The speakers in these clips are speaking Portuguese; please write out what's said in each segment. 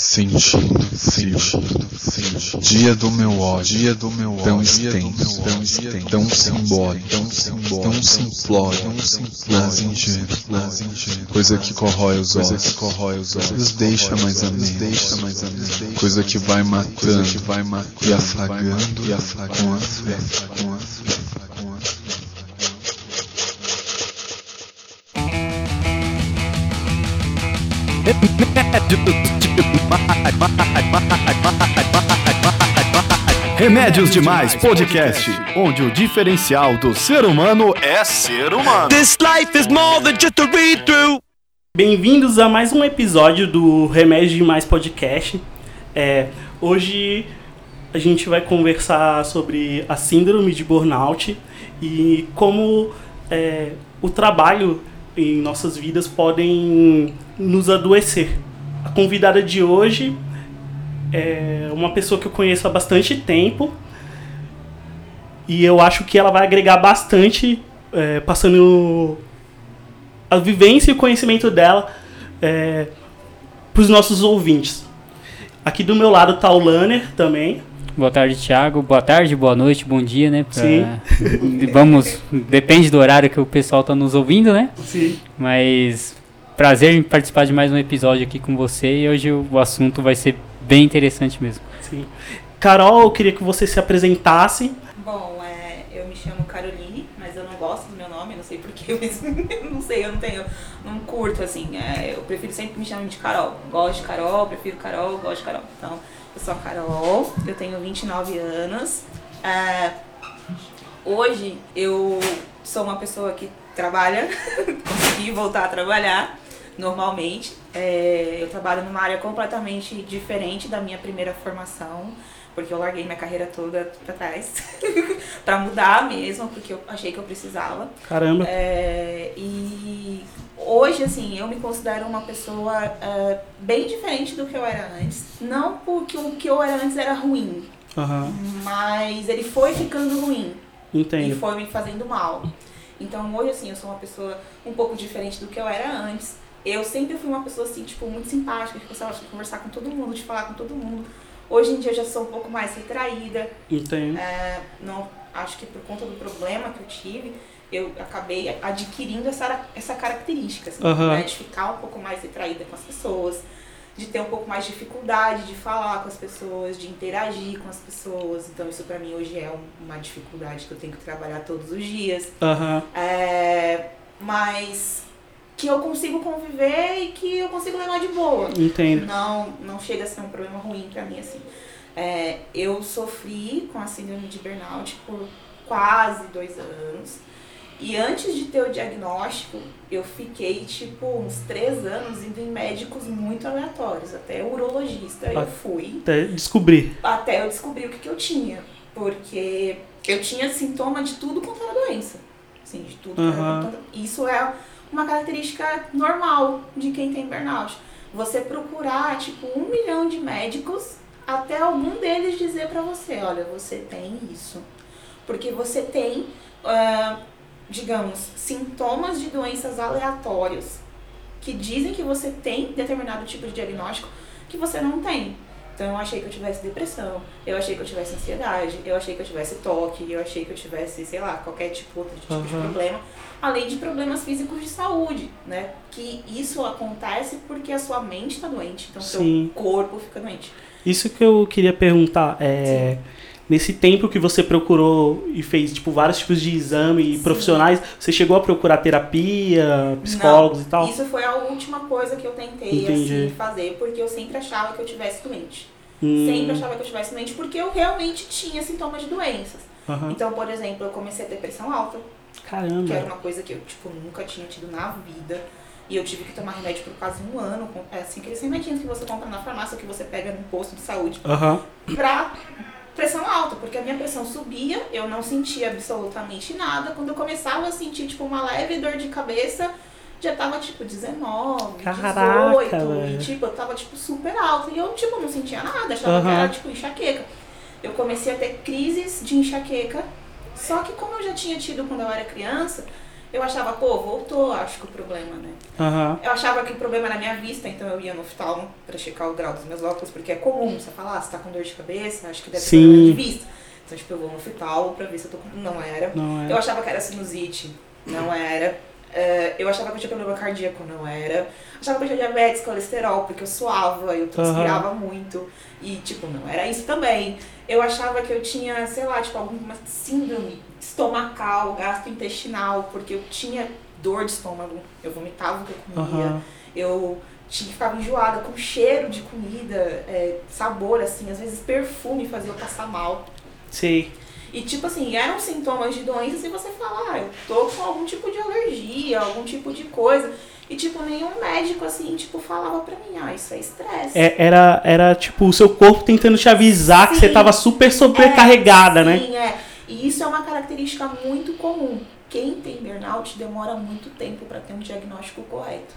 Sentindo frio, sentindo dia do meu ódio, dia do meu tão extenso, tão extenso, tão simbólico, tão simbólico, tão simplório, tão simplório, nas ingênuo, coisa que corrói os olhos, corrói os olhos, nos deixa mais ameno, deixa mais ameno, coisa que vai matando, que vai matando, e afagando, e afagando, com a fé, com a fé, com a fé. Remédios Demais Podcast, onde o diferencial do ser humano é ser humano. This life is more than just a read through. Bem-vindos a mais um episódio do Remédios Demais Podcast. É, hoje a gente vai conversar sobre a síndrome de burnout e como é, o trabalho em nossas vidas podem nos adoecer. A convidada de hoje é uma pessoa que eu conheço há bastante tempo e eu acho que ela vai agregar bastante, é, passando a vivência e o conhecimento dela é, para os nossos ouvintes. Aqui do meu lado está o Lanner também. Boa tarde, Thiago. Boa tarde, boa noite, bom dia, né? Pra... Sim. Vamos, depende do horário que o pessoal tá nos ouvindo, né? Sim. Mas prazer em participar de mais um episódio aqui com você e hoje o assunto vai ser bem interessante mesmo. Sim. Carol, eu queria que você se apresentasse. Bom, é, eu me chamo Caroline, mas eu não gosto do meu nome, não sei porquê, mas não sei, eu não tenho, não curto assim. é, eu prefiro sempre que me chamem de Carol. Gosto de Carol, prefiro Carol, gosto de Carol. Então, eu sou a Carol, eu tenho 29 anos. é, hoje eu sou uma pessoa que trabalha, consegui voltar a trabalhar normalmente. É, eu trabalho numa área completamente diferente da minha primeira formação, porque eu larguei minha carreira toda pra trás pra mudar mesmo, porque eu achei que eu precisava. Caramba. É, e hoje, assim, eu me considero uma pessoa é, bem diferente do que eu era antes. Não porque o que eu era antes era ruim, Aham. mas ele foi ficando ruim e Entendo. foi me fazendo mal. Então hoje, assim, eu sou uma pessoa um pouco diferente do que eu era antes. Eu sempre fui uma pessoa, assim, tipo, muito simpática, que gostava de conversar com todo mundo, de falar com todo mundo. Hoje em dia eu já sou um pouco mais retraída. Entendo. É, não, acho que por conta do problema que eu tive, eu acabei adquirindo essa, essa característica, assim, Aham. né, de ficar um pouco mais retraída com as pessoas, de ter um pouco mais de dificuldade de falar com as pessoas, de interagir com as pessoas. Então isso pra mim hoje é um- uma dificuldade que eu tenho que trabalhar todos os dias. Aham. É, mas que eu consigo conviver e que eu consigo levar de boa. Entendo. Não, não chega a ser um problema ruim pra mim, assim. É, eu sofri com a síndrome de burnout por quase dois anos. E antes de ter o diagnóstico, eu fiquei, tipo, uns três anos indo em médicos muito aleatórios. Até urologista eu fui Até descobrir. até eu descobrir o que, que eu tinha. Porque eu tinha sintoma de tudo quanto era doença. Assim, de tudo. Aham. era- Isso é uma característica normal de quem tem burnout. Você procurar, tipo, um milhão de médicos até algum deles dizer pra você, olha, você tem isso. Porque você tem, ah, digamos, sintomas de doenças aleatórios que dizem que você tem determinado tipo de diagnóstico que você não tem. Então eu achei que eu tivesse depressão, eu achei que eu tivesse ansiedade, eu achei que eu tivesse toque, eu achei que eu tivesse, sei lá, qualquer tipo, outro tipo de Aham. problema, além de problemas físicos de saúde, né? Que isso acontece porque a sua mente está doente, então Sim. seu corpo fica doente. Isso que eu queria perguntar é. Nesse tempo que você procurou e fez tipo vários tipos de exame Sim. profissionais, você chegou a procurar terapia, psicólogos Não, e tal? Isso foi a última coisa que eu tentei assim, fazer, porque eu sempre achava que eu tivesse doente. Hum, Sempre achava que eu tivesse doente porque eu realmente tinha sintomas de doenças. aham. Então, por exemplo, eu comecei a ter pressão alta, que era Caramba. uma coisa que eu, tipo, nunca tinha tido na vida. E eu tive que tomar remédio por quase um ano. É assim, aqueles remedinhos que você compra na farmácia, que você pega no posto de saúde, Aham. pra pressão alta. Porque a minha pressão subia, eu não sentia absolutamente nada. Quando eu começava a sentir, tipo, uma leve dor de cabeça, já tava, tipo, 19, Caraca, 18. velho. E, tipo, eu tava, tipo, super alta. E eu, tipo, não sentia nada. Achava que Aham. era, tipo, enxaqueca. Eu comecei a ter crises de enxaqueca. Só que como eu já tinha tido quando eu era criança, eu achava, pô, voltou, acho que o problema, né? Aham. Eu achava que o problema era a minha vista, então eu ia no oftalmo pra checar o grau dos meus óculos, porque é comum você falar, ah, você tá com dor de cabeça, acho que deve ser Sim. problema de vista. Então, tipo, eu vou no oftalmo pra ver se eu tô com... Não era. Não é. Eu achava que era sinusite, não era. É, eu achava que eu tinha problema cardíaco, não era. Achava que eu tinha diabetes, colesterol, porque eu suava, eu transpirava muito. E, tipo, não era isso também. Eu achava que eu tinha, sei lá, tipo, alguma síndrome estomacal, gastrointestinal, porque eu tinha dor de estômago, eu vomitava o que eu comia, Aham. eu tinha, ficava enjoada com cheiro de comida, é, sabor, assim, às vezes perfume fazia eu passar mal. Sei. E tipo assim, eram sintomas de doenças e você fala, ah, eu tô com algum tipo de alergia, algum tipo de coisa. E tipo, nenhum médico assim, tipo, falava pra mim, ah, isso é estresse. É, era, era tipo o seu corpo tentando te avisar que você Sim. tava super sobrecarregada, É, né? Sim, é. E isso é uma característica muito comum. Quem tem burnout demora muito tempo pra ter um diagnóstico correto.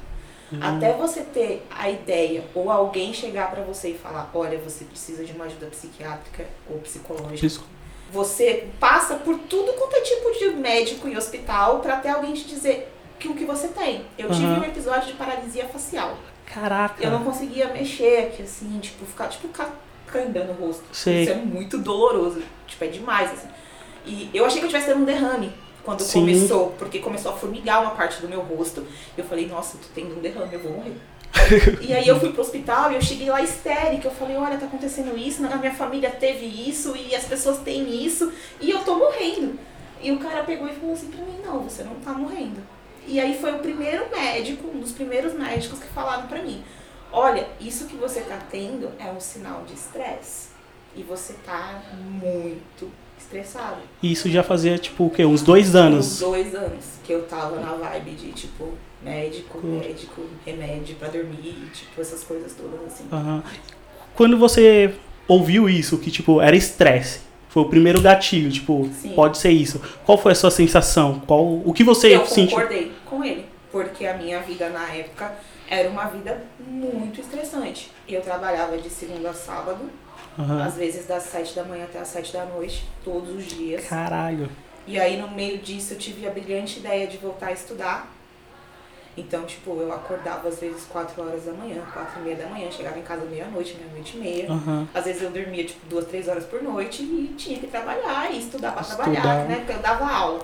Hum. Até você ter a ideia ou alguém chegar pra você e falar, olha, você precisa de uma ajuda psiquiátrica ou psicológica. Isso. Você passa por tudo quanto é tipo de médico e hospital pra ter alguém te dizer que o que você tem. Eu tive Aham. um episódio de paralisia facial. Caraca. Eu não conseguia mexer aqui, assim, tipo, ficar tipo ca- cãibra no rosto. Sei. Isso é muito doloroso. Tipo, é demais, assim. E eu achei que eu tivesse tendo um derrame quando Sim. começou, porque começou a formigar uma parte do meu rosto. Eu falei, nossa, tô tendo um derrame, eu vou morrer. E aí eu fui pro hospital e eu cheguei lá histérica. Eu falei, olha, tá acontecendo isso, na minha família teve isso e as pessoas têm isso e eu tô morrendo. E o cara pegou e falou assim pra mim, não, você não tá morrendo. E aí foi o primeiro médico, um dos primeiros médicos que falaram pra mim, olha, isso que você tá tendo é um sinal de estresse. E você tá muito estressado. E Isso já fazia, tipo, o quê? Uns dois Uns anos. dois anos que eu tava na vibe de, tipo, médico, Hum. médico, remédio pra dormir, tipo, essas coisas todas assim. Aham. Quando você ouviu isso, que, tipo, era estresse, foi o primeiro gatilho, tipo, Sim. pode ser isso. Qual foi a sua sensação? Qual, o que você eu sentiu? concordei com ele, porque a minha vida na época era uma vida muito estressante. Eu trabalhava de segunda a sábado, Aham. às vezes das sete da manhã até as sete da noite, todos os dias. Caralho. E aí no meio disso eu tive a brilhante ideia de voltar a estudar. Então, tipo, eu acordava às vezes 4 horas da manhã, 4 e meia da manhã, chegava em casa meia-noite, meia-noite e meia. Aham. Às vezes eu dormia, tipo, duas, três horas por noite e tinha que trabalhar e estudar pra Estudar. trabalhar, né? Porque eu dava aula.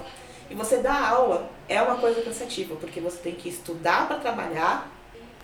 E você dar aula é uma coisa cansativa, porque você tem que estudar pra trabalhar,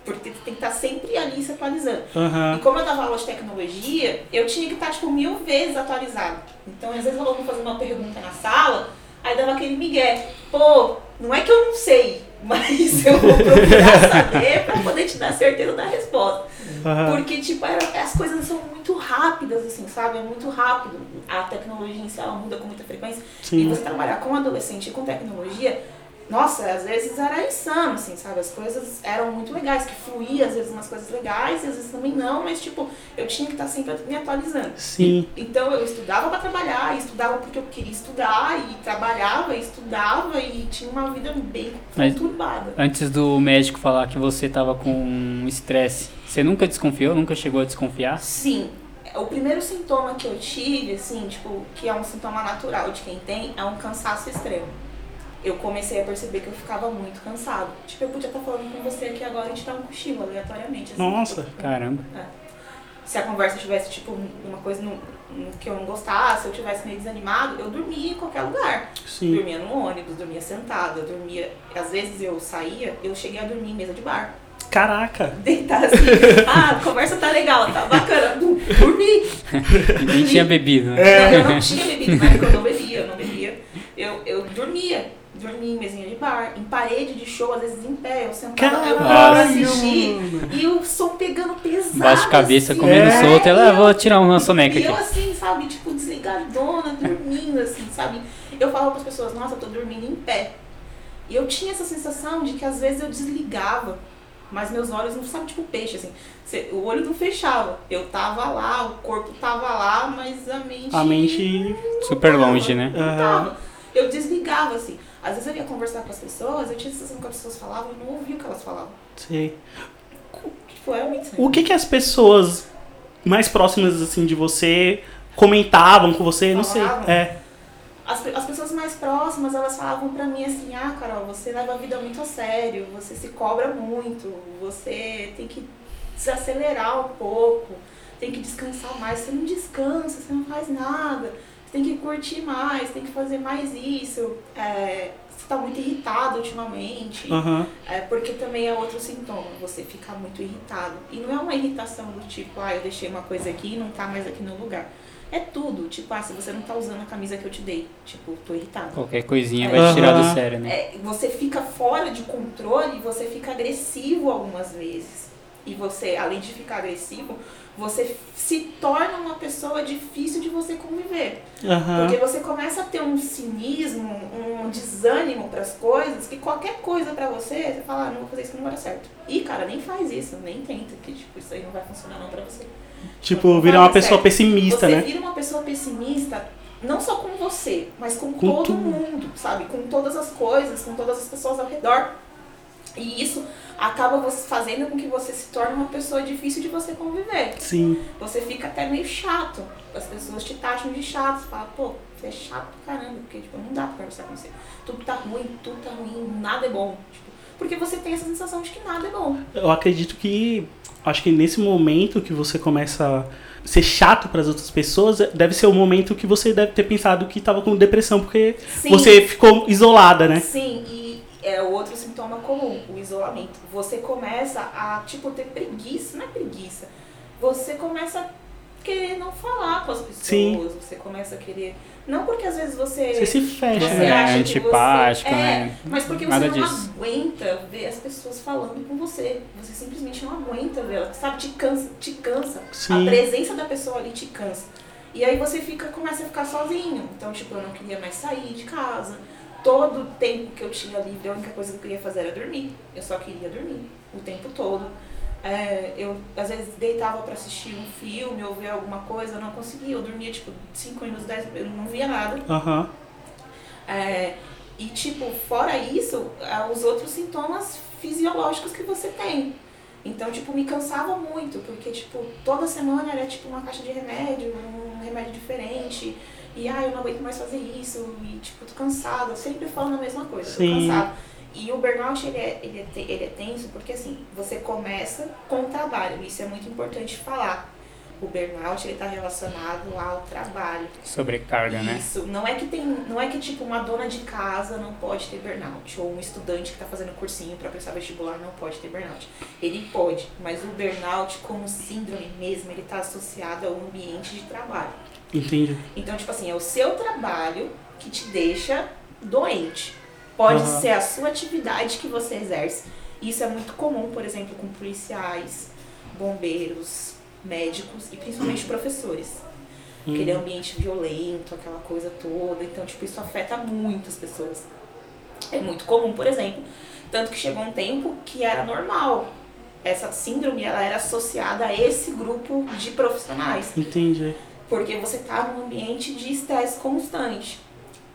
porque você tem que estar sempre ali se atualizando. E Aham. como eu dava aula de tecnologia, eu tinha que estar, tipo, mil vezes atualizado. Então, às vezes, o aluno fazia uma pergunta na sala, aí dava aquele migué. Pô, não é que eu não sei, mas eu vou procurar saber pra poder te dar certeza da resposta. Aham. Porque, tipo, era- as coisas são muito rápidas, assim, sabe? É muito rápido. A tecnologia em si, ela muda com muita frequência. E Sim. você trabalhar com adolescente e com tecnologia, nossa, às vezes era insano, assim, sabe? As coisas eram muito legais, que fluía, às vezes umas coisas legais, e às vezes também não, mas, tipo, eu tinha que estar sempre me atualizando. Sim. Então eu estudava pra trabalhar, e estudava porque eu queria estudar, e trabalhava, e estudava, e tinha uma vida bem Mas- conturbada. Antes do médico falar que você tava com estresse, você nunca desconfiou? Nunca chegou a desconfiar? Sim. O primeiro sintoma que eu tive, assim, tipo, que é um sintoma natural de quem tem, é um cansaço extremo. Eu comecei a perceber que eu ficava muito cansado. Tipo, eu podia estar falando com você aqui agora e a gente dá um cochilo aleatoriamente. Assim, Nossa, tipo, Caramba. Se a conversa tivesse, tipo, uma coisa no- no que eu não gostasse, eu tivesse meio desanimado, eu dormia em qualquer lugar. Sim. Dormia no ônibus, dormia sentada, eu dormia. Às vezes eu saía, eu cheguei a dormir em mesa de bar. Caraca. Deitar assim, ah, a conversa tá legal, tá bacana. Dormi. Nem tinha bebido, né? É. Não, eu não tinha bebido, época eu não bebia, eu não bebia. Eu, eu dormia, dormia em mesinha de bar, em parede de show, às vezes em pé, eu sentava, eu assistir. E o som pegando pesado. Baixo de cabeça, assim. comendo É, solto, e ela, eu- vou tirar uma soneca E aqui. eu assim, sabe, tipo, desligadona, dormindo, assim, sabe? Eu falava pras pessoas, nossa, eu tô dormindo em pé. E eu tinha essa sensação de que às vezes eu desligava, mas meus olhos não sabe, tipo peixe, assim. Cê- O olho não fechava. Eu tava lá, o corpo tava lá, mas a mente. A mente. Super tava, longe, né? Não Aham. tava. Eu desligava, assim. Às vezes eu ia conversar com as pessoas, eu tinha a sensação que as pessoas falavam e não ouvia o que elas falavam. Sei. Tipo, era muito estranho. O que que as pessoas mais próximas, assim, de você comentavam com você? Não sei. Falavam? É. As, as pessoas mais próximas, elas falavam pra mim assim, ah, Carol, você leva a vida muito a sério, você se cobra muito, você tem que desacelerar um pouco, tem que descansar mais, você não descansa, você não faz nada, tem que curtir mais, tem que fazer mais isso, é, você tá muito irritado ultimamente, Aham. é, porque também é outro sintoma, você fica muito irritado. E não é uma irritação do tipo, ah, eu deixei uma coisa aqui e não tá mais aqui no lugar. É tudo, tipo, ah, se você não tá usando a camisa que eu te dei, tipo, tô irritado. Qualquer coisinha vai te tirar do sério, né? É, você fica fora de controle, você fica agressivo algumas vezes. E você, além de ficar agressivo, você se torna uma pessoa difícil de você conviver. Aham. Porque você começa a ter um cinismo, um desânimo pras coisas, que qualquer coisa pra você, você fala, ah, não vou fazer isso que não vai dar certo. Ih, cara, nem faz isso, nem tenta, que tipo, isso aí não vai funcionar não pra você. Tipo, Não virar vai uma pessoa certo. pessimista, você né? vira uma pessoa pessimista, não só com você, mas com, Com todo tudo. mundo, sabe? Com todas as coisas, com todas as pessoas ao redor. E isso acaba você fazendo com que você se torne uma pessoa difícil de você conviver. Sim. Você fica até meio chato. As pessoas te taxam de chato. Você fala, pô, você é chato pra caramba, porque tipo, não dá pra conversar com você. Tudo tá ruim, tudo tá ruim, nada é bom. Tipo, porque você tem essa sensação de que nada é bom. Eu acredito que. Acho que nesse momento que você começa a ser chato para as outras pessoas, deve ser o momento que você deve ter pensado que tava com depressão, porque Sim. você ficou isolada, né? Sim, e é o outro sintoma comum, o isolamento. Você começa a, tipo, ter preguiça, não é preguiça. Você começa a querer não falar com as pessoas. Sim. Você começa a querer. Não porque às vezes você. Você se fecha, você né? acha antipático, você, né? É, mas porque Nada você não disso. aguenta ver as pessoas falando com você. Você simplesmente não aguenta ver ela. Sabe, te cansa, te cansa. Sim. A presença da pessoa ali te cansa. E aí você fica, começa a ficar sozinho. Então, tipo, eu não queria mais sair de casa. Todo o tempo que eu tinha livre, a única coisa que eu queria fazer era dormir. Eu só queria dormir o tempo todo. É, eu, às vezes, deitava pra assistir um filme ou ver alguma coisa, eu não conseguia. Eu dormia, tipo, 5 minutos, 10 eu não via nada. Aham. É, e, tipo, fora isso, ah, os outros sintomas fisiológicos que você tem. Então, tipo, me cansava muito, porque, tipo, toda semana era, tipo, uma caixa de remédio, um remédio diferente. E, ah, eu não aguento mais fazer isso, e, tipo, tô cansada. Sempre falando a mesma coisa, tô Sim. cansada. E o burnout, ele é, ele, é, te- ele é tenso porque, assim, você começa com o trabalho. Isso é muito importante falar. O burnout, ele tá relacionado ao trabalho. Sobrecarga, né? Isso, não é que tem, não é que tipo uma dona de casa não pode ter burnout ou um estudante que está fazendo cursinho para prestar vestibular não pode ter burnout. Ele pode, mas o burnout como síndrome mesmo, ele está associado ao ambiente de trabalho. Entendi. Então, tipo assim, é o seu trabalho que te deixa doente. Pode Aham. ser a sua atividade que você exerce. Isso é muito comum, por exemplo, com policiais, bombeiros, médicos e principalmente professores. Aquele ambiente violento, aquela coisa toda. Então, tipo, isso afeta muitas pessoas. É muito comum, por exemplo. Tanto que chegou um tempo que era normal. Essa síndrome ela era associada a esse grupo de profissionais. Entendi. Porque você tá num ambiente de estresse constante.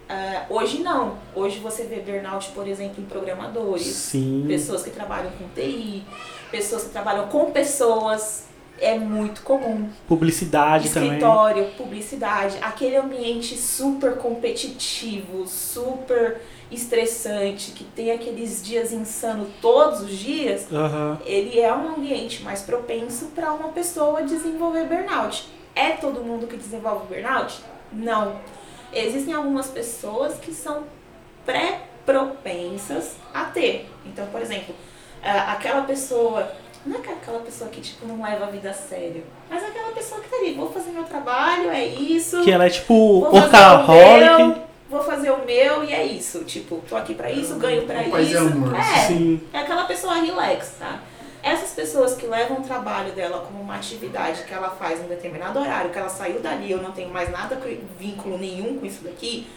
Ah, hoje não. Hoje você vê burnout, por exemplo, em programadores, Sim. pessoas que trabalham com TI, pessoas que trabalham com pessoas. É muito comum. Publicidade também. Escritório, publicidade, aquele ambiente super competitivo, super estressante, que tem aqueles dias insanos todos os dias, Aham. ele é um ambiente mais propenso para uma pessoa desenvolver burnout. É todo mundo que desenvolve burnout? Não. Existem algumas pessoas que são pré-propensas a ter. Então, por exemplo, aquela pessoa, não é que aquela pessoa que tipo não leva a vida a sério, mas aquela pessoa que tá ali, vou fazer meu trabalho, é isso. Que ela é tipo o workaholic. meu, vou fazer o meu e é isso. Tipo, tô aqui pra isso, ganho pra isso. amor. É, Sim. é aquela pessoa relax, tá? Essas pessoas que levam o trabalho dela como uma atividade que ela faz em um determinado horário, que ela saiu dali, eu não tenho mais nada, vínculo nenhum com isso daqui,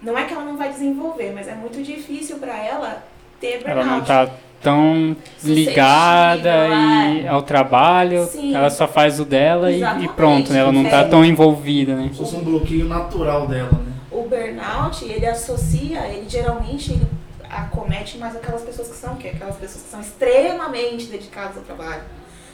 não é que ela não vai desenvolver, mas é muito difícil pra ela ter burnout. Ela não tá tão ligada Suscetível, e ao trabalho, Sim. ela só faz o dela e, e pronto, né? Ela não tá É. tão envolvida, né? Como se fosse um bloqueio natural dela, né? O burnout, ele associa, ele geralmente ele acomete mais aquelas pessoas que são o quê? Aquelas pessoas que são extremamente dedicadas ao trabalho.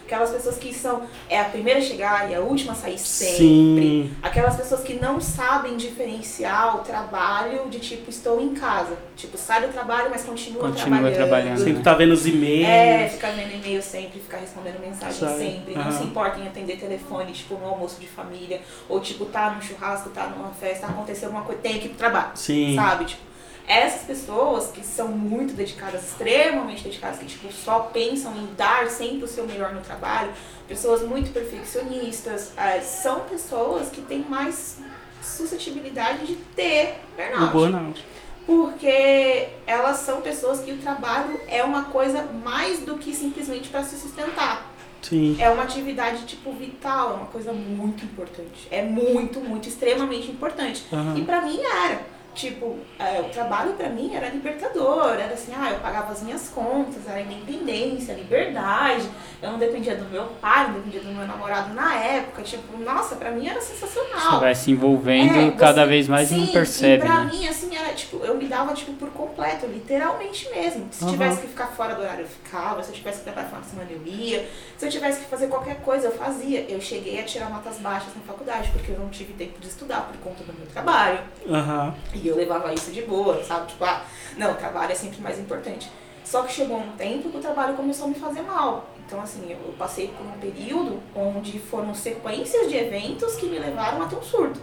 Aquelas pessoas que são é a primeira a chegar e a última a sair sempre. Sim. Aquelas pessoas que não sabem diferenciar o trabalho de tipo estou em casa. Tipo, sai do trabalho, mas continua, Continua trabalhando. trabalhando. Sempre tá vendo os e-mails. É, ficar vendo e-mail sempre, ficar respondendo mensagem Sabe? sempre. Não Aham. se importa em atender telefone, tipo, no almoço de família. Ou, tipo, tá num churrasco, tá numa festa, aconteceu alguma coisa, tem que ir pro trabalho. Sim. Sabe? Tipo, essas pessoas que são muito dedicadas, extremamente dedicadas, que, tipo, só pensam em dar sempre o seu melhor no trabalho, pessoas muito perfeccionistas, eh, são pessoas que têm mais suscetibilidade de ter burnout. burnout. Porque elas são pessoas que o trabalho é uma coisa mais do que simplesmente para se sustentar. Sim. É uma atividade tipo vital, é uma coisa muito importante. É muito, muito, extremamente importante. Aham. E pra mim era. Tipo, é, o trabalho pra mim era libertador, era assim, ah, eu pagava as minhas contas, era independência, liberdade, eu não dependia do meu pai, não dependia do meu namorado na época, tipo, nossa, pra mim era sensacional. Você vai se envolvendo É, cada você- vez mais e sim, não percebe, E pra né? mim, assim, era tipo, eu me dava tipo por completo, literalmente mesmo. Se Aham. tivesse que ficar fora do horário, eu ficava. Se eu tivesse que trabalhar final de semana, eu ia. Se eu tivesse que fazer qualquer coisa, eu fazia. Eu cheguei a tirar notas baixas na faculdade, porque eu não tive tempo de estudar por conta do meu trabalho. Aham. E eu levava isso de boa, sabe? Tipo, ah, não, trabalho é sempre mais importante. Só que chegou um tempo que o trabalho começou a me fazer mal. Então, assim, eu passei por um período onde foram sequências de eventos que me levaram a ter um surto.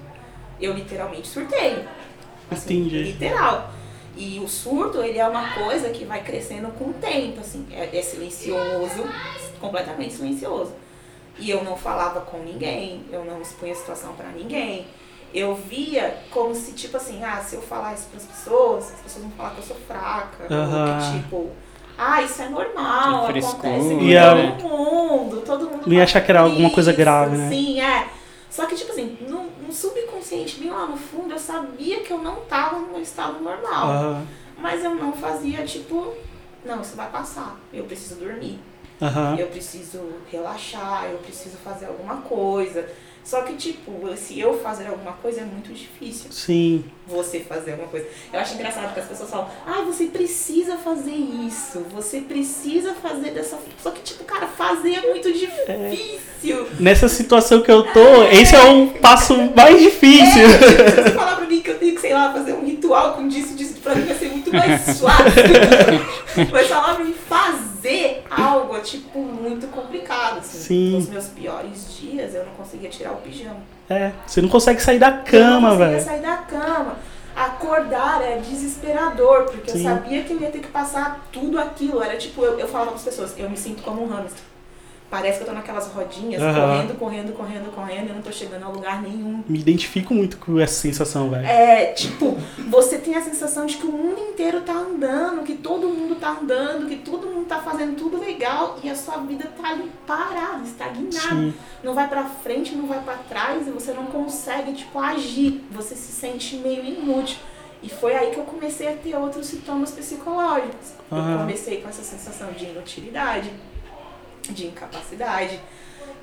Eu literalmente surtei. Assim, Entendi. Literal. E o surto, ele é uma coisa que vai crescendo com o tempo, assim. É, é silencioso, completamente silencioso. E eu não falava com ninguém, eu não expunha a situação pra ninguém. Eu via como se, tipo assim, ah, se eu falar isso pras pessoas, as pessoas vão falar que eu sou fraca. Aham. Ou que, tipo, ah, isso é normal, Que acontece com né? todo mundo, todo mundo ia achar que era alguma coisa grave, né? Sim, é. Só que, tipo assim, no, no subconsciente, bem lá no fundo, eu sabia que eu não tava no meu estado normal. Mas eu não fazia, tipo, não, isso vai passar. Eu preciso dormir. Eu preciso relaxar, eu preciso fazer alguma coisa. Só que, tipo, se eu fazer alguma coisa é muito difícil Sim. você fazer alguma coisa. Eu acho engraçado que as pessoas falam, ah, você precisa fazer isso, você precisa fazer dessa. Só que, tipo, cara, fazer é muito difícil. Nessa situação que eu tô, esse é um passo mais difícil. É, se você falar pra sei lá, fazer um ritual com disso, disso, pra mim vai ser muito mais suave. Mas falar pra mim fazer algo é, tipo, muito complicado. Assim. Sim. Nos meus piores dias, eu não conseguia tirar o pijama. É, você não consegue sair da eu não cama, conseguia velho. sair da cama. Acordar é desesperador, porque Sim. eu sabia que eu ia ter que passar tudo aquilo. Era tipo, eu, eu falava pras pessoas, eu me sinto como um hamster. Parece que eu tô naquelas rodinhas, Aham. correndo, correndo, correndo, correndo, e eu não tô chegando a lugar nenhum. Me identifico muito com essa sensação, velho. É, tipo, você tem a sensação de que o mundo inteiro tá andando, que todo mundo tá andando, que todo mundo tá fazendo tudo legal e a sua vida tá ali parada, estagnada. Sim. Não vai pra frente, não vai pra trás e você não consegue, tipo, agir. Você se sente meio inútil. E foi aí que eu comecei a ter outros sintomas psicológicos. Eu comecei com essa sensação de inutilidade, de incapacidade,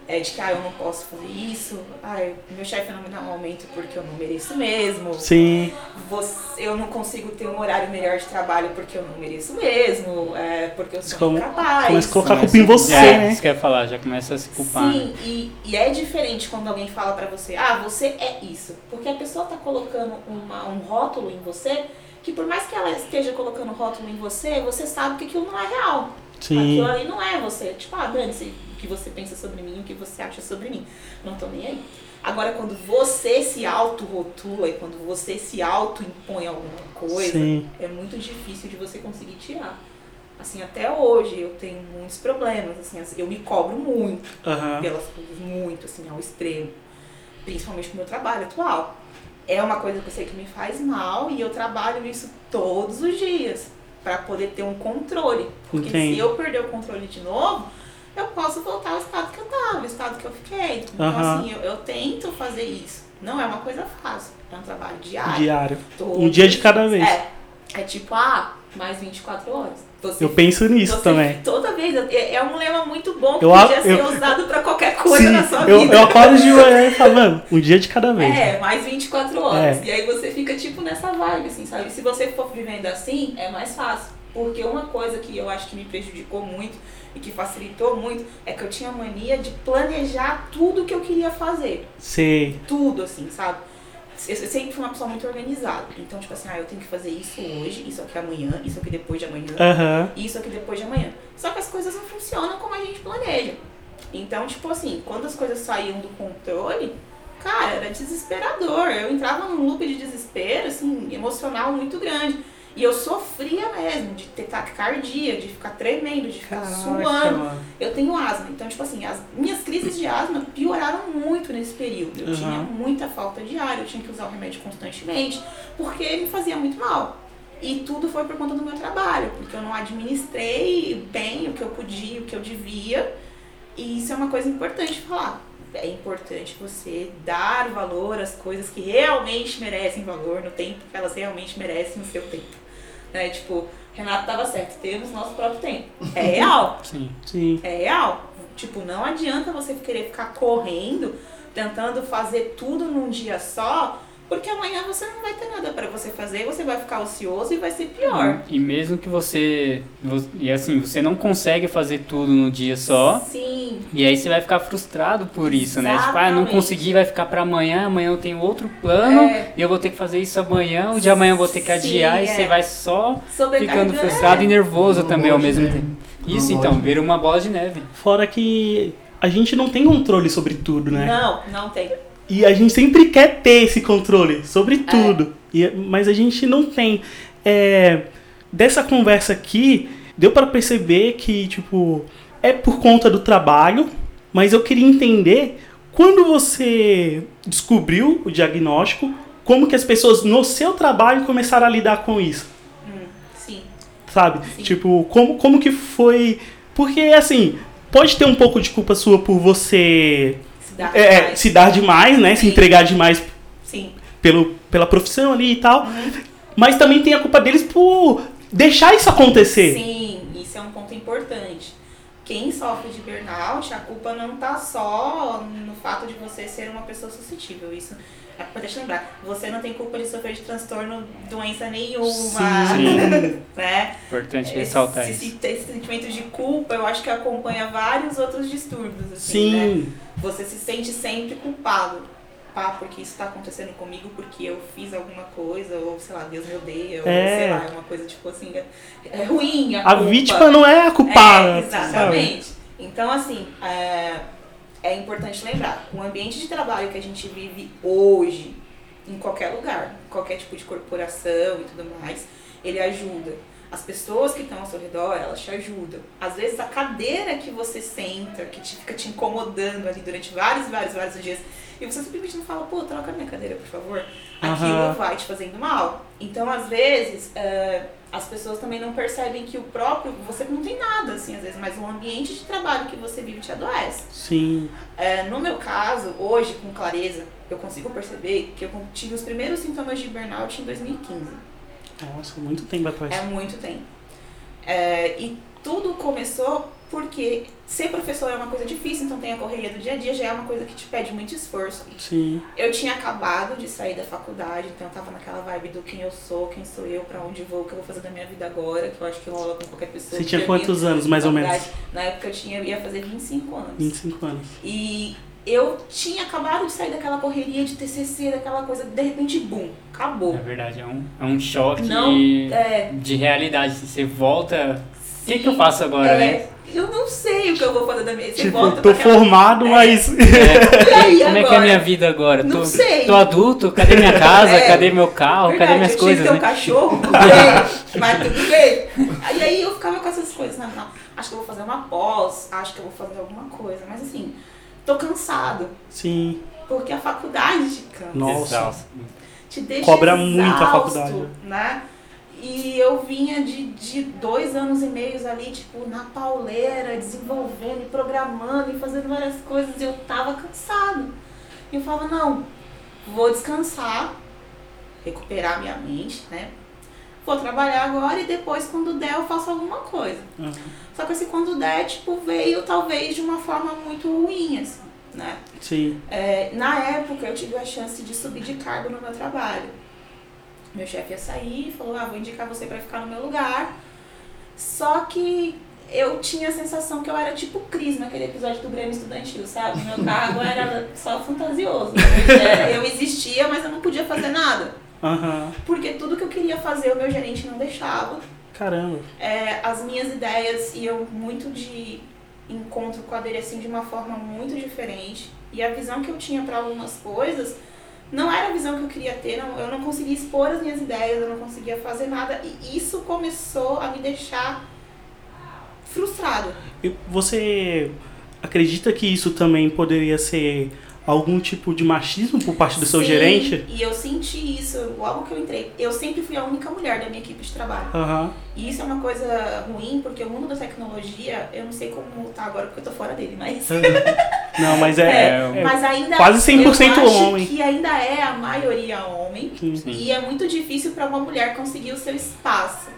é, de que ah, eu não posso fazer isso, ah, meu chefe não me dá um aumento porque eu não mereço mesmo, Sim. você, eu não consigo ter um horário melhor de trabalho porque eu não mereço mesmo, é, porque eu sou Como- incapaz. começa a colocar culpa em você, é, né? Isso que eu ia falar, já começa a se culpar. Sim, né? e, e é diferente quando alguém fala pra você, ah, você é isso. Porque a pessoa tá colocando uma, um rótulo em você, que por mais que ela esteja colocando rótulo em você, você sabe que aquilo não é real. Sim. Aquilo ali não é você. Tipo, ah, dane-se o que você pensa sobre mim, o que você acha sobre mim. Não tô nem aí. Agora, quando você se auto-rotula e quando você se auto-impõe alguma coisa, Sim. é muito difícil de você conseguir tirar. Assim, até hoje eu tenho muitos problemas, assim, eu me cobro muito Aham. pelas coisas, muito, assim, ao extremo. Principalmente com o meu trabalho atual. É uma coisa que eu sei que me faz mal e eu trabalho isso todos os dias para poder ter um controle. Porque Entendi. se eu perder o controle de novo, eu posso voltar ao estado que eu tava, ao estado que eu fiquei. Então, assim, eu, eu tento fazer isso. Não é uma coisa fácil. É um trabalho diário. Diário. todos Um dia de cada vez. É. É tipo, ah, mais 24 horas. Você Eu penso nisso também. Toda vez. É, é um lema muito bom que Eu podia ser eu- usado pra qualquer coisa Sim, na sua eu, vida. eu acordo de manhã e falo, mano, um dia de cada vez. É, mais 24 horas. É. E aí você fica tipo nessa vibe, assim, sabe? Se você for vivendo assim, é mais fácil. Porque uma coisa que eu acho que me prejudicou muito, e que facilitou muito é que eu tinha mania de planejar tudo que eu queria fazer. Sei. Tudo, assim, sabe? Eu sempre fui uma pessoa muito organizada. Então, tipo assim, ah, eu tenho que fazer isso hoje, isso aqui amanhã, isso aqui depois de amanhã, Aham. isso aqui depois de amanhã. Só que as coisas não funcionam como a gente planeja. Então, tipo assim, quando as coisas saíam do controle, cara, era desesperador. Eu entrava num loop de desespero, assim, emocional muito grande. E eu sofria mesmo de ter taquicardia, de ficar tremendo, de ficar suando. mano. Eu tenho asma, então, tipo assim, as minhas crises de asma pioraram muito nesse período. Eu Uhum. tinha muita falta de ar, eu tinha que usar o remédio constantemente, porque me fazia muito mal. E tudo foi por conta do meu trabalho, porque eu não administrei bem o que eu podia, o que eu devia. E isso é uma coisa importante falar. É importante você dar valor às coisas que realmente merecem valor no tempo que elas realmente merecem o seu tempo. Né? Tipo, Renato tava certo, temos nosso próprio tempo. É real. Sim. Sim. É real. Tipo, não adianta você querer ficar correndo, tentando fazer tudo num dia só, porque amanhã você não vai ter nada pra você fazer, você vai ficar ocioso e vai ser pior. E mesmo que você. vo- E assim, você não consegue fazer tudo no dia só. Sim, E aí você vai ficar frustrado por isso, né? Tipo, ah, não Exatamente. consegui, vai ficar pra amanhã, amanhã eu tenho outro plano, É. e eu vou ter que fazer isso amanhã, o de amanhã eu vou ter que Sim, adiar, e é. você vai só ficando frustrado e nervoso Uma também ao mesmo tempo. Isso então, vira uma bola de neve. Fora que a gente não tem controle sobre tudo, né? Não, não tem. E a gente sempre quer ter esse controle sobre tudo. E, mas a gente não tem. É, dessa conversa aqui, deu pra perceber que, tipo, é por conta do trabalho, mas eu queria entender quando você descobriu o diagnóstico, como que as pessoas no seu trabalho começaram a lidar com isso, Hum, sim. sabe? Sim. Tipo, como, como que foi. Porque, assim, pode ter um pouco de culpa sua por você Se dá é, mais. se dar demais, né? Se Sim. entregar demais Sim. pelo, pela profissão ali e tal. Uhum. Mas também tem a culpa deles por deixar isso acontecer. Sim, isso é um ponto importante. Quem sofre de burnout, a culpa não tá só no fato de você ser uma pessoa suscetível. Isso é importante lembrar. Você não tem culpa de sofrer de transtorno, doença nenhuma. Sim. né? Importante Esse, ressaltar isso. esse, esse sentimento de culpa, eu acho que acompanha vários outros distúrbios. Assim, né? Sim, Você se sente sempre culpado. Porque isso tá acontecendo comigo, porque eu fiz alguma coisa, ou sei lá, Deus me odeia, ou É. sei lá, é uma coisa tipo assim, é, é ruim. A, a vítima não é a culpada. É, sabe? exatamente. Então, assim, é, é importante lembrar, o ambiente de trabalho que a gente vive hoje, em qualquer lugar, qualquer tipo de corporação e tudo mais, ele ajuda. As pessoas que estão ao seu redor, elas te ajudam. Às vezes a cadeira que você senta, que te, fica te incomodando ali durante vários, vários, vários dias, e você simplesmente não fala, pô, troca minha cadeira, por favor. Aquilo Aham. vai te fazendo mal. Então, às vezes, é, as pessoas também não percebem que o próprio, você não tem nada, assim, às vezes, mas o ambiente de trabalho que você vive te adoece. Sim. É, no meu caso, hoje, com clareza, eu consigo perceber que eu tive os primeiros sintomas de burnout em 2015. Nossa, muito tempo atrás. É muito tempo. É, e tudo começou porque ser professor é uma coisa difícil, então tem a correria do dia a dia, já é uma coisa que te pede muito esforço. Sim. Eu tinha acabado de sair da faculdade, então eu tava naquela vibe do quem eu sou, quem sou eu, pra onde vou, o que eu vou fazer da minha vida agora, que eu acho que rola com qualquer pessoa. Você tinha quantos anos, mais ou menos? Na época eu tinha, eu ia fazer 25 anos. 25 anos. E eu tinha acabado de sair daquela correria de TCC, daquela coisa, de repente, bum, acabou. É verdade, é um, é um choque Não, é, de realidade. Você volta. O que, que eu faço agora, é, né? Eu não sei o que eu vou fazer da minha Você Tipo, volta tô pra aquela- formado, É. mas. É, E aí, como é que é a agora? minha vida agora? Não tô, sei. tô adulto, cadê minha casa? É. Cadê meu carro? Verdade, cadê minhas eu coisas, que né? ter um cachorro, tudo bem, mas tudo bem. E aí eu ficava com essas coisas, não, não, acho que eu vou fazer uma pós, acho que eu vou fazer alguma coisa, mas assim, tô cansado, Sim. porque a faculdade te cansa, Nossa. Te deixa Cobra exausto, muito a faculdade. né? E eu vinha de, de dois anos e meios ali, tipo, na pauleira, desenvolvendo e programando e fazendo várias coisas, e eu tava cansado. E eu falava, não, vou descansar, recuperar minha mente, né? Vou trabalhar agora e depois, quando der, eu faço alguma coisa. Uhum. Só que esse quando der, tipo, veio talvez de uma forma muito ruim, assim, né? Sim. É, na época eu tive a chance de subir de cargo no meu trabalho. Meu chefe ia sair e falou: Ah, vou indicar você pra ficar no meu lugar. Só que eu tinha a sensação que eu era tipo Cris naquele episódio do Grêmio Estudantil, sabe? Meu cargo era só fantasioso. Era- Eu existia, mas eu não podia fazer nada. Aham. Porque tudo que eu queria fazer, o meu gerente não deixava. Caramba. É, as minhas ideias iam muito de encontro com a dele assim de uma forma muito diferente e a visão que eu tinha para algumas coisas não era a visão que eu queria ter não, eu não conseguia expor as minhas ideias eu não conseguia fazer nada e isso começou a me deixar frustrada. E você acredita que isso também poderia ser algum tipo de machismo por parte do seu Sim, gerente? e eu senti isso logo que eu entrei eu sempre fui a única mulher da minha equipe de trabalho Aham. E isso é uma coisa ruim, porque o mundo da tecnologia, eu não sei como tá agora porque eu tô fora dele, mas. Não, mas é. É, é- mas ainda. quase 100% eu homem. que ainda é a maioria homem. Sim. E é muito difícil para uma mulher conseguir o seu espaço.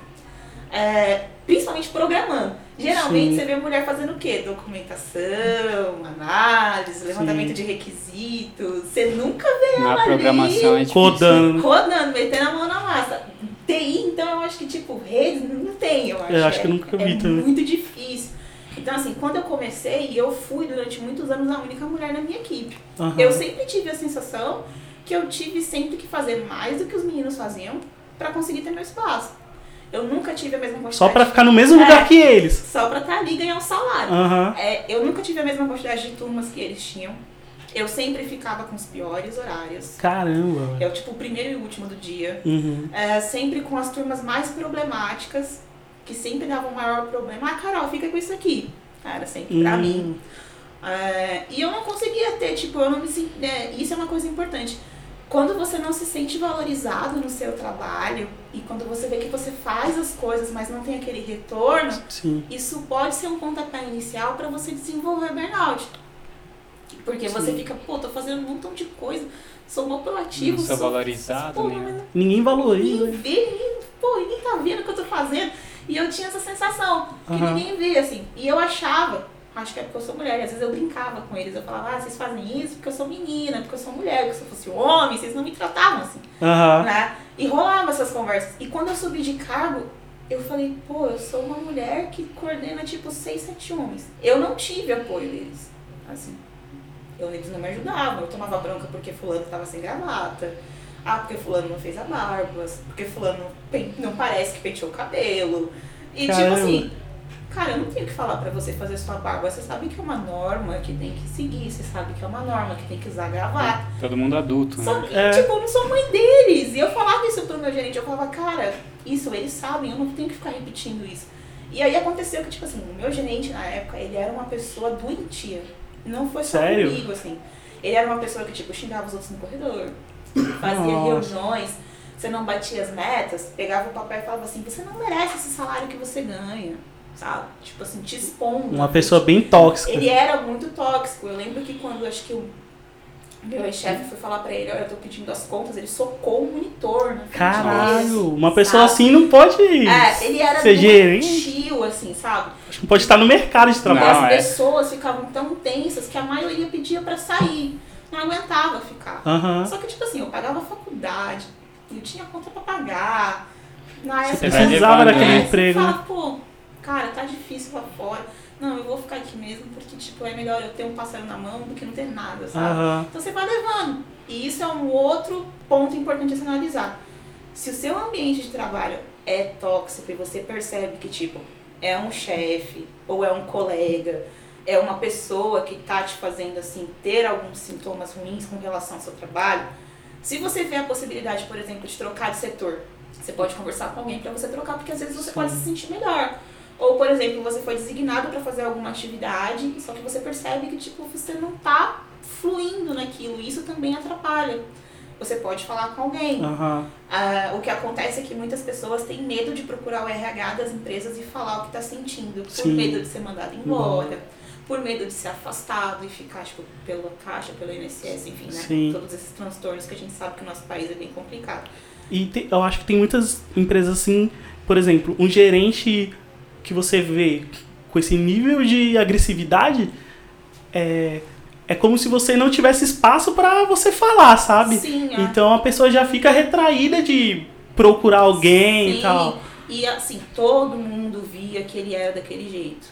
É, principalmente programando. Geralmente Sim. você vê mulher fazendo o quê? Documentação, análise, levantamento Sim. de requisitos. Você nunca vê Na ela programação é ali difícil. Rodando. rodando, metendo a mão na massa. TI, então eu acho que, tipo, redes não tem, eu acho. Eu acho que é, eu nunca vi é também. muito difícil. Então, assim, quando eu comecei, eu fui durante muitos anos a única mulher na minha equipe. Aham. Eu sempre tive a sensação que eu tive sempre que fazer mais do que os meninos faziam pra conseguir ter meu espaço. Eu nunca tive a mesma quantidade. Só pra ficar no mesmo É. lugar que eles. Só pra estar ali e ganhar um salário. Aham. É, eu nunca tive a mesma quantidade de turmas que eles tinham. Eu sempre ficava com os piores horários. Caramba. velho. É o tipo o primeiro e o último do dia. Uhum. É, sempre com as turmas mais problemáticas, que sempre davam maior problema. Ah, Carol, fica com isso aqui. Era sempre pra Hum. mim. É, e eu não conseguia ter, tipo, eu não me senti. é, isso é uma coisa importante. Quando você não se sente valorizado no seu trabalho e quando você vê que você faz as coisas, mas não tem aquele retorno, Sim. isso pode ser um pontapé inicial para você desenvolver burnout. Porque você Sim. fica, pô, tô fazendo um montão de coisa, sou mó proativo, Não sou sou valorizado, pô, né? Ninguém valoriza. ninguém vê, ninguém, pô, ninguém tá vendo o que eu tô fazendo. E eu tinha essa sensação, que Aham. ninguém vê, assim. E eu achava, acho que é porque eu sou mulher, e às vezes eu brincava com eles, eu falava, ah, vocês fazem isso porque eu sou menina, porque eu sou mulher, porque se eu fosse homem, vocês não me tratavam assim, Aham. né? E rolava essas conversas. E quando eu subi de cargo, eu falei, pô, eu sou uma mulher que coordena tipo seis, sete homens. Eu não tive apoio deles, assim. Eu, eles não me ajudavam, eu tomava bronca porque fulano tava sem gravata. Ah, porque fulano não fez a barba, porque fulano não parece que penteou o cabelo. E tipo Caramba. assim, cara, eu não tenho que falar pra você fazer sua barba. Você sabe que é uma norma que tem que seguir, você sabe que é uma norma que tem que usar gravata. Todo mundo adulto, Só né? que, É. tipo, eu não sou mãe deles. E eu falava isso pro meu gerente, eu falava, cara, isso eles sabem, eu não tenho que ficar repetindo isso. E aí aconteceu que, tipo assim, o meu gerente na época, ele era uma pessoa doentia. Não foi só Sério? comigo, assim. Ele era uma pessoa que, tipo, xingava os outros no corredor, fazia Nossa. reuniões, você não batia as metas, pegava o papel e falava assim, você não merece esse salário que você ganha, sabe? Tipo assim, te expondo. Uma pessoa bem tóxica. Ele era muito tóxico. Eu lembro que quando acho que o meu ex-chefe foi falar pra ele, olha, eu tô pedindo as contas, ele socou o monitor na Caralho, uma sabe? pessoa assim não pode É, ele era ser doentio, assim, sabe? Acho que não pode estar no mercado de trabalho. Não, as é. pessoas ficavam tão tensas que a maioria pedia pra sair. Não aguentava ficar. Só que, tipo assim, eu pagava faculdade, eu tinha conta pra pagar. Na época, Você vai Precisava levando, daquele né? você emprego, fala, né? pô, cara, tá difícil lá fora. Não, eu vou ficar aqui mesmo, porque, tipo, é melhor eu ter um pássaro na mão do que não ter nada, sabe? Aham. Então você vai levando. E isso é um outro ponto importante a se analisar. Se o seu ambiente de trabalho é tóxico e você percebe que, tipo, é um chefe ou é um colega, é uma pessoa que tá te fazendo, assim, ter alguns sintomas ruins com relação ao seu trabalho, se você vê a possibilidade, por exemplo, de trocar de setor, você pode conversar com alguém para você trocar, porque às vezes você pode se sentir melhor. Ou, por exemplo, você foi designado para fazer alguma atividade, só que você percebe que, tipo, você não tá fluindo naquilo, e isso também atrapalha. Você pode falar com alguém. Ah, o que acontece é que muitas pessoas têm medo de procurar o RH das empresas e falar o que tá sentindo, por Sim. medo de ser mandado embora, por medo de ser afastado e ficar, tipo, pela Caixa, pelo INSS, enfim, né? Sim. Todos esses transtornos que a gente sabe que o nosso país é bem complicado. E te- eu acho que tem muitas empresas assim, por exemplo, um gerente que você vê com esse nível de agressividade é, é como se você não tivesse espaço pra você falar, sabe? Sim, é. Então a pessoa já fica retraída de procurar alguém Sim. e tal. E assim, todo mundo via que ele era daquele jeito.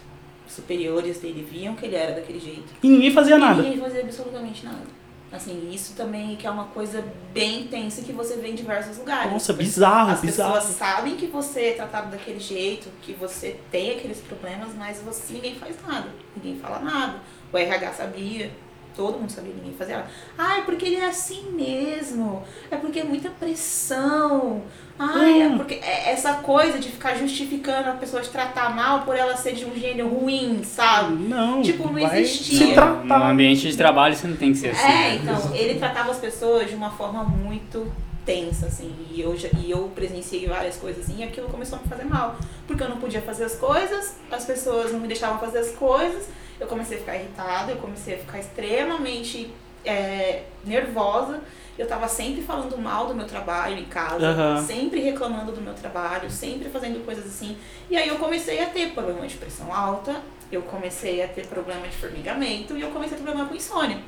Os superiores dele viam que ele era daquele jeito. E ninguém fazia E nada. ninguém fazia absolutamente nada. Assim, isso também que é uma coisa bem intensa que você vê em diversos lugares. Nossa, bizarro, As bizarro. pessoas sabem que você é tratado daquele jeito, que você tem aqueles problemas, mas você ninguém faz nada. Ninguém fala nada. O RH sabia, todo mundo sabia, ninguém fazia nada. Ah, é porque ele é assim mesmo. É porque é muita pressão. Ai, é Hum. porque é essa coisa de ficar justificando a pessoa te tratar mal por ela ser de um gênio ruim, sabe? Não, Tipo, não existia. se tratar. No ambiente de trabalho você não tem que ser assim. É, né? então, ele tratava as pessoas de uma forma muito tensa, assim, e eu, já, e eu presenciei várias coisas assim, e aquilo começou a me fazer mal. Porque eu não podia fazer as coisas, as pessoas não me deixavam fazer as coisas, eu comecei a ficar irritada, eu comecei a ficar extremamente é, nervosa. Eu tava sempre falando mal do meu trabalho em casa, Aham. sempre reclamando do meu trabalho, sempre fazendo coisas assim. E aí eu comecei a ter problema de pressão alta, eu comecei a ter problema de formigamento e eu comecei a ter problema com insônia.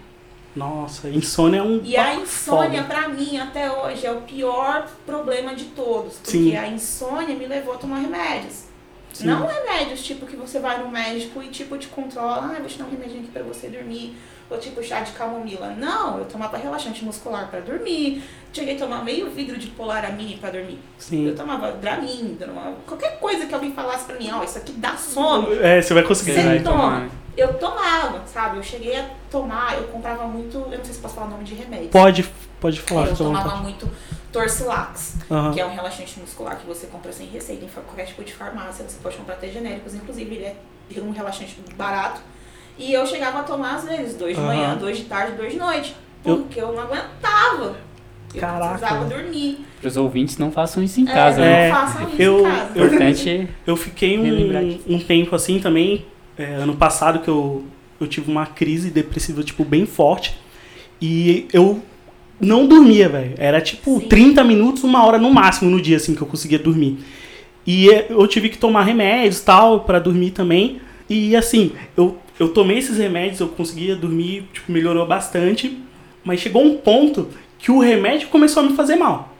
Nossa, insônia é um. E a insônia, foda. pra mim, até hoje, é o pior problema de todos. Porque Sim. a insônia me levou a tomar remédios. Sim. Não remédios, tipo, que você vai no médico e, tipo, te controla. Ah, vou te dar um remedinho aqui pra você dormir. Ou, tipo, chá de camomila. Não, eu tomava relaxante muscular pra dormir. Cheguei a tomar meio vidro de polaramine pra dormir. Sim. Eu tomava Dramin, tomava qualquer coisa que alguém falasse pra mim. Ó, isso aqui dá sono. É, você vai conseguir. Você vai toma. tomar? Eu tomava, sabe? Eu cheguei a tomar, eu comprava muito... Eu não sei se posso falar o nome de remédio. Pode, pode falar. eu fica à tomava vontade. muito Torcilax, Aham. que é um relaxante muscular que você compra sem receita em qualquer tipo de farmácia. Você pode comprar até genéricos, inclusive ele é um relaxante barato. E eu chegava a tomar às vezes dois de manhã, dois de tarde, dois de noite. Eu- Porque eu, não aguentava. Eu Caraca, precisava dormir. Para os ouvintes, não façam isso em É, casa. não né? É, façam isso eu- em casa. O importante Eu fiquei um, um tempo assim também, é, ano passado, que eu, eu tive uma crise depressiva, tipo, bem forte. E eu não dormia, velho. Era tipo Sim. 30 minutos, uma hora no máximo no dia, assim, que eu conseguia dormir. E é, eu tive que tomar remédios tal, pra dormir também. E assim, eu, eu tomei esses remédios, eu conseguia dormir, tipo, melhorou bastante. Mas chegou um ponto que o remédio começou a me fazer mal.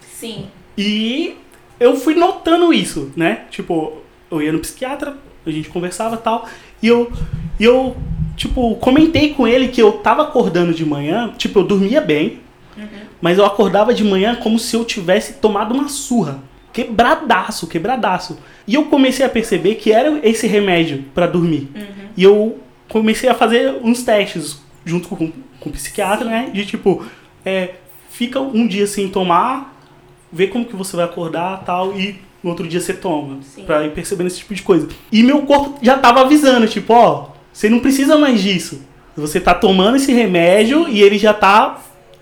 Sim. E eu fui notando isso, né? Tipo, eu ia no psiquiatra, a gente conversava e tal, e eu, e eu, tipo, comentei com ele que eu tava acordando de manhã, tipo, eu dormia bem, mas eu acordava de manhã como se eu tivesse tomado uma surra. Quebradaço, quebradaço. E eu comecei a perceber que era esse remédio pra dormir. E eu comecei a fazer uns testes junto com, com o psiquiatra, né? De tipo, é, fica um dia sem tomar, vê como que você vai acordar tal, e no outro dia você toma. Sim. Pra ir percebendo esse tipo de coisa. E meu corpo já tava avisando, tipo, ó, você não precisa mais disso. Você tá tomando esse remédio e ele já tá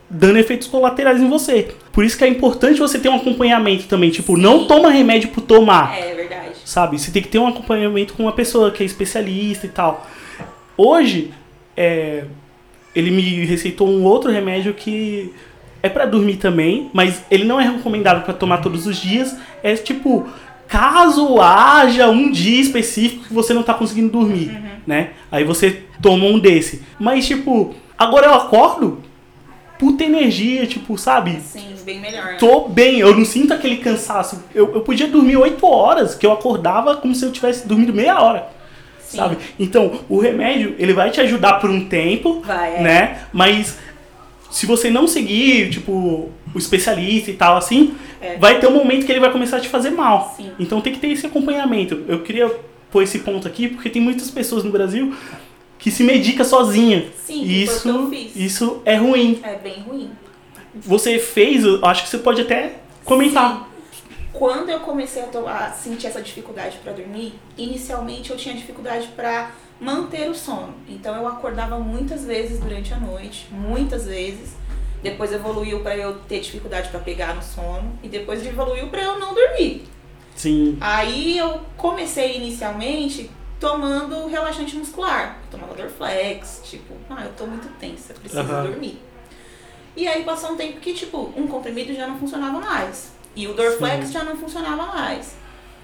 dando efeitos colaterais em você. Por isso que é importante você ter um acompanhamento também. Tipo, não toma remédio por tomar É verdade. sabe? Você tem que ter um acompanhamento com uma pessoa que é especialista e tal. Hoje, é, ele me receitou um outro remédio que é pra dormir também, mas ele não é recomendado pra tomar todos os dias. É tipo, caso haja um dia específico que você não tá conseguindo dormir, né? Aí você toma um desse. Mas tipo, agora eu acordo, puta energia, tipo, sabe? Sim, bem melhor. né? tô bem, eu não sinto aquele cansaço. Eu, eu podia dormir 8 horas, que eu acordava como se eu tivesse dormido meia hora. Sim. Sabe? Então, o remédio, ele vai te ajudar por um tempo, Vai, é. né? Mas se você não seguir, tipo, o especialista e tal, assim, É. vai ter um momento que ele vai começar a te fazer mal. Sim. Então tem que ter esse acompanhamento. Eu queria pôr esse ponto aqui, porque tem muitas pessoas no Brasil que se medica sozinha. Sim, isso, que eu fiz. isso é ruim. É bem ruim. Você fez, eu acho que você pode até comentar. Sim. Quando eu comecei a sentir essa dificuldade para dormir, inicialmente eu tinha dificuldade para manter o sono. Então eu acordava muitas vezes durante a noite, muitas vezes. Depois evoluiu para eu ter dificuldade para pegar no sono e depois evoluiu para eu não dormir. Sim. Aí eu comecei inicialmente tomando relaxante muscular. Eu tomava Dorflex, tipo, ah, eu tô muito tensa, preciso Aham. dormir. E aí passou um tempo que, tipo, um comprimido já não funcionava mais. E o Dorflex Sim. já não funcionava mais.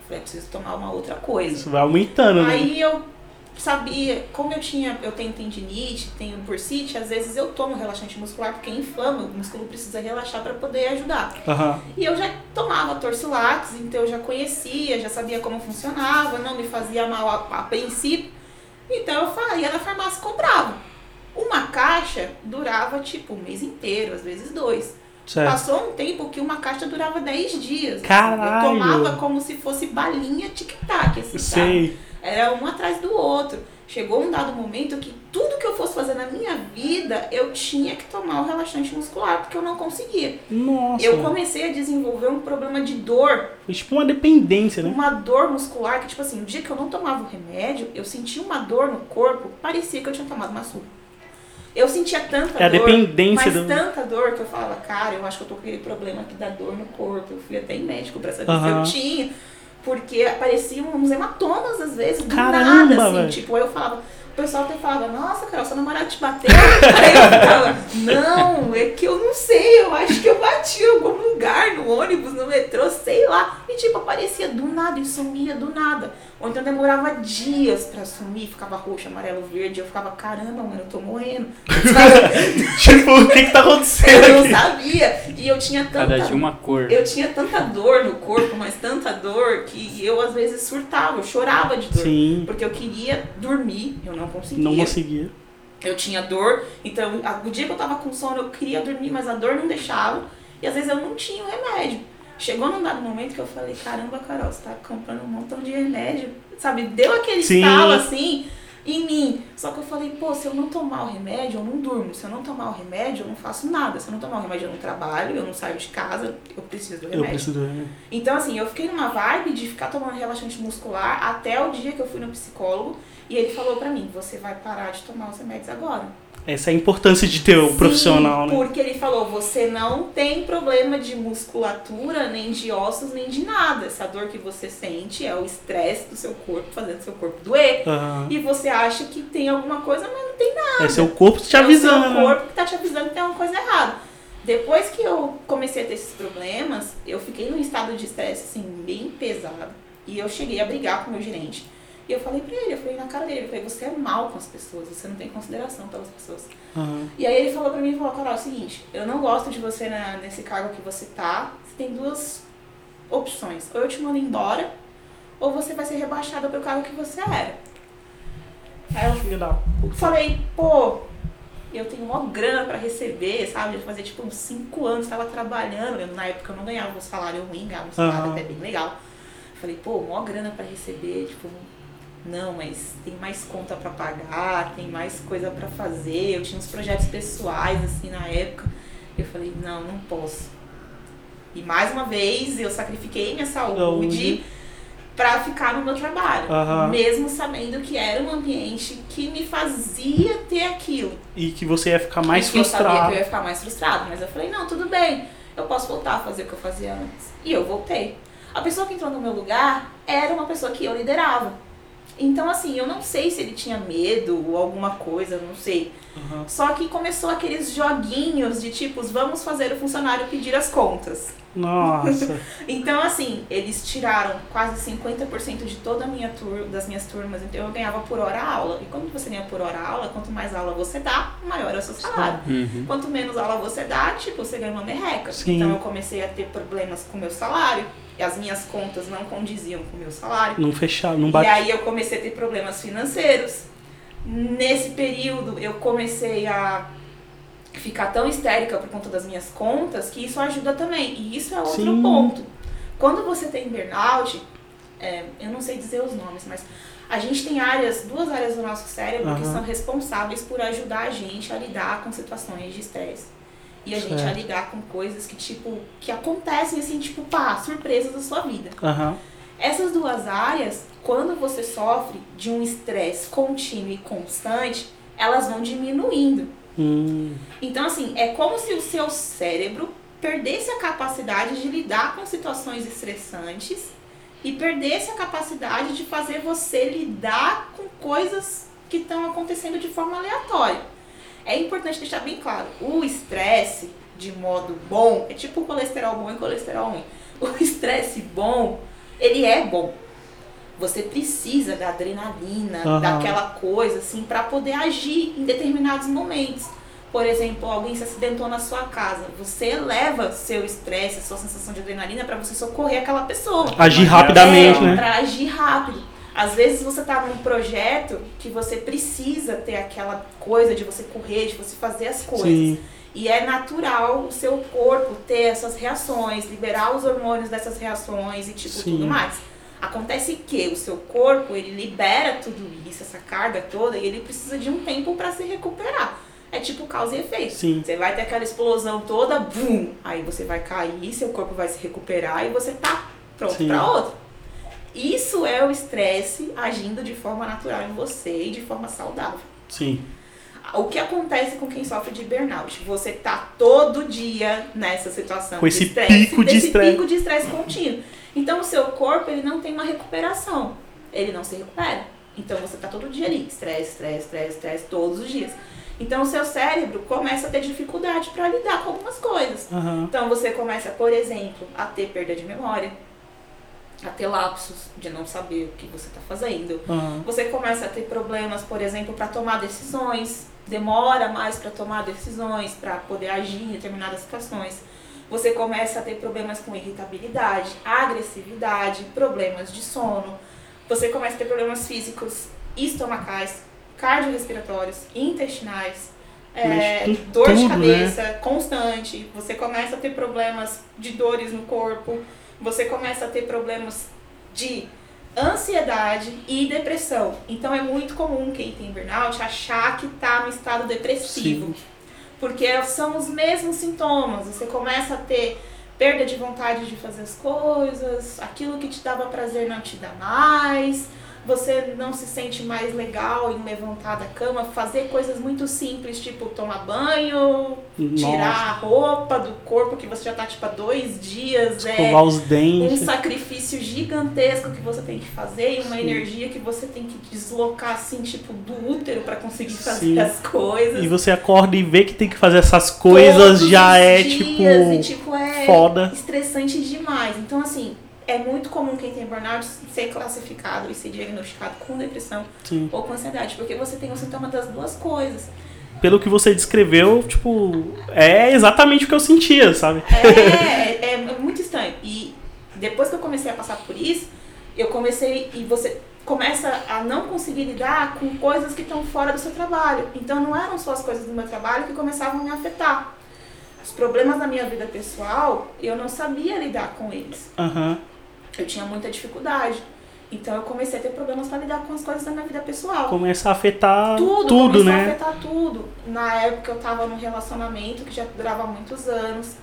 Eu Falei, preciso tomar uma outra coisa. Isso vai aumentando, né? Aí eu sabia, como eu tinha, eu tenho tendinite, tenho bursite, às vezes eu tomo relaxante muscular porque inflama, o músculo precisa relaxar para poder ajudar. Aham. E eu já tomava Torcilax, então eu já conhecia, já sabia como funcionava, não me fazia mal a, a princípio. Então eu ia na farmácia e comprava. Uma caixa durava tipo um mês inteiro, às vezes dois. Certo. Passou um tempo que uma caixa durava 10 dias. Caralho! Eu tomava como se fosse balinha tic-tac, assim? Sei. Era um atrás do outro. Chegou um dado momento que tudo que eu fosse fazer na minha vida, eu tinha que tomar o relaxante muscular, porque eu não conseguia. Nossa. Eu comecei a desenvolver um problema de dor, tipo uma dependência, né? uma dor muscular, que tipo assim, o dia que eu não tomava o remédio, eu sentia uma dor no corpo, parecia que eu tinha tomado uma surra. Eu sentia tanta É a dor, dependência mas do- tanta dor que eu falava, cara, eu acho que eu tô com aquele problema que dá dor no corpo. Eu fui até em médico pra saber Aham. se eu tinha. Porque apareciam uns hematomas às vezes, do Caramba, nada, assim. velho. Tipo, eu falava, o pessoal até falava, nossa, Carol, seu namorado te bateu? aí eu ficava, não, é que eu não sei, eu acho que eu bati em algum lugar, no ônibus, no metrô, sei lá. E tipo, aparecia do nada e sumia do nada. Ou então demorava dias pra sumir, ficava roxo, amarelo, verde. Eu ficava, caramba, mano, eu tô morrendo. Tipo, o que que tá acontecendo eu não sabia. E eu tinha tanta Cada de uma cor. eu tinha tanta dor no corpo, mas tanta dor que eu às vezes surtava, eu chorava de dor. Sim. Porque eu queria dormir, eu não conseguia. Não conseguia. Eu tinha dor, então o dia que eu tava com sono eu queria dormir, mas a dor não deixava. E às vezes eu não tinha o remédio. Chegou num dado momento que eu falei, caramba, Carol, você tá comprando um montão de remédio. Sabe, deu aquele Sim. estalo assim em mim. Só que eu falei, pô, se eu não tomar o remédio, eu não durmo. Se eu não tomar o remédio, eu não faço nada. Se eu não tomar o remédio, eu não trabalho, eu não saio de casa, eu preciso do Eu remédio. preciso do Então, assim, eu fiquei numa vibe de ficar tomando relaxante muscular até o dia que eu fui no psicólogo e ele falou pra mim: você vai parar de tomar os remédios agora. Essa é a importância de ter um Sim, profissional, né? Porque ele falou: você não tem problema de musculatura, nem de ossos, nem de nada. Essa dor que você sente é o estresse do seu corpo fazendo seu corpo doer. Aham. E você acha que tem alguma coisa, mas não tem nada. É seu corpo te É o avisando. seu né? corpo que tá te avisando que tem uma coisa errada. Depois que eu comecei a ter esses problemas, eu fiquei num estado de estresse assim, bem pesado. E eu cheguei a brigar com o meu gerente. E eu falei pra ele, eu falei na cara dele, eu falei, você é mal com as pessoas, você não tem consideração pelas pessoas. Aham. E aí ele falou pra mim, falou, Carol, é o seguinte, eu não gosto de você na- nesse cargo que você tá. Você tem duas opções. Ou eu te mando embora, ou você vai ser rebaixada pro cargo que você era. Aí eu falei, pô, eu tenho uma grana pra receber, sabe? Já fazia tipo uns 5 anos, tava trabalhando. Eu, na época eu não ganhava um salário ruim, ganhava um salário Aham. até bem legal. Falei, pô, mó grana pra receber, tipo, não, mas tem mais conta pra pagar, tem mais coisa pra fazer. Eu tinha uns projetos pessoais, assim, na época. Eu falei, não, não posso. E mais uma vez eu sacrifiquei minha saúde pra ficar no meu trabalho. Aham. Mesmo sabendo que era um ambiente que me fazia ter aquilo. E que você ia ficar mais E que Eu sabia que frustrado. eu ia ficar mais frustrado, mas eu falei, não, tudo bem, eu posso voltar a fazer o que eu fazia antes. E eu voltei. A pessoa que entrou no meu lugar era uma pessoa que eu liderava. Então, assim, eu não sei se ele tinha medo ou alguma coisa, não sei. Aham. Só que começou aqueles joguinhos de tipos, vamos fazer o funcionário pedir as contas. Nossa. Então, assim, eles tiraram quase 50% de toda a minha tur das minhas turmas. Então, eu ganhava por hora aula. E quando você ganha por hora aula, quanto mais aula você dá, maior é o seu salário. Uhum. Quanto menos aula você dá, tipo, você ganha uma merreca. Sim. Então, eu comecei a ter problemas com o meu salário. E as minhas contas não condiziam com o meu salário. Não fechar, não E bate. aí eu comecei a ter problemas financeiros. Nesse período eu comecei a ficar tão histérica por conta das minhas contas que isso ajuda também. E isso é outro Sim. ponto. Quando você tem burnout, é, eu não sei dizer os nomes, mas a gente tem áreas, duas áreas do nosso cérebro que Aham. são responsáveis por ajudar a gente a lidar com situações de estresse. E a gente a lidar com coisas que, tipo, que acontecem assim, tipo, pá, surpresas da sua vida. Aham. Essas duas áreas, quando você sofre de um estresse contínuo e constante, elas vão diminuindo. Hum. Então, assim, é como se o seu cérebro perdesse a capacidade de lidar com situações estressantes e perdesse a capacidade de fazer você lidar com coisas que estão acontecendo de forma aleatória. É importante deixar bem claro, o estresse, de modo bom, é tipo colesterol bom e colesterol ruim. O estresse bom, ele é bom. Você precisa da adrenalina, Aham. daquela coisa, assim, pra poder agir em determinados momentos. Por exemplo, alguém se acidentou na sua casa. Você eleva seu estresse, sua sensação de adrenalina pra você socorrer aquela pessoa. Agir rapidamente, é, né? Pra agir rápido. Às vezes você tá num projeto que você precisa ter aquela coisa de você correr, de você fazer as coisas. Sim. E é natural o seu corpo ter essas reações, liberar os hormônios dessas reações e tipo Sim. tudo mais. Acontece que o seu corpo, ele libera tudo isso, essa carga toda, e ele precisa de um tempo pra se recuperar. É tipo causa e efeito. Sim. Você vai ter aquela explosão toda, bum, aí você vai cair, seu corpo vai se recuperar e você tá pronto Sim. pra outra. Isso é o estresse agindo de forma natural em você e de forma saudável. Sim. O que acontece com quem sofre de burnout? Você tá todo dia nessa situação. Com de esse estresse, pico de estresse. pico de estresse contínuo. Então o seu corpo ele não tem uma recuperação. Ele não se recupera. Então você tá todo dia ali, estresse, estresse, estresse, estresse, todos os dias. Então o seu cérebro começa a ter dificuldade para lidar com algumas coisas. Aham. Então você começa, por exemplo, a ter perda de memória, a ter lapsos de não saber o que você está fazendo. Aham. Você começa a ter problemas, por exemplo, para tomar decisões, demora mais para tomar decisões, para poder agir em determinadas situações. Você começa a ter problemas com irritabilidade, agressividade, problemas de sono. Você começa a ter problemas físicos, estomacais, cardiorrespiratórios, intestinais, é, dor de tudo, né? cabeça constante. Você começa a ter problemas de dores no corpo. Você começa a ter problemas de ansiedade e depressão. Então é muito comum quem tem burnout achar que está no estado depressivo. Sim. Porque são os mesmos sintomas. Você começa a ter perda de vontade de fazer as coisas, aquilo que te dava prazer não te dá mais, você não se sente mais legal em levantar da cama, fazer coisas muito simples, tipo tomar banho, tirar a roupa do corpo que você já tá tipo há dois dias, é Escovar os um dentes. sacrifício gigantesco que você tem que fazer e uma Sim. energia que você tem que deslocar assim, tipo, do útero pra conseguir fazer Sim. as coisas. E você acorda e vê que tem que fazer essas coisas, Todos já os é dias, tipo. e, tipo, é foda. estressante demais. Então, assim, é muito comum quem tem burnout ser classificado e ser diagnosticado com depressão Sim. ou com ansiedade, porque você tem o sintoma das duas coisas. Pelo que você descreveu, tipo, é exatamente o que eu sentia, sabe? É, é, é muito estranho. E depois que eu comecei a passar por isso, eu comecei e você começa a não conseguir lidar com coisas que estão fora do seu trabalho. Então não eram só as coisas do meu trabalho que começavam a me afetar. Os problemas da minha vida pessoal, eu não sabia lidar com eles. Aham. Eu tinha muita dificuldade. Então eu comecei a ter problemas para lidar com as coisas da minha vida pessoal. Começa a afetar Tudo, tudo, começou a né? afetar tudo. Na época eu tava num relacionamento que já durava muitos anos.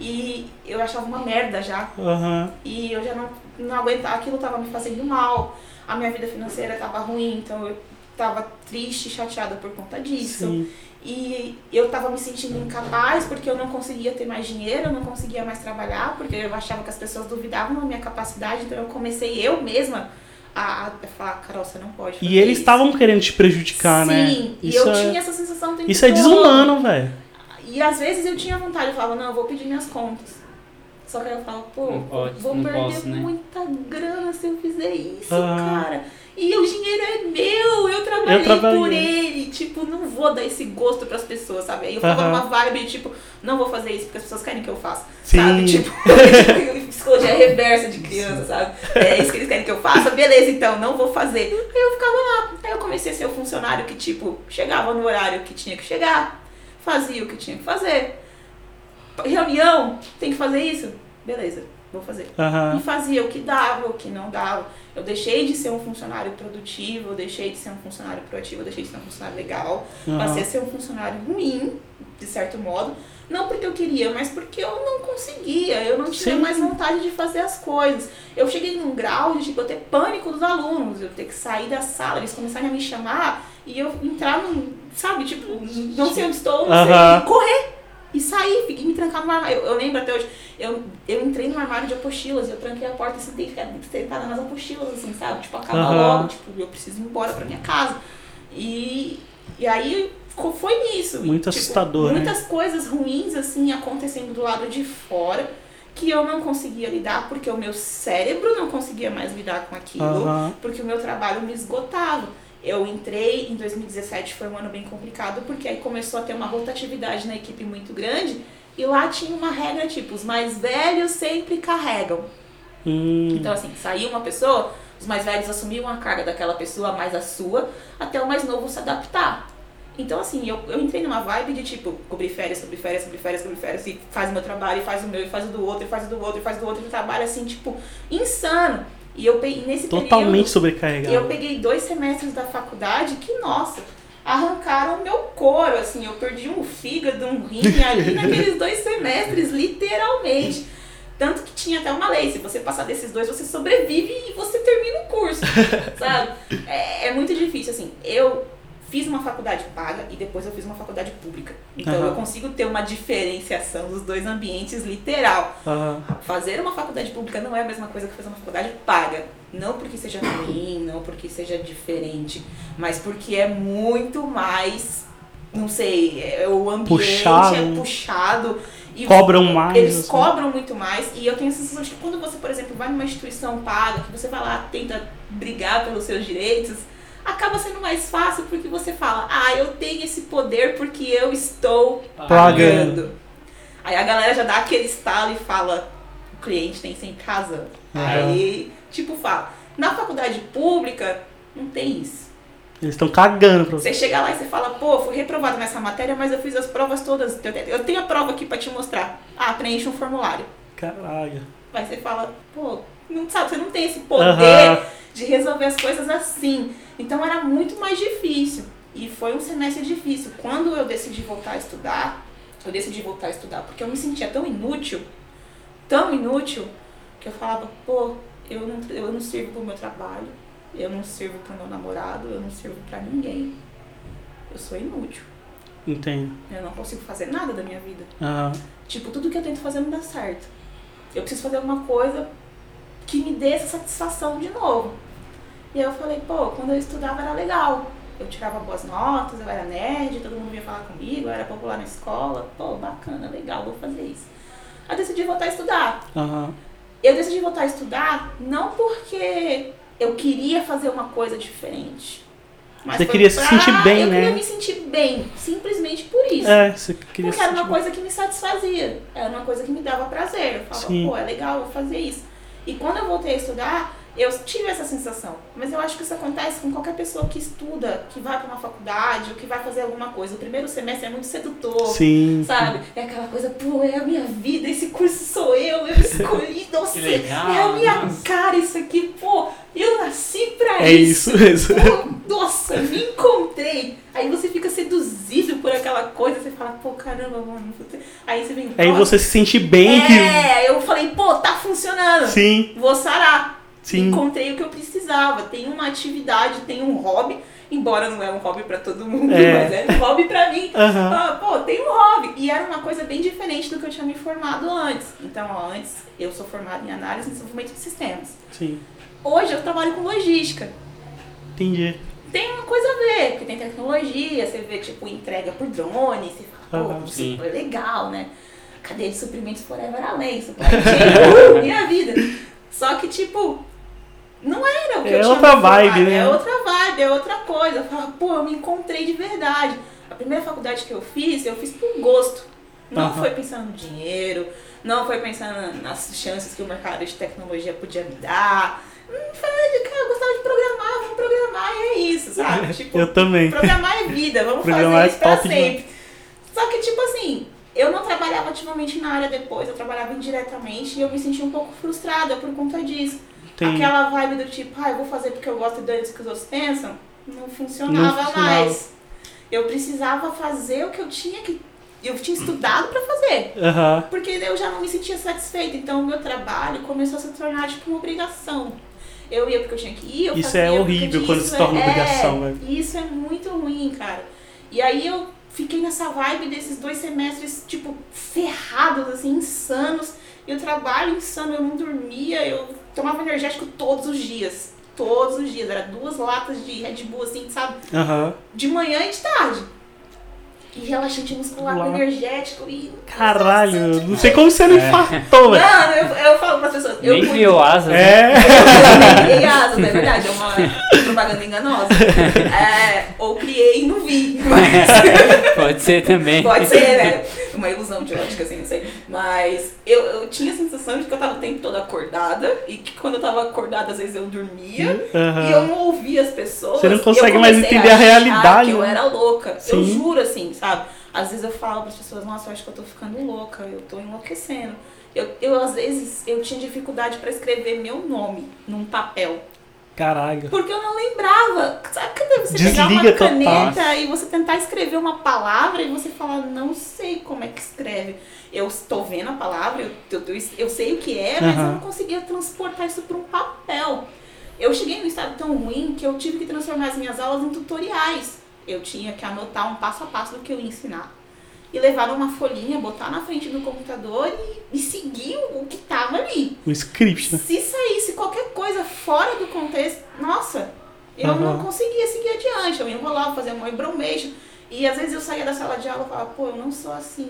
E eu achava uma merda já. Aham. E eu já não, não aguentava, aquilo tava me fazendo mal. A minha vida financeira tava ruim, então eu tava triste, chateada por conta disso. Sim. E eu tava me sentindo incapaz porque eu não conseguia ter mais dinheiro, eu não conseguia mais trabalhar, porque eu achava que as pessoas duvidavam da minha capacidade, então eu comecei eu mesma a, a falar, Carol, você não pode fazer E eles isso." estavam querendo te prejudicar, né? Sim, e Isso eu é, tinha essa sensação Isso é todo. desumano, velho. E às vezes eu tinha vontade, eu falava, não, eu vou pedir minhas contas. Só que aí eu falo, pô, Não pode, vou não perder posso, né? muita grana se eu fizer isso, Ah. cara. E o dinheiro é meu, eu trabalhei, Eu trabalhei. por ele. Tipo, não vou dar esse gosto pras pessoas, sabe? Aí eu ficava Aham. numa vibe tipo, não vou fazer isso porque as pessoas querem que eu faça. Sim. Sabe? Tipo, psicologia reversa de criança, sabe? É isso que eles querem que eu faça, beleza, então, não vou fazer. Aí eu ficava lá. Aí eu comecei a ser o funcionário que, tipo, chegava no horário que tinha que chegar, fazia o que tinha que fazer. Reunião, tem que fazer isso? Beleza, vou fazer. Aham. E fazia o que dava, o que não dava. Eu deixei de ser um funcionário produtivo, eu deixei de ser um funcionário proativo, eu deixei de ser um funcionário legal. Aham. Passei a ser um funcionário ruim, de certo modo. Não porque eu queria, mas porque eu não conseguia. Eu não tinha Sim. mais vontade de fazer as coisas. Eu cheguei num grau de tipo, eu ter pânico dos alunos, eu ter que sair da sala, eles começarem a me chamar e eu entrar num, sabe, tipo, não sei onde estou, não sei, correr. E sair, fiquei me trancar no armário. Eu, eu lembro até hoje, eu, eu entrei no armário de apostilas, eu tranquei a porta e sentei sentada nas apostilas, assim, sabe? Tipo, acabar Aham. logo, tipo, eu preciso ir embora pra minha casa. E, e aí foi nisso. Muito Tipo, assustador, né? Muitas coisas ruins, assim, acontecendo do lado de fora que eu não conseguia lidar porque o meu cérebro não conseguia mais lidar com aquilo, Aham. porque o meu trabalho me esgotava. Eu entrei em 2017, foi um ano bem complicado, porque aí começou a ter uma rotatividade na equipe muito grande, e lá tinha uma regra tipo, os mais velhos sempre carregam. Hum, Então, assim, saiu uma pessoa, os mais velhos assumiam a carga daquela pessoa, mais a sua, até o mais novo se adaptar. Então, assim, eu, eu entrei numa vibe de tipo, cobrir férias, cobrir férias, cobrir férias, cobrir férias, e faz o meu trabalho, e faz o meu, e faz o do outro, e faz o do outro, e faz o do outro, e trabalho assim, tipo, insano. E eu peguei nesse totalmente período, sobrecarregado. eu peguei dois semestres da faculdade que, nossa, arrancaram o meu couro, assim, eu perdi um fígado, um rim ali naqueles dois semestres, literalmente. Tanto que tinha até uma lei, se você passar desses dois, você sobrevive e você termina o curso, sabe? É, é muito difícil, assim, eu fiz uma faculdade paga e depois eu fiz uma faculdade pública. Então Aham. eu consigo ter uma diferenciação dos dois ambientes literal. Aham. Fazer uma faculdade pública não é a mesma coisa que fazer uma faculdade paga. Não porque seja ruim, não porque seja diferente, mas porque é muito mais, não sei, é- o ambiente Puxado. é puxado. E Cobram mais, Eles assim. cobram muito mais. E eu tenho a sensação de que quando você, por exemplo, vai numa instituição paga, que você vai lá, tenta brigar pelos seus direitos, acaba sendo mais fácil porque você fala, ah, eu tenho esse poder porque eu estou pagando. Aí a galera já dá aquele estalo e fala, o cliente tem sempre razão. É. Aí, tipo, fala, na faculdade pública, não tem isso. Eles estão cagando pra você. Você chega lá e você fala, pô, fui reprovado nessa matéria, mas eu fiz as provas todas. Eu te- Eu tenho a prova aqui pra te mostrar. Ah, preenche um formulário. Caralho. Aí você fala, pô, não sabe, você não tem esse poder Aham. De resolver as coisas assim. Então era muito mais difícil. E foi um semestre difícil. Quando eu decidi voltar a estudar, eu decidi voltar a estudar porque eu me sentia tão inútil, tão inútil, que eu falava, pô, eu não, eu não sirvo pro meu trabalho, eu não sirvo pro meu namorado, eu não sirvo pra ninguém. Eu sou inútil. Entendo. Eu não consigo fazer nada da minha vida. Aham. Tipo, tudo que eu tento fazer não dá certo. Eu preciso fazer alguma coisa que me dê essa satisfação de novo. E eu falei, pô, quando eu estudava era legal. Eu tirava boas notas, eu era nerd, todo mundo vinha falar comigo, eu era popular na escola. Pô, bacana, legal, vou fazer isso. Aí eu decidi voltar a estudar. Aham. Eu decidi voltar a estudar não porque eu queria fazer uma coisa diferente. Mas Você queria se pra- sentir bem, eu né? queria me sentir bem, simplesmente por isso. É, você queria Porque era uma coisa que me satisfazia, era uma coisa que me dava prazer. Eu falava, Sim. pô, é legal, eu vou fazer isso. E quando eu voltei a estudar, eu tive essa sensação. Mas eu acho que isso acontece com qualquer pessoa que estuda, que vai para uma faculdade ou que vai fazer alguma coisa. O primeiro semestre é muito sedutor. Sim. Sabe? É aquela coisa, pô, é a minha vida, esse curso sou eu, eu escolhi, nossa, Que legal, é a minha nossa. cara isso aqui, pô, eu nasci pra É isso mesmo. Pô, nossa, me encontrei. Aí você fica seduzido por aquela coisa, você fala, pô, caramba, mano. Aí você vem. Aí você se sente bem que. É, eu falei, pô, tá funcionando. Sim, Vou sarar. Sim. Encontrei o que eu precisava. Tem uma atividade, tem um hobby. Embora não é um hobby pra todo mundo, É. mas é um hobby pra mim. Aham. Ah, pô, tem um hobby. E era uma coisa bem diferente do que eu tinha me formado antes. Então, ó, antes eu sou formada em análise e desenvolvimento de sistemas. Sim. Hoje eu trabalho com logística. Entendi. tem uma coisa a ver, porque tem tecnologia, você vê, tipo, entrega por drone, você fala, pô, super legal, né? Cadeia de suprimentos forever além, uh, minha vida. Só que, tipo, não era o que É eu tinha outra vibe, né? É outra vibe, é outra coisa. Eu falo, pô, eu me encontrei de verdade. A primeira faculdade que eu fiz, eu fiz por gosto. Não Aham. foi pensando no dinheiro, não foi pensando nas chances que o mercado de tecnologia podia me dar. Hum, Falei, cara, eu gostava de programar, vamos programar e é isso, sabe? Tipo, Eu também. Programar é vida, vamos Programar fazer é isso pra top demais. sempre. Só que, tipo assim, eu não trabalhava ativamente na área depois, eu trabalhava indiretamente e eu me sentia um pouco frustrada por conta disso. Tem. Aquela vibe do tipo, ah, eu vou fazer porque eu gosto e dane-se que os outros pensam, não funcionava, Não funcionava. mais. Eu precisava fazer o que eu tinha que. Eu tinha estudado pra fazer. Aham. Porque eu já não me sentia satisfeita. Então o meu trabalho começou a se tornar tipo uma obrigação. Eu ia porque eu tinha que ir, eu Isso fazia é horrível quando se torna é, obrigação, velho. Isso é muito ruim, cara. E aí eu fiquei nessa vibe desses dois semestres, tipo, ferrados, assim, insanos. E o trabalho insano, eu não dormia, eu tomava energético todos os dias. Todos os dias. Era duas latas de Red Bull, assim, sabe? Aham. De manhã e de tarde. e relaxante muscular Lá. energético e. Caralho, não sei como você não infartou, velho. Não, eu, eu falo para as pessoas. eu Nem criou asas. né? É. Eu criei asas, é verdade, é uma propaganda enganosa. É, ou criei e não vi. Mas Pode ser também. pode ser, né? Uma ilusão de ótica, assim, não sei. Mas eu, eu tinha a sensação de que eu tava o tempo todo acordada e que quando eu tava acordada, às vezes eu dormia. Aham. E eu não ouvia as pessoas. Você não eu consegue mais entender a achar realidade, Que eu né? era louca. Eu Sim. juro, assim, sabe? Às vezes eu falo para as pessoas, nossa, eu acho que eu tô ficando louca, eu tô enlouquecendo. Eu, eu às vezes, eu tinha dificuldade para escrever meu nome num papel. Caralho. Porque eu não lembrava. Sabe quando você pegar Desliga uma total. caneta e você tentar escrever uma palavra e você falar, não sei como é que escreve. Eu estou vendo a palavra, eu, eu, eu, eu sei o que é, mas eu Aham. não conseguia transportar isso para um papel. Eu cheguei num estado tão ruim que eu tive que transformar as minhas aulas em tutoriais. Eu tinha que anotar um passo a passo do que eu ia ensinar. E levar numa folhinha, botar na frente do computador e, e seguir o que tava ali. O script, né? Se saísse qualquer coisa fora do contexto, nossa, eu Aham. não conseguia seguir adiante. Eu enrolava, fazia uma embromation. E às vezes eu saía da sala de aula e falava, pô, eu não sou assim.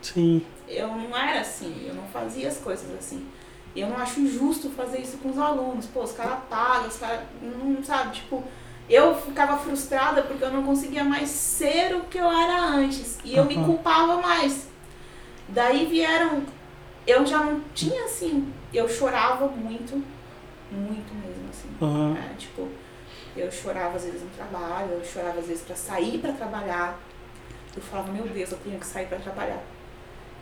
Sim. Eu não era assim, eu não fazia as coisas assim. E eu não acho justo fazer isso com os alunos. Pô, os caras pagam, os caras. Não sabe, tipo. Eu ficava frustrada porque eu não conseguia mais ser o que eu era antes. E eu me Aham. culpava mais. Daí vieram. Eu já não tinha assim. Eu chorava muito. Muito mesmo, assim. Aham. É, tipo, eu chorava às vezes no trabalho, eu chorava às vezes pra sair pra trabalhar. Eu falava, meu Deus, eu tenho que sair pra trabalhar.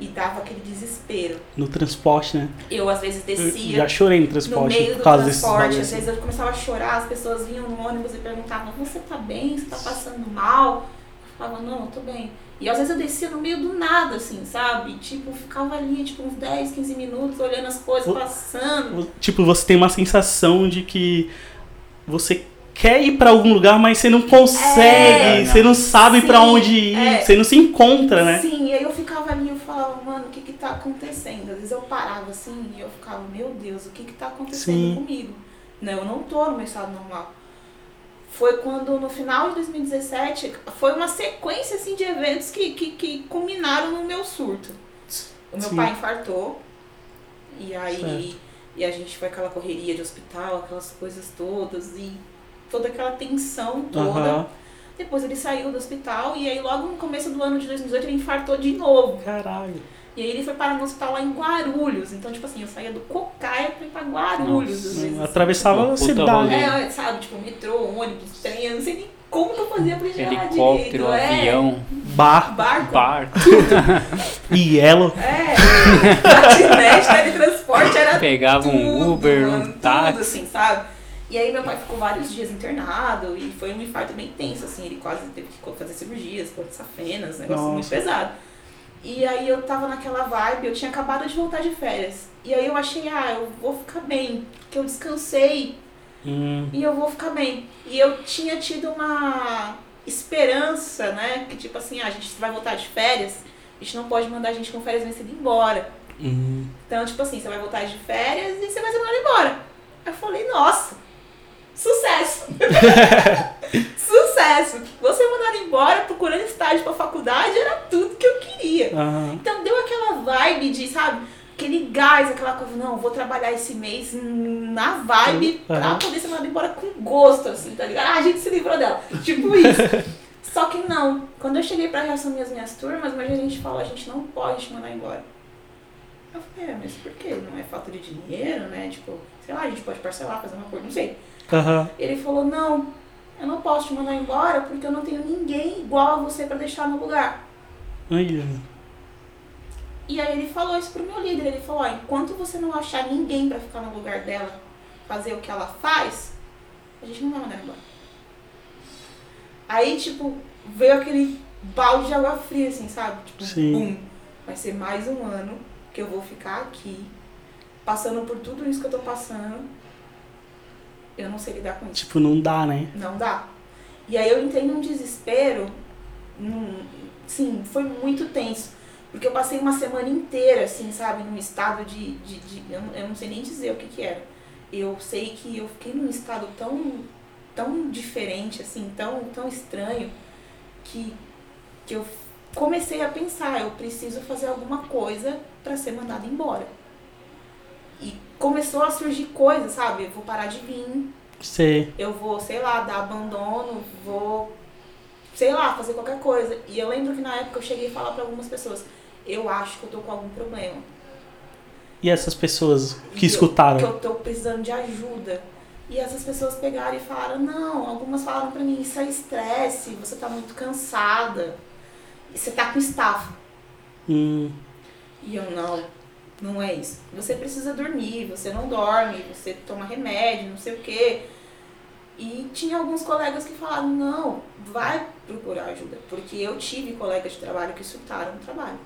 E dava aquele desespero. No transporte, né? Eu às vezes Eu descia já chorei no no transporte meio por do transporte, às vezes eu começava a chorar, as pessoas vinham no ônibus e perguntavam, você tá bem? Você tá passando mal? Eu falava, não, eu tô bem. E às vezes eu descia no meio do nada, assim, sabe? Tipo, ficava ali, tipo, uns 10, 15 minutos olhando as coisas O- passando. Tipo, você tem uma sensação de que você quer ir pra algum lugar, mas você não consegue, É. você não sabe pra onde ir, é. você não se encontra, né? Sim, e aí eu ficava ali e eu falava, mano, o que que tá acontecendo? Às vezes eu parava assim e eu ficava, meu Deus, o que que tá acontecendo Sim. comigo? Não, eu não tô no meu estado normal. Foi quando no final de 2017, foi uma sequência assim de eventos que, que, que culminaram no meu surto. O meu Sim. pai infartou, e aí Certo. e a gente foi aquela correria de hospital, aquelas coisas todas, e toda aquela tensão toda. Aham. Depois ele saiu do hospital e aí logo no começo do ano de 2018 ele infartou de novo. Caralho. E aí ele foi parar no hospital lá em Guarulhos. Então, tipo assim, eu saía do Cocaia pra ir pra Guarulhos. às vezes. Atravessava a cidade. É, sabe, tipo, metrô, ônibus, trem, eu não sei nem como que eu fazia pra chegar lá Helicóptero, direito. É, avião, Bar, barco. barco. Yellow. É, patinete, teletransporte, era Pegava um tudo, Uber, um mano, táxi. Tudo, assim, sabe? E aí meu pai ficou vários dias internado e foi um infarto bem tenso, assim, ele quase teve que fazer cirurgias, corte safenas, um negócio muito Nossa. pesado. E aí eu tava naquela vibe, eu tinha acabado de voltar de férias. E aí eu achei, ah, eu vou ficar bem, que eu descansei Hum, e eu vou ficar bem. E eu tinha tido uma esperança, né? Que tipo assim, ah, a gente vai voltar de férias, a gente não pode mandar a gente com férias vencidas embora. hum. Então, tipo assim, você vai voltar de férias e você vai ser mandado embora. Eu falei, nossa, sucesso! sucesso! Você mandado embora, procurando estágio pra faculdade, era tudo que eu queria. Aham. Então deu aquela vibe de, sabe, aquele gás, aquela coisa, não, vou trabalhar esse mês na vibe pra Aham. poder ser mandado embora com gosto, assim, tá ligado? Ah, a gente se livrou dela. Tipo isso. Só que não. Quando eu cheguei pra reassumir as minhas turmas, mas a gente falou, a gente não pode te mandar embora. Eu falei, é, mas por quê? Não é falta de dinheiro, né? Tipo, sei lá, a gente pode parcelar, fazer uma coisa, não sei. Aham. Ele falou, não, eu não posso te mandar embora porque eu não tenho ninguém igual a você pra deixar no lugar. Aí, E aí ele falou isso pro meu líder, ele falou, ó, enquanto você não achar ninguém pra ficar no lugar dela, fazer o que ela faz, a gente não vai mandar embora. Aí, tipo, veio aquele balde de água fria, assim, sabe? Tipo, Sim. bum. Vai ser mais um ano que eu vou ficar aqui, passando por tudo isso que eu tô passando. Eu não sei lidar com isso. tipo, não dá, né? Não dá. E aí eu entrei num desespero, num, sim, foi muito tenso. Porque eu passei uma semana inteira, assim, sabe, num estado de. de, de- eu, não- eu não sei nem dizer o que, que era. Eu sei que eu fiquei num estado tão, tão diferente, assim, tão, tão estranho, que, que eu comecei a pensar, eu preciso fazer alguma coisa para ser mandada embora. E começou a surgir coisas, sabe? Eu vou parar de vir, Você. eu vou, sei lá, dar abandono, vou, sei lá, fazer qualquer coisa. E eu lembro que na época eu cheguei a falar para algumas pessoas, eu acho que eu tô com algum problema. E essas pessoas E que eu- escutaram? Que eu tô precisando de ajuda. E essas pessoas pegaram e falaram, não, algumas falaram pra mim, isso é estresse, você tá muito cansada. E você tá com estafa. Hum, E eu, não, não é isso. Você precisa dormir, você não dorme, você toma remédio, não sei o quê. E tinha alguns colegas que falaram, não, vai procurar ajuda. Porque eu tive colegas de trabalho que surtaram no trabalho.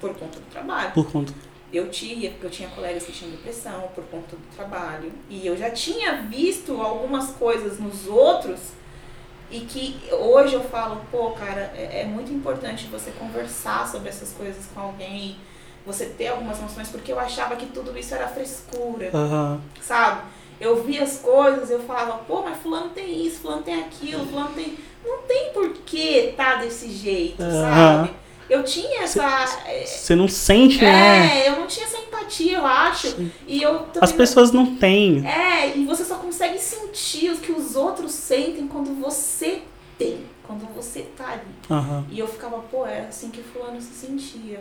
Por conta do trabalho. por conta. Eu tinha, porque eu tinha colegas que tinham depressão por conta do trabalho. E eu já tinha visto algumas coisas nos outros e que hoje eu falo, pô, cara, é, é muito importante você conversar sobre essas coisas com alguém, você ter algumas noções, porque eu achava que tudo isso era frescura, Aham. sabe? Eu via as coisas, eu falava, pô, mas fulano tem isso, fulano tem aquilo, fulano tem. Não tem porquê tá desse jeito, Aham. sabe? Eu tinha essa. é, Você não sente, né? é, eu não tinha essa empatia, eu acho. E eu também As pessoas não têm. É, e você só consegue sentir o que os outros sentem quando você tem, quando você tá ali. Aham. E eu ficava, pô, era assim que fulano se sentia.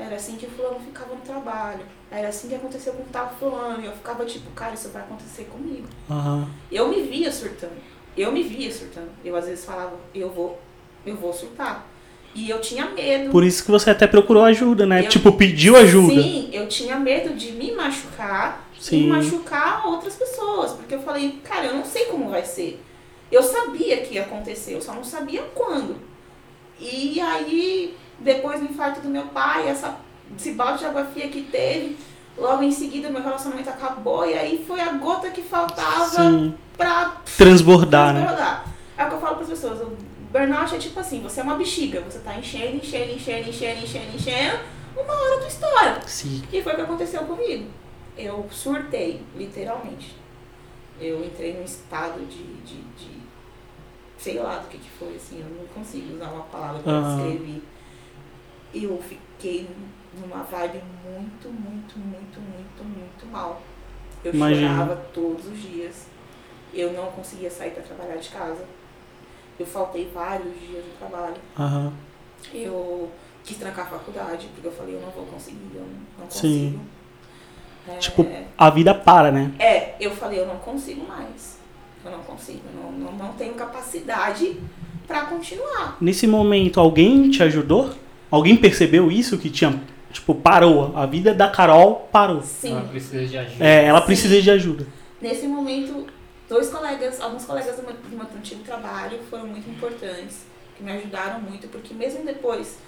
Era assim que fulano ficava no trabalho. Era assim que aconteceu com tal fulano. E eu ficava tipo, cara, isso vai acontecer comigo. Aham. Eu me via surtando. Eu me via surtando. Eu às vezes falava, eu vou, eu vou surtar. E eu tinha medo. Por isso que você até procurou ajuda, né? Eu- Tipo, pediu ajuda. Sim, eu tinha medo de me machucar Sim. e machucar outras pessoas. Porque eu falei, cara, eu não sei como vai ser. Eu sabia que ia acontecer, eu só não sabia quando. E aí, depois do infarto do meu pai, essa, esse balde de água fria que teve, logo em seguida meu relacionamento acabou. E aí foi a gota que faltava Sim. pra Transbordar, né? transbordar. É o que eu falo para as pessoas. O burnout é tipo assim, você é uma bexiga. Você tá enchendo, enchendo, enchendo, enchendo, enchendo, enchendo. Uma hora tu estoura. Sim. E foi o que aconteceu comigo. Eu surtei, literalmente. Eu entrei num estado de, de, de- sei lá do que que foi, assim, eu não consigo usar uma palavra para Aham. descrever. Eu fiquei numa vibe muito, muito, muito, muito, muito mal. Eu Imagino. chorava todos os dias. Eu não conseguia sair para trabalhar de casa. Eu faltei vários dias do trabalho. Aham. Eu quis trancar a faculdade, porque eu falei, eu não vou conseguir, eu não consigo. Sim. É, Tipo, a vida para, né? é, eu falei, eu não consigo mais. Eu não consigo, não, não, não tenho capacidade pra continuar. Nesse momento, alguém te ajudou? Alguém percebeu isso que tinha. Tipo, parou. A vida da Carol parou. Sim, Ela precisa de ajuda. É, ela Sim. precisa de ajuda. nesse momento, dois colegas, alguns colegas do meu, do meu antigo trabalho foram muito importantes, que me ajudaram muito, porque mesmo depois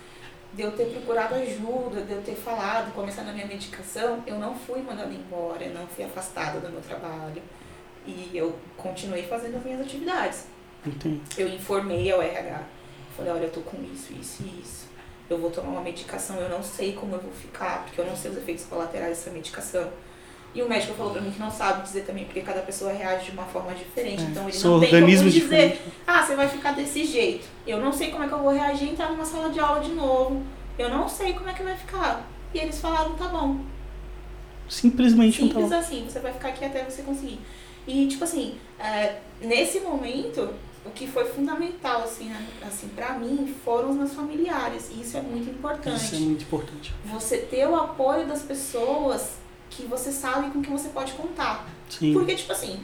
de eu ter procurado ajuda, de eu ter falado, começando a minha medicação, eu não fui mandada embora, eu não fui afastada do meu trabalho. E eu continuei fazendo as minhas atividades. Entendi. Eu informei ao RH. Falei, olha, eu tô com isso, isso e isso. Eu vou tomar uma medicação, eu não sei como eu vou ficar, porque eu não sei os efeitos colaterais dessa medicação. E o médico falou pra mim que não sabe dizer também, porque cada pessoa reage de uma forma diferente. É, então ele não tem como dizer, diferentes. ah, você vai ficar desse jeito. Eu não sei como é que eu vou reagir e entrar numa sala de aula de novo. Eu não sei como é que vai ficar. E eles falaram, tá bom. Simplesmente não Simples tá. assim, você vai ficar aqui até você conseguir. E, tipo assim, é, nesse momento, o que foi fundamental, assim, né, assim para mim, foram os meus familiares. E isso é muito importante. Isso é muito importante. Você ter o apoio das pessoas que você sabe com quem você pode contar. Sim. Porque, tipo assim,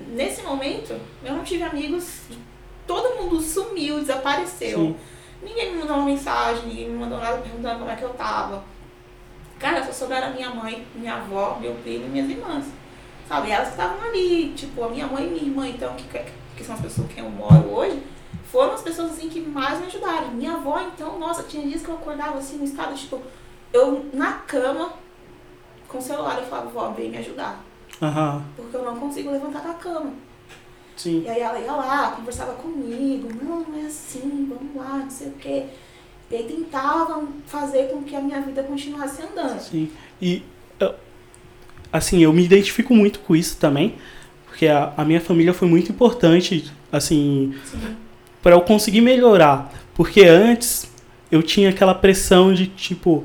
nesse momento, eu não tive amigos, todo mundo sumiu, desapareceu. Sim. Ninguém me mandou uma mensagem, ninguém me mandou nada perguntando como é que eu tava. Cara, só sobraram minha mãe, minha avó, meu primo e minhas irmãs. Sabe? Elas que estavam ali, tipo, a minha mãe e minha irmã, então, que, que são as pessoas com quem eu moro hoje, foram as pessoas assim que mais me ajudaram. Minha avó, então, nossa, tinha dias que eu acordava assim no estado, tipo, eu na cama, com o celular, eu falava, vó, vem me ajudar. Aham. Porque eu não consigo levantar da cama. Sim. E aí ela ia lá, conversava comigo, não, não é assim, vamos lá, não sei o quê. E aí tentavam fazer com que a minha vida continuasse andando. Sim. E, assim, eu me identifico muito com isso também, porque a, a minha família foi muito importante, assim, Sim. para eu conseguir melhorar. Porque antes eu tinha aquela pressão de tipo.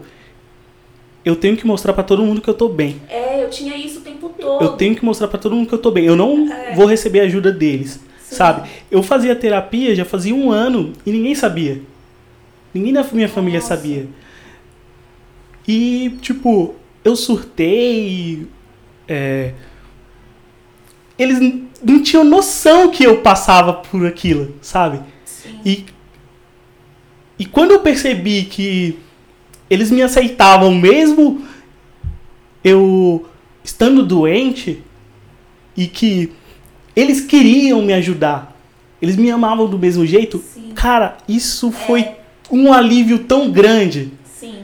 Eu tenho que mostrar pra todo mundo que eu tô bem. É, eu tinha isso o tempo todo. Eu tenho que mostrar pra todo mundo que eu tô bem. Eu não É. vou receber ajuda deles. Sim. Sabe? Eu fazia terapia já fazia um ano e ninguém sabia. Ninguém da minha família Nossa. sabia. E, tipo, eu surtei. É, eles não tinham noção que eu passava por aquilo, sabe? Sim. E, e quando eu percebi que eles me aceitavam mesmo eu estando doente e que eles queriam me ajudar, eles me amavam do mesmo jeito, Sim. cara, isso foi É. um alívio tão grande, Sim.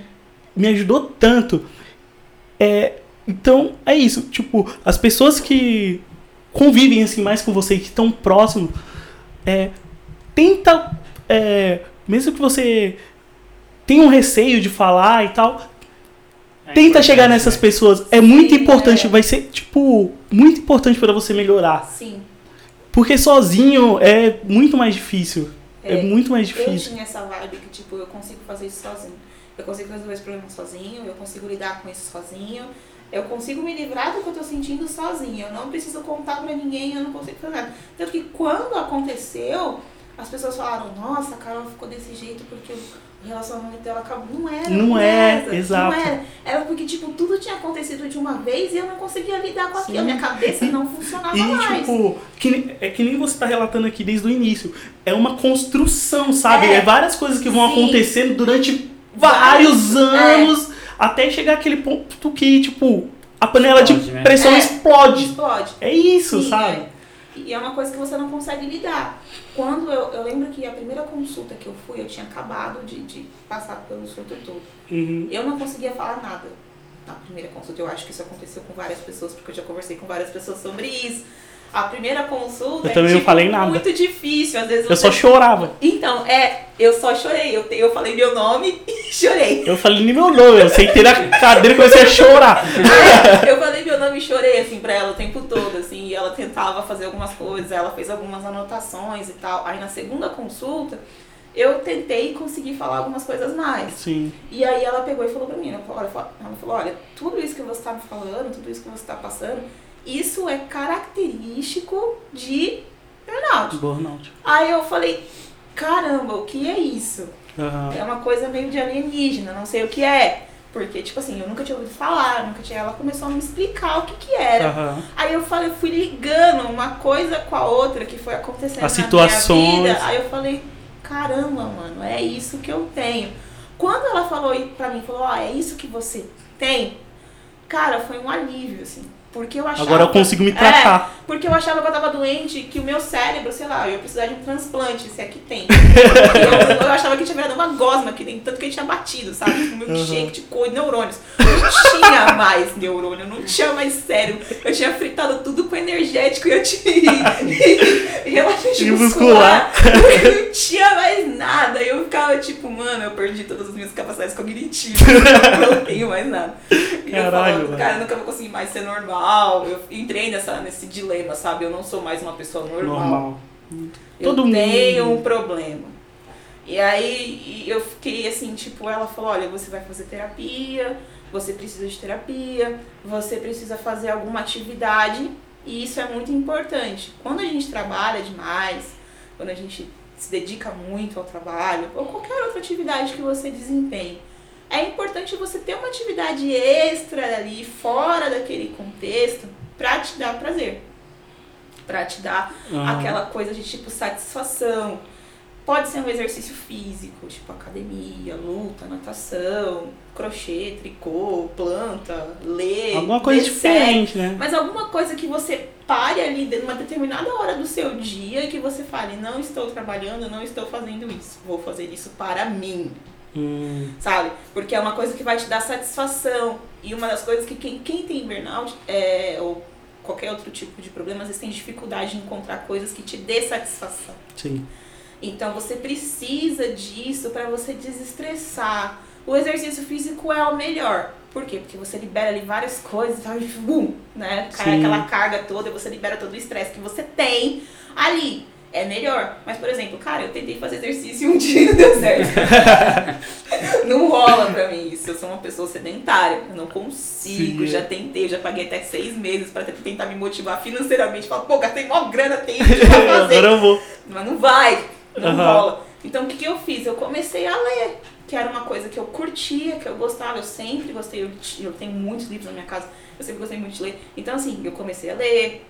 me ajudou tanto. É, então, é isso, tipo, as pessoas que convivem assim mais com você, que estão próximos, é, tenta, é, mesmo que você tenha um receio de falar e tal, É tenta chegar nessas né? pessoas. É muito Sim, importante, é. vai ser, tipo, muito importante para você melhorar. Sim. Porque sozinho é muito mais difícil. É, muito mais Eu difícil. tinha essa vibe que, tipo, eu consigo fazer isso sozinho. Eu consigo resolver esse problema sozinho, eu consigo lidar com isso sozinho. Eu consigo me livrar do que eu tô sentindo sozinho. Eu não preciso contar pra ninguém, eu não consigo fazer nada. Tanto que quando aconteceu, as pessoas falaram, nossa, a Carol ficou desse jeito porque o relacionamento dela acabou. Não era. Não é, era, exato. Não era. Era porque, tipo, tudo tinha acontecido de uma vez e eu não conseguia lidar com aquilo. Minha cabeça não funcionava E, mais. tipo, que, é que nem você tá relatando aqui desde o início. É uma construção, sabe? É. É, várias coisas que vão Sim. acontecendo durante Vários, vários anos até chegar aquele ponto que, tipo, a panela Explode, de né? pressão É. explode. Explode. É isso, Sim, sabe? é. E é uma coisa que você não consegue lidar. Quando eu, eu lembro que a primeira consulta que eu fui, eu tinha acabado de, de passar pelo surto todo. Uhum. Eu não conseguia falar nada na primeira consulta. Eu acho que isso aconteceu com várias pessoas, porque eu já conversei com várias pessoas sobre isso. A primeira consulta Eu é também não tipo, falei nada. muito difícil. Às vezes Eu só chorava. Então, é, eu só chorei. Eu, te- eu falei meu nome e chorei. Eu falei nem meu nome, eu sentei na cadeira e comecei a chorar. eu falei meu nome e chorei, assim, pra ela o tempo todo, assim, e ela tentava fazer algumas coisas, ela fez algumas anotações e tal. Aí na segunda consulta, eu tentei conseguir falar algumas coisas mais. Sim. E aí ela pegou e falou pra mim, olha, ela falou, olha, tudo isso que você tá me falando, tudo isso que você tá passando, isso é característico de burnout. Burnout. Aí eu falei, caramba, o que é isso? Aham. É uma coisa meio de alienígena, não sei o que é. Porque, tipo assim, eu nunca tinha ouvido falar, nunca tinha. Ela começou a me explicar o que que era. Aham. Aí eu falei, eu fui ligando uma coisa com a outra que foi acontecendo As na situações. minha vida. Aí eu falei, caramba, mano, é isso que eu tenho. Quando ela falou pra mim, falou, ó, é isso que você tem, cara, foi um alívio, assim. Porque eu achava. Agora eu consigo me É, tratar. porque eu achava que eu tava doente, que o meu cérebro, sei lá, eu ia precisar de um transplante, se é que tem. eu, eu achava que tinha virado uma gosma aqui dentro, tanto que ele tinha batido, sabe? Tipo, meu Uhum. de cor neurônios. Não tinha mais neurônio, não tinha mais cérebro. Eu tinha fritado tudo com energético e eu tinha e relaxante muscular. Eu não tinha mais nada. E eu ficava tipo, mano, eu perdi todas as minhas capacidades cognitivas. Eu não tenho mais nada. E eu Caralho, falava, mano. cara, eu nunca vou conseguir mais ser normal. Eu entrei nessa, nesse dilema, sabe? Eu não sou mais uma pessoa normal. Normal. Eu Todo tenho mundo. um problema. E aí eu fiquei assim, tipo, ela falou, olha, você vai fazer terapia, você precisa de terapia, você precisa fazer alguma atividade, e isso é muito importante. Quando a gente trabalha demais, quando a gente se dedica muito ao trabalho, ou qualquer outra atividade que você desempenhe, é importante você ter uma atividade extra ali, fora daquele contexto, pra te dar prazer. Pra te dar aquela coisa de tipo satisfação. Pode ser um exercício físico, tipo academia, luta, natação, crochê, tricô, planta, ler. Alguma coisa diferente, né? mas alguma coisa que você pare ali de uma determinada hora do seu dia e que você fale, não estou trabalhando, não estou fazendo isso, vou fazer isso para mim, Hum, sabe? Porque é uma coisa que vai te dar satisfação. E uma das coisas que quem, quem tem burnout, é, ou qualquer outro tipo de problema, às vezes tem dificuldade de encontrar coisas que te dê satisfação. sim. Então você precisa disso para você desestressar. O exercício físico é o melhor. Por quê? Porque você libera ali várias coisas, sabe? Bum, né? Cai Sim. aquela carga toda e você libera todo o estresse que você tem ali. É melhor. Mas, por exemplo, cara, eu tentei fazer exercício um dia e não deu certo. não rola pra mim isso. Eu sou uma pessoa sedentária. Eu não consigo. Sim. Já tentei, já paguei até seis meses pra tentar me motivar financeiramente. Falar, pô, gastei mó grana, tem que fazer. Agora eu vou. Mas não vai, não Aham. rola. Então o que, que eu fiz? Eu comecei a ler, que era uma coisa que eu curtia, que eu gostava, eu sempre gostei, eu, eu tenho muitos livros na minha casa, eu sempre gostei muito de ler. Então assim, eu comecei a ler,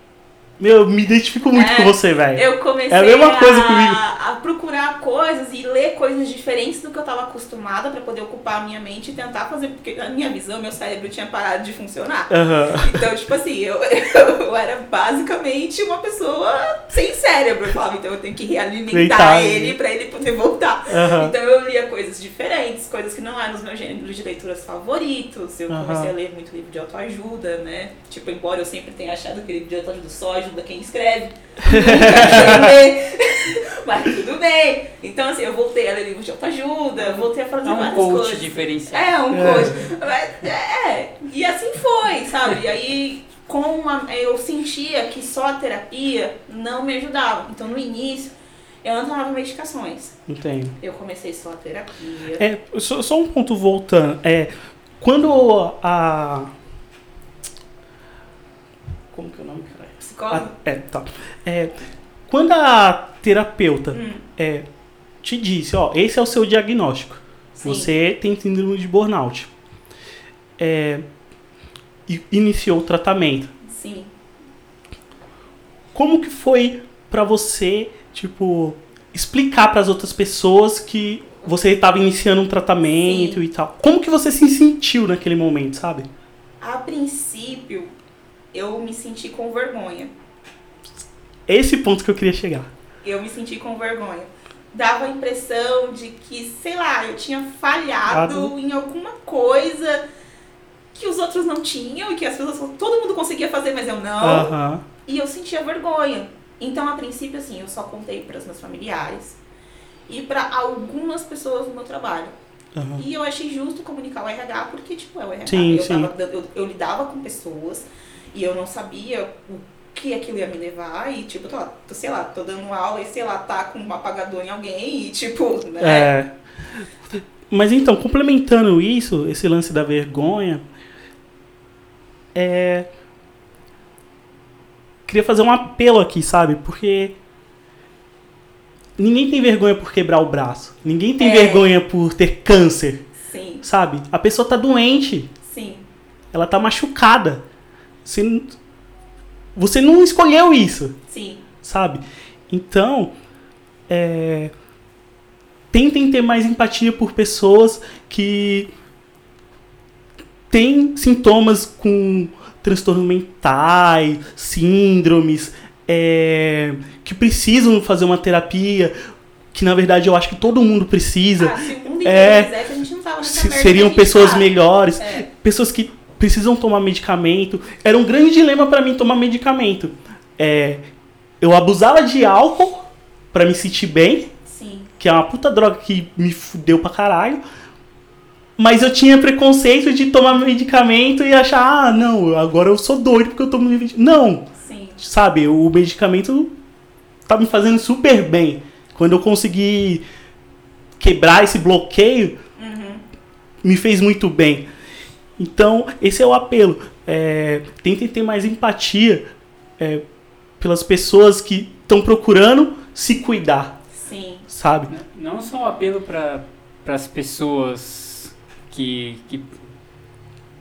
Meu, eu me identifico muito É, com você, velho. eu comecei É a mesma coisa comigo. a procurar coisas e ler coisas diferentes do que eu estava acostumada pra poder ocupar a minha mente e tentar fazer, porque na minha visão, meu cérebro tinha parado de funcionar. Aham. Então, tipo assim, eu, eu era basicamente uma pessoa sem cérebro. Eu falava, então eu tenho que realimentar ele pra ele poder voltar. Aham. Então eu lia coisas diferentes, coisas que não eram os meus gêneros de leituras favoritos. Eu Aham. comecei a ler muito livro de autoajuda, né? Tipo, embora eu sempre tenha achado que livro de autoajuda só ajuda quem escreve. Mas tudo bem. Então, assim, eu voltei a ler livros de autoajuda, voltei a fazer É um várias coach coisas. diferenciado. É, um É. coach. Mas, é, e assim foi, sabe? E aí, com a, eu sentia que só a terapia não me ajudava. Então, no início, eu não tomava medicações. Entendo. Eu comecei só a terapia. É, só, só um ponto voltando. É, quando a. Como que é o nome? Psicólogo? A- é, tá. É, quando a terapeuta Hum, é, te disse, ó, esse é o seu diagnóstico. sim. Você tem síndrome de burnout. É, e iniciou o tratamento. Sim. Como que foi pra você, tipo, explicar para as outras pessoas que você estava iniciando um tratamento Sim. e tal? Como que você se sentiu naquele momento, sabe? A princípio, eu me senti com vergonha. Esse ponto que eu queria chegar. Eu me senti com vergonha. Dava a impressão de que, sei lá, eu tinha falhado Ah, em alguma coisa que os outros não tinham e que as pessoas, todo mundo conseguia fazer, mas eu não. Aham. E eu sentia vergonha. Então, a princípio, assim, eu só contei para os meus familiares e para algumas pessoas no meu trabalho. aham. E eu achei justo comunicar o RH, porque, tipo, é o RH. Sim, eu, sim. dando- eu, eu lidava com pessoas e eu não sabia o que aquilo ia me levar. E, tipo, tô, tô, sei lá, tô dando aula e, sei lá, tá com um apagador em alguém e, tipo, né? É. Mas então, complementando isso, esse lance da vergonha, é. Queria fazer um apelo aqui, sabe? Porque. Ninguém tem vergonha por quebrar o braço. Ninguém tem É. vergonha por ter câncer, Sim, sabe? A pessoa tá doente. sim, Ela tá machucada. Você, você não escolheu isso sim. sabe? Então, é, tentem ter mais empatia por pessoas que têm sintomas com transtornos mentais, síndromes, é, que precisam fazer uma terapia, que na verdade eu acho que todo mundo precisa. Ah, se o mundo É. quisesse, a gente não tava nessa Se- seriam pessoas melhores, É. pessoas que precisam tomar medicamento. Era um grande dilema pra mim tomar medicamento. É, eu abusava de álcool pra me sentir bem, Sim, que é uma puta droga que me fudeu pra caralho. Mas eu tinha preconceito de tomar medicamento e achar, ah, não, agora eu sou doido porque eu tomo medicamento. Não, sim, sabe, o medicamento tá me fazendo super bem. Quando eu consegui quebrar esse bloqueio, Uhum. me fez muito bem. Então, esse é o apelo. É, tentem ter mais empatia é, pelas pessoas que estão procurando se cuidar, sim. sabe? Não só um apelo para as pessoas que, que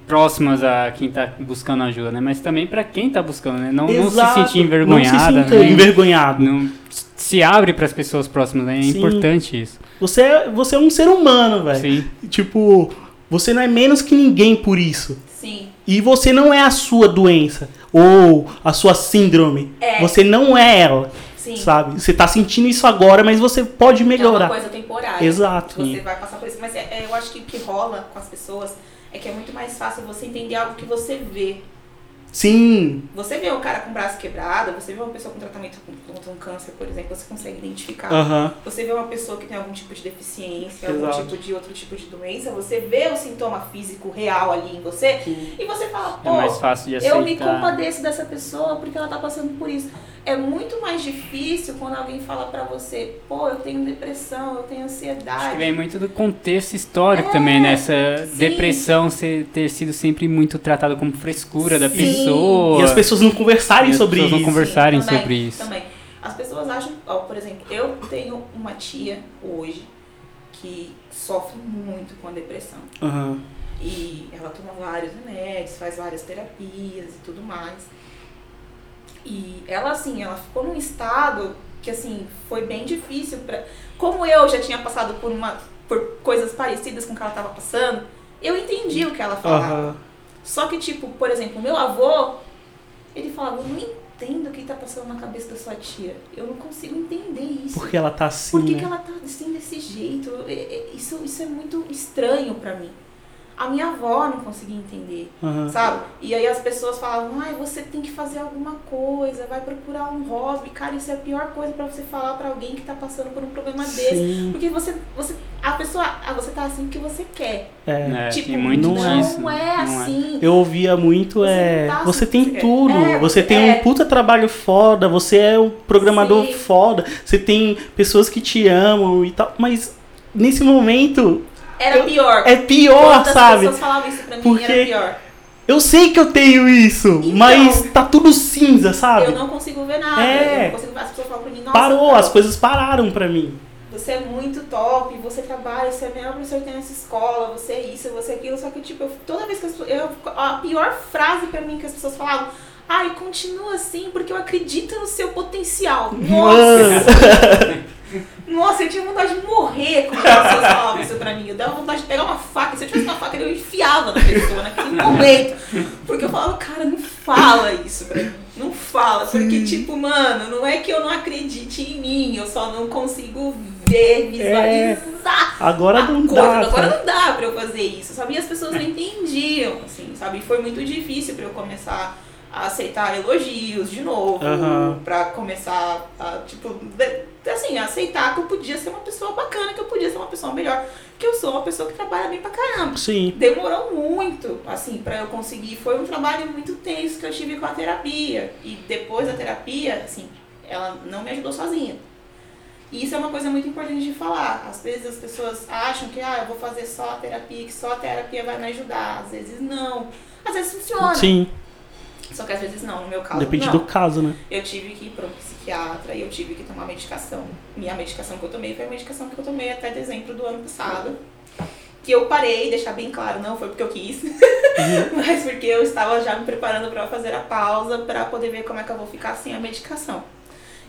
próximas a quem está buscando ajuda, né? Mas também para quem está buscando, né? Não, não se sentir envergonhada, Não se sinta né? envergonhado. Não se abre para as pessoas próximas, né? É Sim. importante isso. Você é, você é um ser humano, velho. Sim. Tipo, você não é menos que ninguém por isso. Sim. E você não é a sua doença ou a sua síndrome. É. Você não é ela, Sim. sabe? Você tá sentindo isso agora, mas você pode É uma melhorar. coisa temporária. Exato. Você vai passar por isso. Mas é- é, eu acho que o que rola com as pessoas é que é muito mais fácil você entender algo que você vê. Sim, Você vê um cara com o braço quebrado, você vê uma pessoa com tratamento com- contra um câncer, por exemplo, você consegue identificar. aham. Você vê uma pessoa que tem algum tipo de deficiência, algum Exato. tipo de outro tipo de doença, você vê o sintoma físico real ali em você e você fala, É pô, mais fácil de aceitar. eu me compadeço dessa pessoa porque ela tá passando por isso. É muito mais difícil quando alguém fala pra você, pô, eu tenho depressão, eu tenho Acho que ansiedade. vem muito do contexto histórico É, também, né? Essa sim. depressão ser, ter sido sempre muito tratada como frescura da Sim. Pessoa. E as pessoas não conversarem as sobre pessoas não isso. conversarem Também, sobre isso. Também. As pessoas acham, ó, por exemplo, eu tenho uma tia hoje que sofre muito com a depressão. Aham. E ela toma vários remédios, faz várias terapias e tudo mais. E ela, assim, ela ficou num estado que, assim, foi bem difícil pra... Como eu já tinha passado por uma por coisas parecidas com o que ela estava passando, eu entendi o que ela falava. Aham. Só que, tipo, por exemplo, meu avô, ele falava, eu não entendo o que tá passando na cabeça da sua tia. Eu não consigo entender isso. Porque ela tá assim, Por que, né? que ela tá assim desse jeito? É- é- Isso, isso é muito estranho pra mim. A minha avó não conseguia entender, Aham. sabe? E aí as pessoas falavam, ai, você tem que fazer alguma coisa, vai procurar um hobby. Cara, isso é a pior coisa pra você falar pra alguém que tá passando por um problema desse. Sim. Porque você, você, a pessoa, ah, você tá assim porque você quer. É. É, tipo, tem muito não é- disso. não é assim. Eu ouvia muito, Você é. tá Você assim, tem você- tudo. é, você tem é. um puta trabalho foda. Você é um programador Sim. foda. Você tem pessoas que te amam e tal. Mas nesse momento Era Eu- pior. é pior, Quando as sabe? pessoas falavam isso pra mim, Porque- era pior. Eu sei que eu tenho isso, Então. mas tá tudo cinza, sabe? Eu não consigo ver nada. É. Consigo. As pessoas falam pra mim, nossa, Parou, cara, as coisas pararam pra mim. você é muito top, você trabalha, você é melhor professor que tem nessa escola, você é isso, você é aquilo. Só que, tipo, eu- toda vez que as pessoas. Eu, a pior frase pra mim que as pessoas falavam, ai, continua assim, porque eu acredito no seu potencial. Nossa! Nossa, eu tinha vontade de morrer quando as pessoas falavam isso pra mim. Eu dava vontade de pegar uma faca. Se eu tivesse uma faca, eu enfiava na pessoa naquele momento. Porque eu falava, cara, não fala isso pra mim. Não fala. Porque, tipo, mano, não é que eu não acredite em mim. Eu só não consigo ver, visualizar. Agora a não coisa. dá. Agora cara. não dá pra eu fazer isso, sabe? E as pessoas não entendiam, assim, sabe? E foi muito difícil pra eu começar a aceitar elogios de novo. Aham. Pra começar a, tipo, assim, aceitar que eu podia ser uma pessoa bacana, que eu podia ser uma pessoa melhor. Que eu sou uma pessoa que trabalha bem pra caramba. Sim. Demorou muito, assim, pra eu conseguir. Foi um trabalho muito tenso que eu tive com a terapia. E depois da terapia, assim, ela não me ajudou sozinha. E isso é uma coisa muito importante de falar. Às vezes as pessoas acham que, ah, eu vou fazer só a terapia, que só a terapia vai me ajudar. Às vezes não. Às vezes funciona. Sim. Só que às vezes não. No meu caso, Depende não. do caso, né? Eu tive que ir para um psiquiatra e eu tive que tomar medicação. Minha medicação que eu tomei foi a medicação que eu tomei até dezembro do ano passado. Que eu parei, deixar bem claro, não foi porque eu quis, mas porque eu estava já me preparando para fazer a pausa para poder ver como é que eu vou ficar sem a medicação.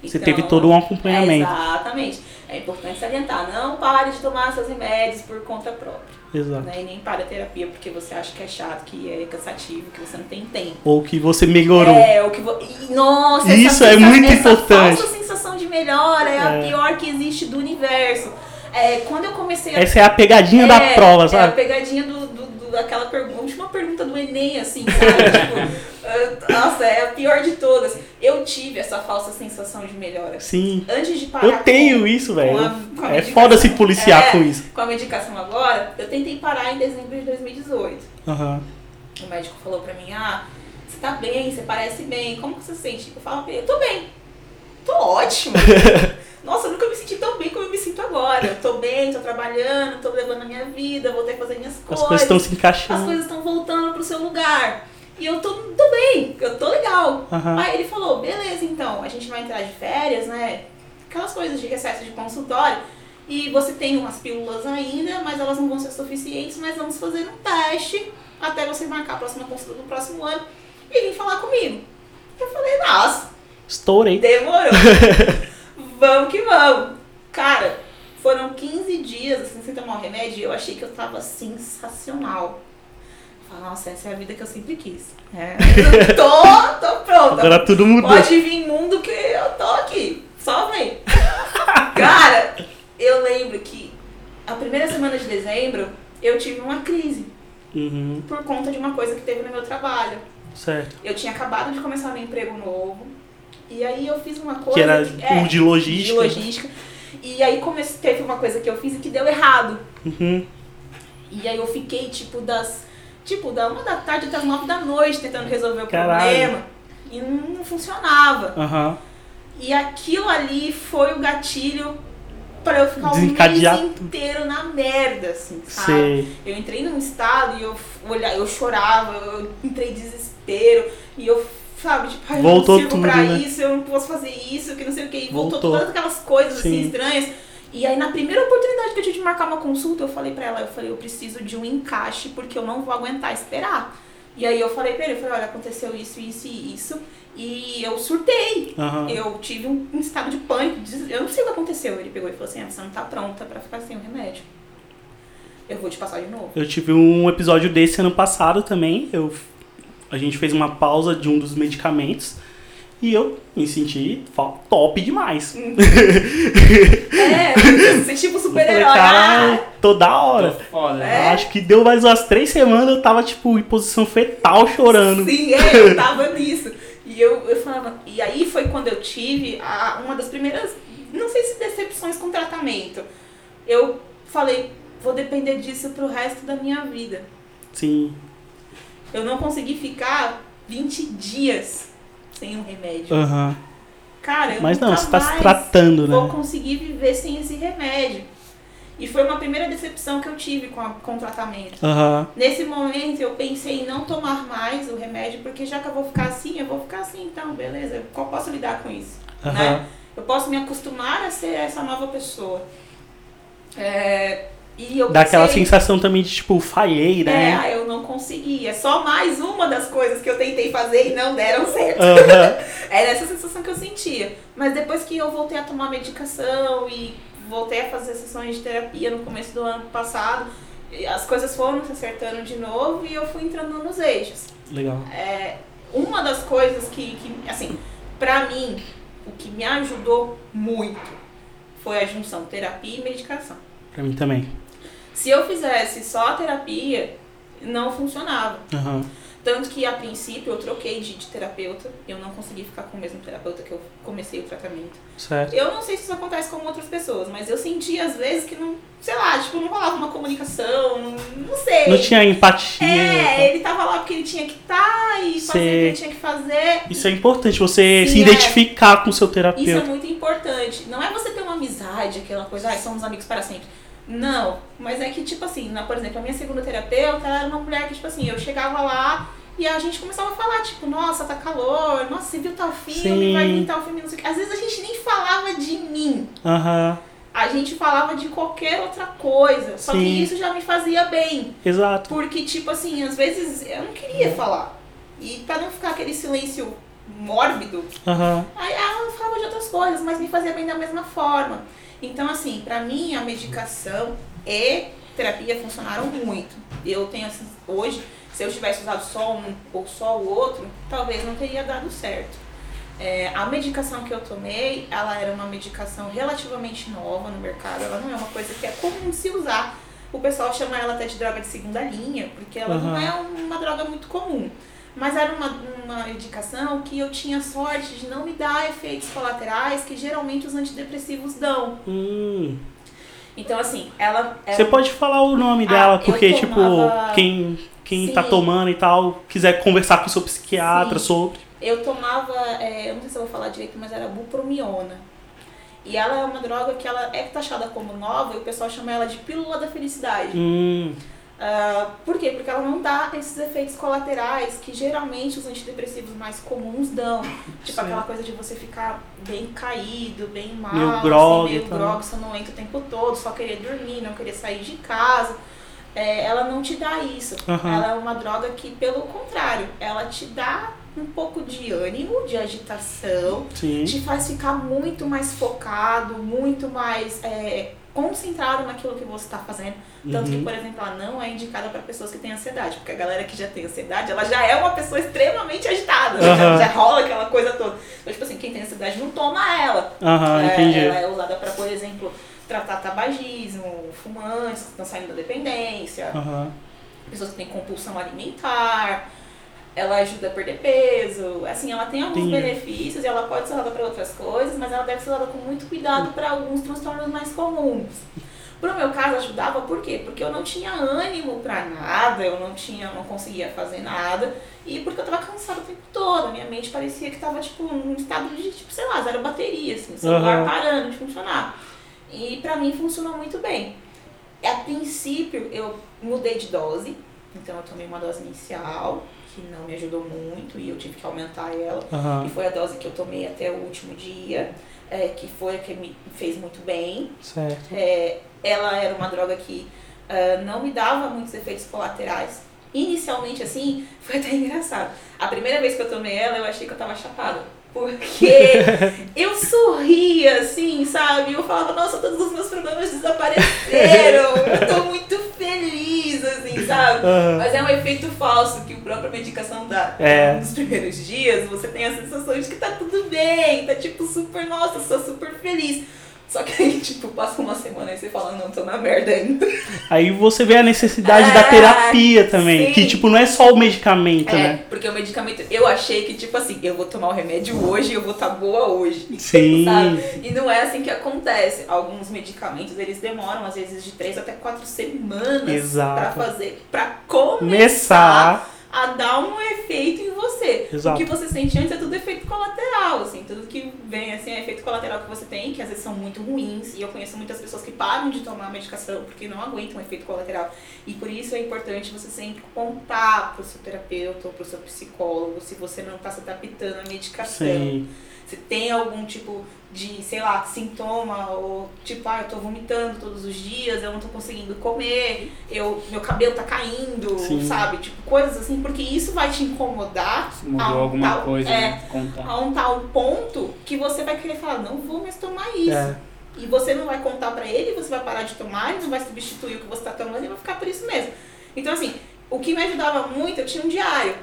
Você Então, teve todo um acompanhamento. Exatamente. É importante salientar, não pare de tomar seus remédios por conta própria. Exato. Né? E nem pare a terapia porque você acha que é chato, que é cansativo, que você não tem tempo. Ou que você melhorou. É, o que vo... Nossa, essa Isso é muito essa importante. falsa sensação de melhora é, a É. pior que existe do universo. É, quando eu comecei a. Essa é a pegadinha da É, prova, É a sabe? pegadinha do- daquela pergunta, última pergunta do Enem, assim, sabe? tipo, ah, nossa, é a pior de todas. Eu tive essa falsa sensação de melhora. Sim. Antes de parar. Eu tenho com- isso, velho. É foda se policiar É, com isso. Com a medicação agora, eu tentei parar em dezembro de 2018. Aham. O médico falou pra mim, ah, você tá bem, você parece bem, como que você se sente? Eu falo eu tô bem, tô ótimo. Nossa, eu nunca me senti tão bem como eu me sinto agora. Eu tô bem, tô trabalhando, tô levando a minha vida, voltei a fazer minhas As coisas. coisas estão se As encaixando. coisas estão voltando pro seu lugar. E eu tô, tô bem, eu tô legal. Aham. Aí ele falou, beleza então, a gente vai entrar de férias, né? Aquelas coisas de recesso de consultório. E você tem umas pílulas ainda, mas elas não vão ser suficientes, mas vamos fazer um teste até você marcar a próxima consulta do próximo ano e vir falar comigo. Eu falei, nossa, Estourei. demorou. vamos que vamos. Cara, foram 15 dias assim, sem tomar o remédio e eu achei que eu tava sensacional. Eu falei, nossa, essa é a vida que eu sempre quis. É, eu tô, tô pronta. Agora tudo mudou. Pode vir mundo que eu tô aqui. Só vem. Cara, eu lembro que a primeira semana de dezembro eu tive uma crise Uhum. por conta de uma coisa que teve no meu trabalho. Certo. Eu tinha acabado de começar meu emprego novo. E aí eu fiz uma coisa. Que era é, um de logística. de logística. E aí comece, teve uma coisa que eu fiz e que deu errado. Uhum. E aí eu fiquei, tipo, das. Tipo, da uma da tarde até as nove da noite tentando resolver o Caralho. problema. E não, não funcionava. Aham. E aquilo ali foi o gatilho pra eu ficar um mês inteiro na merda, assim, sabe? Sei. Eu entrei num estado e eu eu chorava, eu entrei em desespero e eu, sabe, tipo, ai, eu Voltou não sirvo tudo, pra né? isso, eu não posso fazer isso, que não sei o que. E voltou, Voltou. todas aquelas coisas assim Sim. estranhas. E aí na primeira oportunidade que eu tive de marcar uma consulta, eu falei pra ela, eu falei, eu preciso de um encaixe porque eu não vou aguentar esperar. E aí eu falei pra ele, eu falei, olha, aconteceu isso, isso e isso. E eu surtei. Aham. Eu tive um, um estado de pânico, eu não sei o que aconteceu. Ele pegou e falou assim, ah, você não tá pronta pra ficar sem o remédio. Eu vou te passar de novo. Eu tive um episódio desse ano passado também. Eu, a gente fez uma pausa de um dos medicamentos e eu me senti top demais. É, você tipo Eu super-herói. falei, Ah, cara, tô da hora. Foda. É. Acho que deu mais umas três semanas, eu tava, tipo, em posição fetal chorando. Sim, é, eu tava nisso. E eu, eu falava. E aí foi quando eu tive a, uma das primeiras, não sei se decepções com tratamento. Eu falei, vou depender disso pro resto da minha vida. Sim. Eu não consegui ficar 20 dias sem um remédio. Aham. Cara, eu Mas não, você tá se tratando, vou né? conseguir viver sem esse remédio. E foi uma primeira decepção que eu tive com, a- com o tratamento. Aham. Nesse momento eu pensei em não tomar mais o remédio, porque já que eu vou ficar assim, eu vou ficar assim, então, beleza, eu posso lidar com isso. Aham. Né? Eu posso me acostumar a ser essa nova pessoa. É, e eu Dá aquela sensação também de, tipo, falhei, é, né? ah, eu não consegui. É só mais uma das coisas que eu tentei fazer e não deram certo. Aham. Era essa sensação que eu sentia. Mas depois que eu voltei a tomar medicação e voltei a fazer sessões de terapia no começo do ano passado, as coisas foram se acertando de novo e eu fui entrando nos eixos. Legal. É, uma das coisas que, que, assim, pra mim, o que me ajudou muito foi a junção terapia e medicação. Pra mim também. Se eu fizesse só a terapia, não funcionava. Aham. Tanto que a princípio eu troquei de, de terapeuta, eu não consegui ficar com o mesmo terapeuta que eu comecei o tratamento. Certo. Eu não sei se isso acontece com outras pessoas, mas eu senti às vezes que não, sei lá, tipo, não rolava uma comunicação, não, não sei. Não tinha empatia. É, ele tava lá porque ele tinha que estar e fazer o que ele tinha que fazer. Isso é importante, você Sim, se é. identificar com o seu Isso é terapeuta. muito importante. Não é você ter uma amizade, aquela coisa, ai, somos amigos para sempre. Não, mas é que, tipo assim, na, por exemplo, a minha segunda terapeuta ela era uma mulher que, tipo assim, eu chegava lá e a gente começava a falar, tipo, nossa, tá calor, nossa, você viu tal filme, Sim. vai vir tal filme, não sei o que. Às vezes a gente nem falava de mim. Aham. A gente falava de qualquer outra coisa. Só Sim. que isso já me fazia bem. Exato. Porque, tipo assim, às vezes eu não queria falar. E pra não ficar aquele silêncio mórbido, Aham. Aí ela falava de outras coisas, mas me fazia bem da mesma forma. Então, assim, pra mim a medicação e terapia funcionaram muito. Eu tenho assim, hoje, se eu tivesse usado só um ou só o outro, talvez não teria dado certo. É, a medicação que eu tomei, ela era uma medicação relativamente nova no mercado. Ela não é uma coisa que é comum de se usar. O pessoal chama ela até de droga de segunda linha, porque ela não Aham. é uma droga muito comum. Mas era uma, uma medicação que eu tinha sorte de não me dar efeitos colaterais que geralmente os antidepressivos dão. Hum. Então, assim, ela. ela Você pode falar o nome Ah, dela, eu porque, tipo, tomava- quem, quem tá tomando e tal, quiser conversar com o seu psiquiatra Sim. sobre. Eu tomava, é, eu não sei se eu vou falar direito, mas era bupromiona. E ela é uma droga que ela é taxada como nova e o pessoal chama ela de pílula da felicidade. Hum. Ah, por quê? Porque ela não dá esses efeitos colaterais que geralmente os antidepressivos mais comuns dão. Tipo Sim. aquela coisa de você ficar bem caído, bem mal, Meio assim, meio e tal. grog, sonolento o tempo todo, só querer dormir, não querer sair de casa. É, ela não te dá isso. Aham. Ela é uma droga que, pelo contrário, ela te dá um pouco de ânimo, de agitação, Sim. te faz ficar muito mais focado, muito mais é, concentrado naquilo que você está fazendo. Tanto que, Uhum. por exemplo, ela não é indicada para pessoas que têm ansiedade, porque a galera que já tem ansiedade, ela já é uma pessoa extremamente agitada, né? Aham. já, já rola aquela coisa toda. Então, tipo assim, quem tem ansiedade não toma ela. Aham, É, entendi. ela é usada para, por exemplo, tratar tabagismo, fumantes que estão saindo da dependência, pessoas que têm compulsão alimentar. Ela ajuda a perder peso, assim, ela tem alguns Entendi. benefícios e ela pode ser usada para outras coisas, mas ela deve ser usada com muito cuidado para alguns transtornos mais comuns. Pro meu caso ajudava por quê? Porque eu não tinha ânimo pra nada, eu não tinha, não conseguia fazer nada e porque eu tava cansada o tempo todo, minha mente parecia que tava tipo num estado de tipo, sei lá, zero bateria, assim, o celular Aham. parando de funcionar. E pra mim funcionou muito bem. A princípio eu mudei de dose, então eu tomei uma dose inicial que não me ajudou muito e eu tive que aumentar ela. Aham. E foi a dose que eu tomei até o último dia, é, que foi a que me fez muito bem. Certo. É, ela era uma droga que ah, não me dava muitos efeitos colaterais. Inicialmente, assim, foi até engraçado. A primeira vez que eu tomei ela, eu achei que eu tava chapada. Porque eu sorria, assim, sabe? Eu falava, nossa, todos os meus problemas desapareceram. Eu tô muito sabe? Aham. Mas é um efeito falso que a própria medicação dá. É. Nos primeiros dias, você tem a sensação de que tá tudo bem, tá tipo super, nossa, sou super feliz. Só que aí, tipo, passa uma semana e você fala, não, tô na merda ainda. Aí você vê a necessidade da É, terapia também, sim. que tipo não é só o medicamento, É, né? porque o medicamento, eu achei que, tipo assim, eu vou tomar o remédio hoje e eu vou estar boa hoje. Sim. Sabe? E não é assim que acontece. Alguns medicamentos, eles demoram, às vezes, de três até quatro semanas Exato. pra fazer, pra começar Começar. A dar um efeito em você. Exato. O que você sente antes é tudo efeito colateral, assim, tudo que vem assim é efeito colateral que você tem, que às vezes são muito ruins, e eu conheço muitas pessoas que param de tomar a medicação porque não aguentam o efeito colateral. E por isso é importante você sempre contar pro seu terapeuta ou pro seu psicólogo se você não tá se adaptando à medicação. Sim. Se tem algum tipo de, sei lá, sintoma, ou tipo, ah, eu tô vomitando todos os dias, eu não tô conseguindo comer, eu, meu cabelo tá caindo, Sim. sabe? Tipo, coisas assim, porque isso vai te incomodar a um alguma tal- coisa, é, né? Contar. a um tal ponto que você vai querer falar, não vou mais tomar isso. É. E você não vai contar pra ele, você vai parar de tomar, ele não vai substituir o que você tá tomando e vai ficar por isso mesmo. Então, assim, o que me ajudava muito, eu tinha um diário.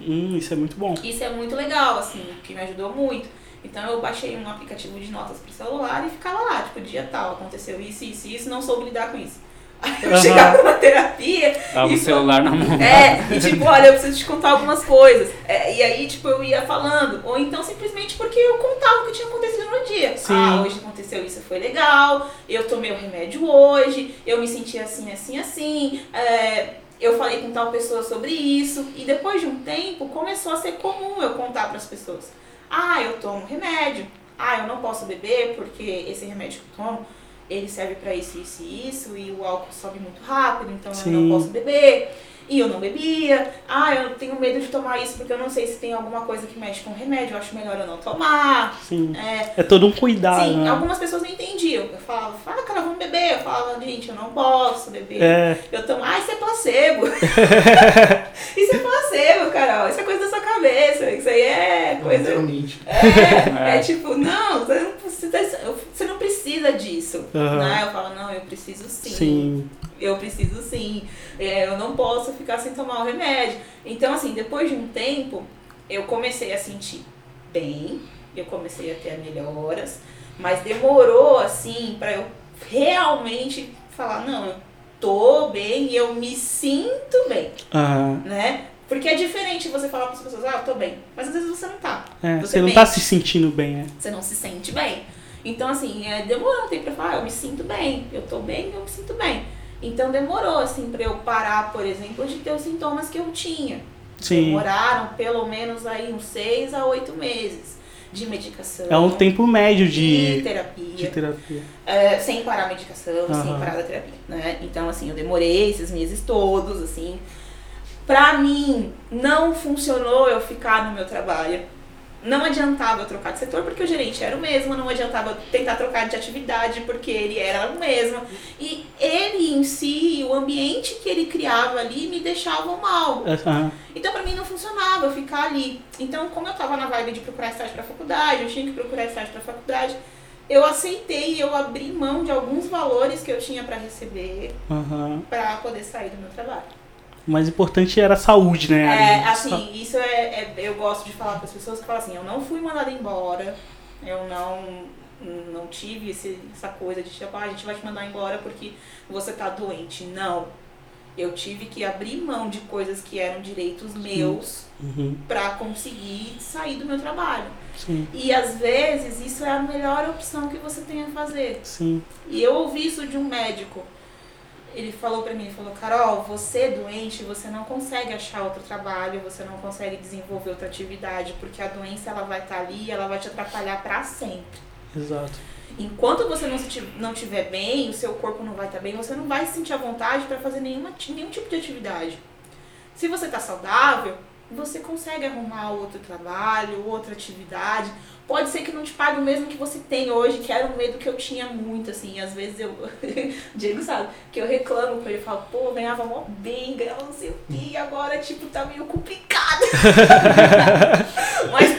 Hum, isso é muito bom. Isso é muito legal, assim, que me ajudou muito. Então eu baixei um aplicativo de notas pro celular e ficava lá, tipo, dia tal, aconteceu isso, isso, isso, não soube lidar com isso. Aí eu Aham. chegava numa terapia Tava e o celular na mão. é, e tipo, olha, eu preciso te contar algumas coisas. É, e aí, tipo, eu ia falando. Ou então simplesmente porque eu contava o que tinha acontecido no dia. Sim. Ah, hoje aconteceu isso, foi legal. Eu tomei o remédio hoje. Eu me senti assim, assim, assim. É, eu falei com tal pessoa sobre isso. E depois de um tempo, começou a ser comum eu contar para as pessoas. Ah, eu tomo remédio. Ah, eu não posso beber porque esse remédio que eu tomo, ele serve para isso, isso e isso. E o álcool sobe muito rápido, então eu Sim. não posso beber. E eu não bebia. Ah, eu tenho medo de tomar isso porque eu não sei se tem alguma coisa que mexe com o remédio. Eu acho melhor eu não tomar. Sim. É, É todo um cuidado, sim, né? algumas pessoas não entendiam. Eu falava, fala, cara, vamos beber. Eu falava, gente, eu não posso beber. É, Eu tomo, ah, isso é placebo. isso é placebo, Carol. Isso é coisa da sua cabeça. Isso aí é coisa. É, é É. tipo, não, você não precisa, você não precisa disso. Aham. Né? Eu falo, não, eu preciso sim. sim. Eu preciso sim. É, eu não posso ficar sem tomar o remédio. Então, assim, depois de um tempo, eu comecei a sentir bem, eu comecei a ter melhoras, mas demorou, assim, pra eu realmente falar, não, eu tô bem e eu me sinto bem, Aham. né? Porque é diferente você falar para as pessoas, ah, eu tô bem, mas às vezes você não tá. É, Você você não mente. tá se sentindo bem, né? Você não se sente bem. Então, assim, é, demorou um tempo pra falar, ah, eu me sinto bem, eu tô bem, eu me sinto bem. Então demorou, assim, pra eu parar, por exemplo, de ter os sintomas que eu tinha. Sim. Demoraram pelo menos aí uns seis a oito meses de medicação. É um tempo médio de de, terapia. de terapia. É, sem parar a medicação, sem Aham. parar da terapia, né? Então, assim, eu demorei esses meses todos, assim. Pra mim, não funcionou eu ficar no meu trabalho. Não adiantava trocar de setor porque o gerente era o mesmo, não adiantava tentar trocar de atividade porque ele era o mesmo. E ele em si, o ambiente que ele criava ali me deixava mal. Aham. Então pra mim não funcionava ficar ali. Então, como eu tava na vibe de procurar estágio pra faculdade, eu tinha que procurar estágio pra faculdade, eu aceitei, eu abri mão de alguns valores que eu tinha pra receber Aham. pra poder sair do meu trabalho. O mais importante era a saúde, né? É, assim, isso é, é- eu gosto de falar para as pessoas que falam assim, eu não fui mandada embora, eu não não tive esse- essa coisa de tipo, ah, a gente vai te mandar embora porque você tá doente. Não. Eu tive que abrir mão de coisas que eram direitos meus Uhum. pra conseguir sair do meu trabalho. Sim, E às vezes isso é a melhor opção que você tem a fazer. sim. E eu ouvi isso de um médico. Ele falou pra mim, ele falou, Carol, você é doente, você não consegue achar outro trabalho, você não consegue desenvolver outra atividade, porque a doença ela vai estar ali e ela vai te atrapalhar pra sempre. Exato. Enquanto você não se não estiver bem, o seu corpo não vai estar bem, você não vai se sentir à vontade pra fazer nenhuma, nenhum tipo de atividade. Se você tá saudável, você consegue arrumar outro trabalho, outra atividade. Pode ser que não te pague o mesmo que você tem hoje, que era um medo que eu tinha muito, assim. Às vezes eu. Diego sabe, que eu reclamo com ele, falo, pô, ganhava mó bem, ganhava não sei o quê, agora, tipo, tá meio complicado. Mas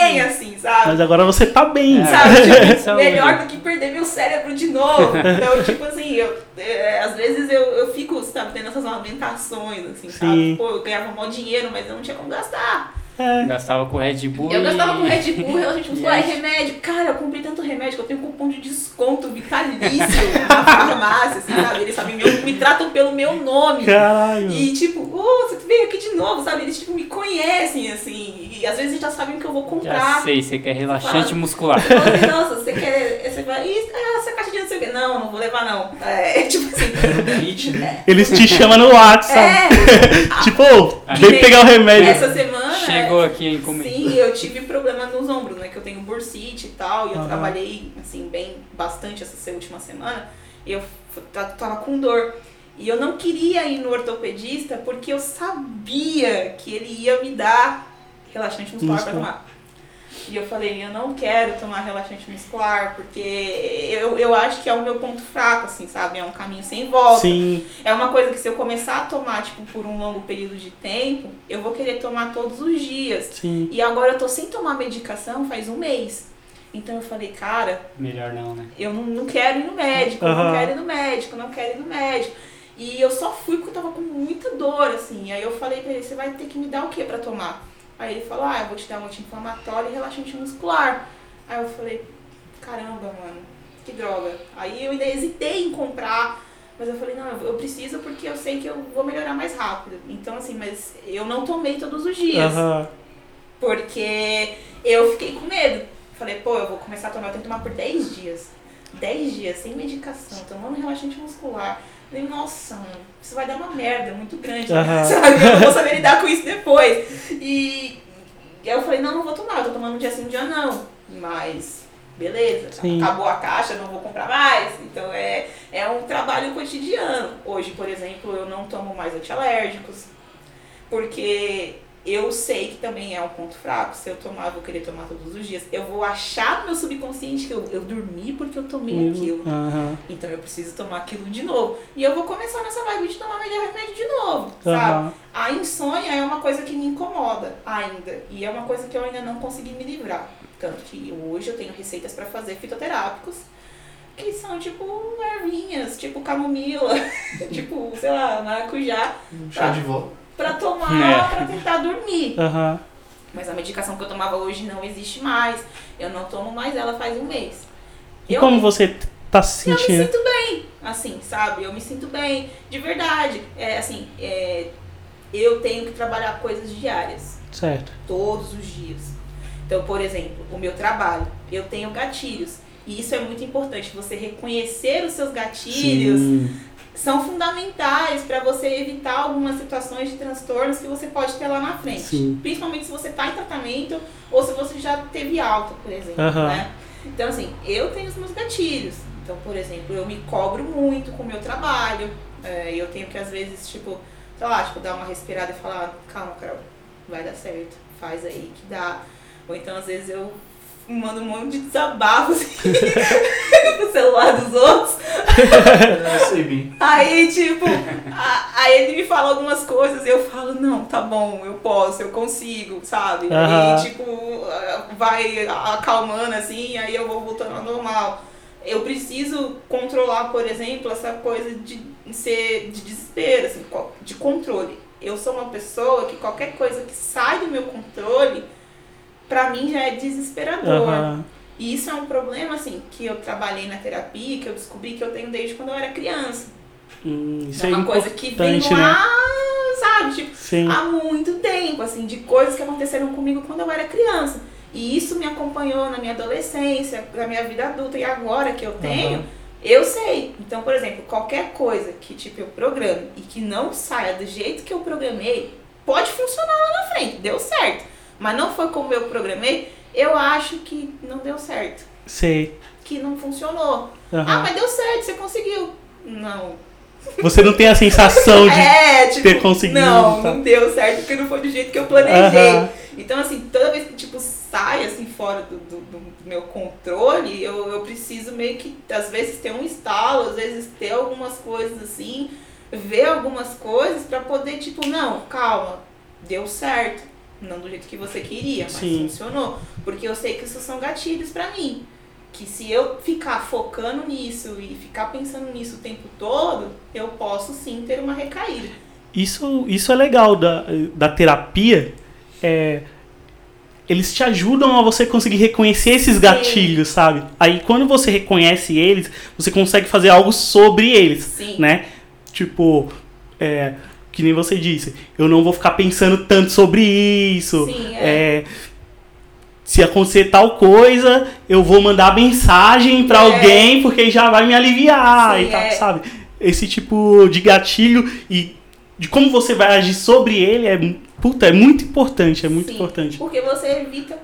bem, assim, sabe? Mas agora você tá bem. É. Sabe, tipo, melhor do que perder meu cérebro de novo. Então, tipo assim, eu, é, às vezes eu, eu fico, sabe, tendo essas lamentações, assim, Sim. sabe? Pô, eu ganhava mó dinheiro, mas eu não tinha como gastar. É. Gastava com Red Bull. Eu e- gastava com Red Bull, relaxante muscular, Yes. e remédio. Cara, eu comprei tanto remédio que eu tenho um cupom de desconto vitalício na farmácia, assim, sabe? Eles sabem, me, me tratam pelo meu nome. Caralho. E tipo, ô, você veio aqui de novo, sabe? Eles tipo me conhecem, assim. E às vezes já sabem o que eu vou Já comprar. sei, você quer relaxante Fala. muscular. Falo Nossa, você quer. Você vai. Ih, ah, essa caixa de não sei o quê. Não, não vou levar, não. É, tipo assim. Né? Eles te chamam no WhatsApp. É, Tipo, vem pegar o remédio. essa semana. Chegou aqui. Sim, eu tive problema nos ombros, né? Que eu tenho bursite e tal. E eu Aham. trabalhei, assim, bem bastante essa última semana. E eu tava com dor. E eu não queria ir no ortopedista porque eu sabia que ele ia me dar relaxante muscular pra tomar. E eu falei, eu não quero tomar relaxante muscular, porque eu, eu acho que é o meu ponto fraco, assim, sabe? É um caminho sem volta. Sim, É uma coisa que se eu começar a tomar, tipo, por um longo período de tempo, eu vou querer tomar todos os dias. sim. E agora eu tô sem tomar medicação faz um mês. Então eu falei, cara, Melhor não, né? eu não, não quero ir no médico, eu Aham. não quero ir no médico, eu não quero ir no médico. E eu só fui porque eu tava com muita dor, assim. Aí eu falei pra ele, você vai ter que me dar o que pra tomar? Aí ele falou, ah, eu vou te dar um anti-inflamatório e relaxante muscular. Aí eu falei, caramba, mano, que droga. Aí eu ainda hesitei em comprar, mas eu falei, não, eu preciso porque eu sei que eu vou melhorar mais rápido. Então, assim, mas eu não tomei todos os dias. Porque eu fiquei com medo. Falei, pô, eu vou começar a tomar, eu tenho que tomar por 10 dias. 10 dias, sem medicação, tomando relaxante muscular. Falei, nossa, isso vai dar uma merda muito grande. Aham. Sabe? Eu não vou saber lidar com isso depois. E, eu falei, não, não vou tomar, eu tô tomando um dia sim, um dia não. Mas, beleza, Sim. acabou a caixa, não vou comprar mais. Então é, é um trabalho cotidiano. Hoje, por exemplo, eu não tomo mais antialérgicos. Porque eu sei que também é um ponto fraco. Se eu tomar, eu vou querer tomar todos os dias. Eu vou achar no meu subconsciente que eu, eu dormi porque eu tomei aquilo. Aham. Então eu preciso tomar aquilo de novo. E eu vou começar nessa vibe de tomar melhor remédio de novo, sabe? Aham. A insônia é uma coisa que me incomoda ainda. E é uma coisa que eu ainda não consegui me livrar. Tanto que hoje eu tenho receitas pra fazer fitoterápicos. Que são tipo ervinhas, tipo camomila, tipo, sei lá, maracujá, Um chá de vó. Pra tomar, É. pra tentar dormir. Aham. Mas a medicação que eu tomava hoje não existe mais. Eu não tomo mais ela faz um mês. E Eu- como você tá se eu me sentindo? sinto bem, assim, sabe? Eu me sinto bem, de verdade. É, assim, é, eu tenho que trabalhar coisas diárias, Certo. todos os dias. Então, por exemplo, o meu trabalho, eu tenho gatilhos. E isso é muito importante, você reconhecer os seus gatilhos Sim. São fundamentais para você evitar algumas situações de transtornos que você pode ter lá na frente. Sim. Principalmente se você está em tratamento ou se você já teve alta, por exemplo. Né? Então, assim, eu tenho os meus gatilhos. Então, por exemplo, eu me cobro muito com o meu trabalho. É, eu tenho que, às vezes, tipo, sei lá, tipo, dar uma respirada e falar, calma, Carol, vai dar certo, faz aí que dá. Ou então, às vezes, eu mando um monte de desabafo assim, no celular dos outros. Aí, tipo, a- aí ele me fala algumas coisas e eu falo, não, tá bom, eu posso, eu consigo, sabe? E, tipo, vai acalmando assim, aí eu vou voltando ao normal. Eu preciso controlar, por exemplo, essa coisa de ser de desespero, assim, de controle. Eu sou uma pessoa que qualquer coisa que sai do meu controle, pra mim já é desesperador. E isso é um problema, assim, que eu trabalhei na terapia, que eu descobri que eu tenho desde quando eu era criança. Hum, isso é é uma coisa que vem lá, né? sabe? Tipo, Sim. há muito tempo, assim, de coisas que aconteceram comigo quando eu era criança. E isso me acompanhou na minha adolescência, na minha vida adulta e agora que eu tenho, Aham. eu sei. Então, por exemplo, qualquer coisa que tipo eu programe e que não saia do jeito que eu programei, pode funcionar lá na frente, deu certo. Mas não foi como eu programei, eu acho que não deu certo, Sei. que não funcionou. Aham. Ah, mas deu certo, você conseguiu. Não, Você não tem a sensação de. é, tipo, ter conseguido, Não, tá. não deu certo porque não foi do jeito que eu planejei. Aham. Então, assim, toda vez que, tipo, sai, assim, fora do, do- do meu controle, eu, eu preciso meio que, às vezes, ter um estalo, às vezes ter algumas coisas, assim, ver algumas coisas pra poder, tipo, não, calma, deu certo. Não do jeito que você queria, mas Sim. funcionou. Porque eu sei que isso são gatilhos pra mim. Que se eu ficar focando nisso e ficar pensando nisso o tempo todo, eu posso sim ter uma recaída. Isso, isso é legal da, da terapia. É, eles te ajudam a você conseguir reconhecer esses Sim. gatilhos, sabe? Aí quando você reconhece eles, você consegue fazer algo sobre eles, Sim. né? Tipo, é, que nem você disse, eu não vou ficar pensando tanto sobre isso. Sim, é. É, se acontecer tal coisa, eu vou mandar mensagem pra É. alguém porque já vai me aliviar Sim, e tal, é. sabe? Esse tipo de gatilho e de como você vai agir sobre ele é, puta, é muito importante, é muito Sim, importante. Porque você evita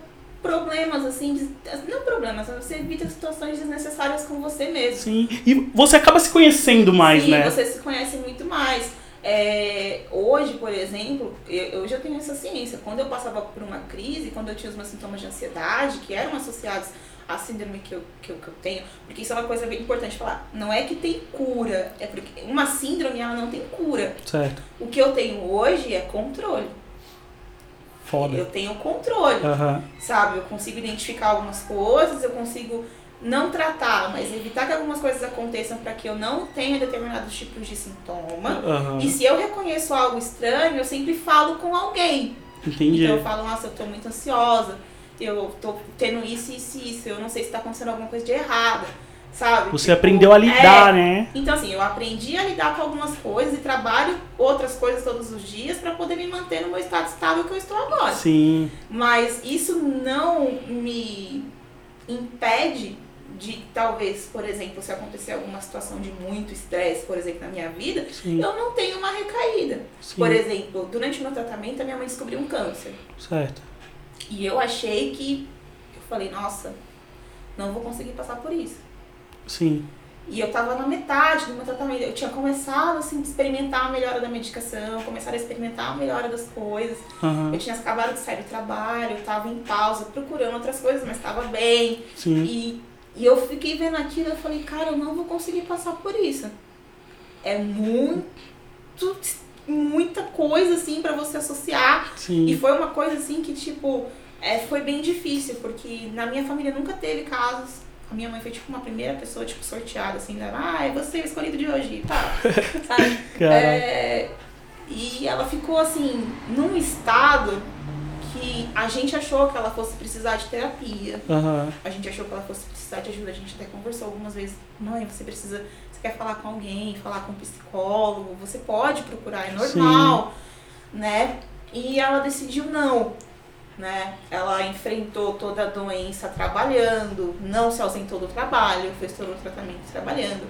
problemas, assim, não problemas, mas você evita situações desnecessárias com você mesmo. Sim, e você acaba se conhecendo mais, Sim, né? você se conhece muito mais. É, hoje, por exemplo, eu, eu já tenho essa ciência. Quando eu passava por uma crise, quando eu tinha os meus sintomas de ansiedade, que eram associados à síndrome que eu, que eu, que eu tenho, porque isso é uma coisa bem importante falar. Não é que tem cura, é porque uma síndrome ela não tem cura. Certo. O que eu tenho hoje é controle. Foda. Eu tenho controle. Aham. sabe? Eu consigo identificar algumas coisas, eu consigo não tratar, mas evitar que algumas coisas aconteçam para que eu não tenha determinados tipos de sintoma. Aham. E se eu reconheço algo estranho, eu sempre falo com alguém. Entendi. Então eu falo, nossa, eu tô muito ansiosa, eu tô tendo isso, isso, isso, eu não sei se tá acontecendo alguma coisa de errada, sabe? Você Tipo, aprendeu a lidar, é, né? então, assim, eu aprendi a lidar com algumas coisas e trabalho outras coisas todos os dias para poder me manter no meu estado estável que eu estou agora. Sim. Mas isso não me impede de, talvez, por exemplo, se acontecer alguma situação de muito estresse, por exemplo, na minha vida, Sim. eu não tenho uma recaída. Sim. Por exemplo, durante o meu tratamento, a minha mãe descobriu um câncer. Certo. E eu achei que. Eu falei, nossa, não vou conseguir passar por isso. Sim. E eu tava na metade do meu tratamento. Eu tinha começado assim, a experimentar a melhora da medicação, começar a experimentar a melhora das coisas. Aham. Eu tinha acabado de sair do trabalho, eu tava em pausa, procurando outras coisas, mas tava bem. Sim. E, e eu fiquei vendo aquilo e eu falei, cara, eu não vou conseguir passar por isso. É muito, muita coisa assim pra você associar. E Sim. foi uma coisa assim que, tipo, é, foi bem difícil, porque na minha família nunca teve casos. A minha mãe foi tipo uma primeira pessoa, tipo, sorteada, assim, né? Ah, é você o escolhido de hoje, pá. Sabe? É, e ela ficou assim, num estado a gente achou que ela fosse precisar de terapia. Aham. A gente achou que ela fosse precisar de ajuda. A gente até conversou algumas vezes. Mãe, você precisa. Você quer falar com alguém, falar com um psicólogo? Você pode procurar, é normal, né? E ela decidiu não. Né? Ela enfrentou toda a doença trabalhando, não se ausentou do trabalho, fez todo o tratamento trabalhando.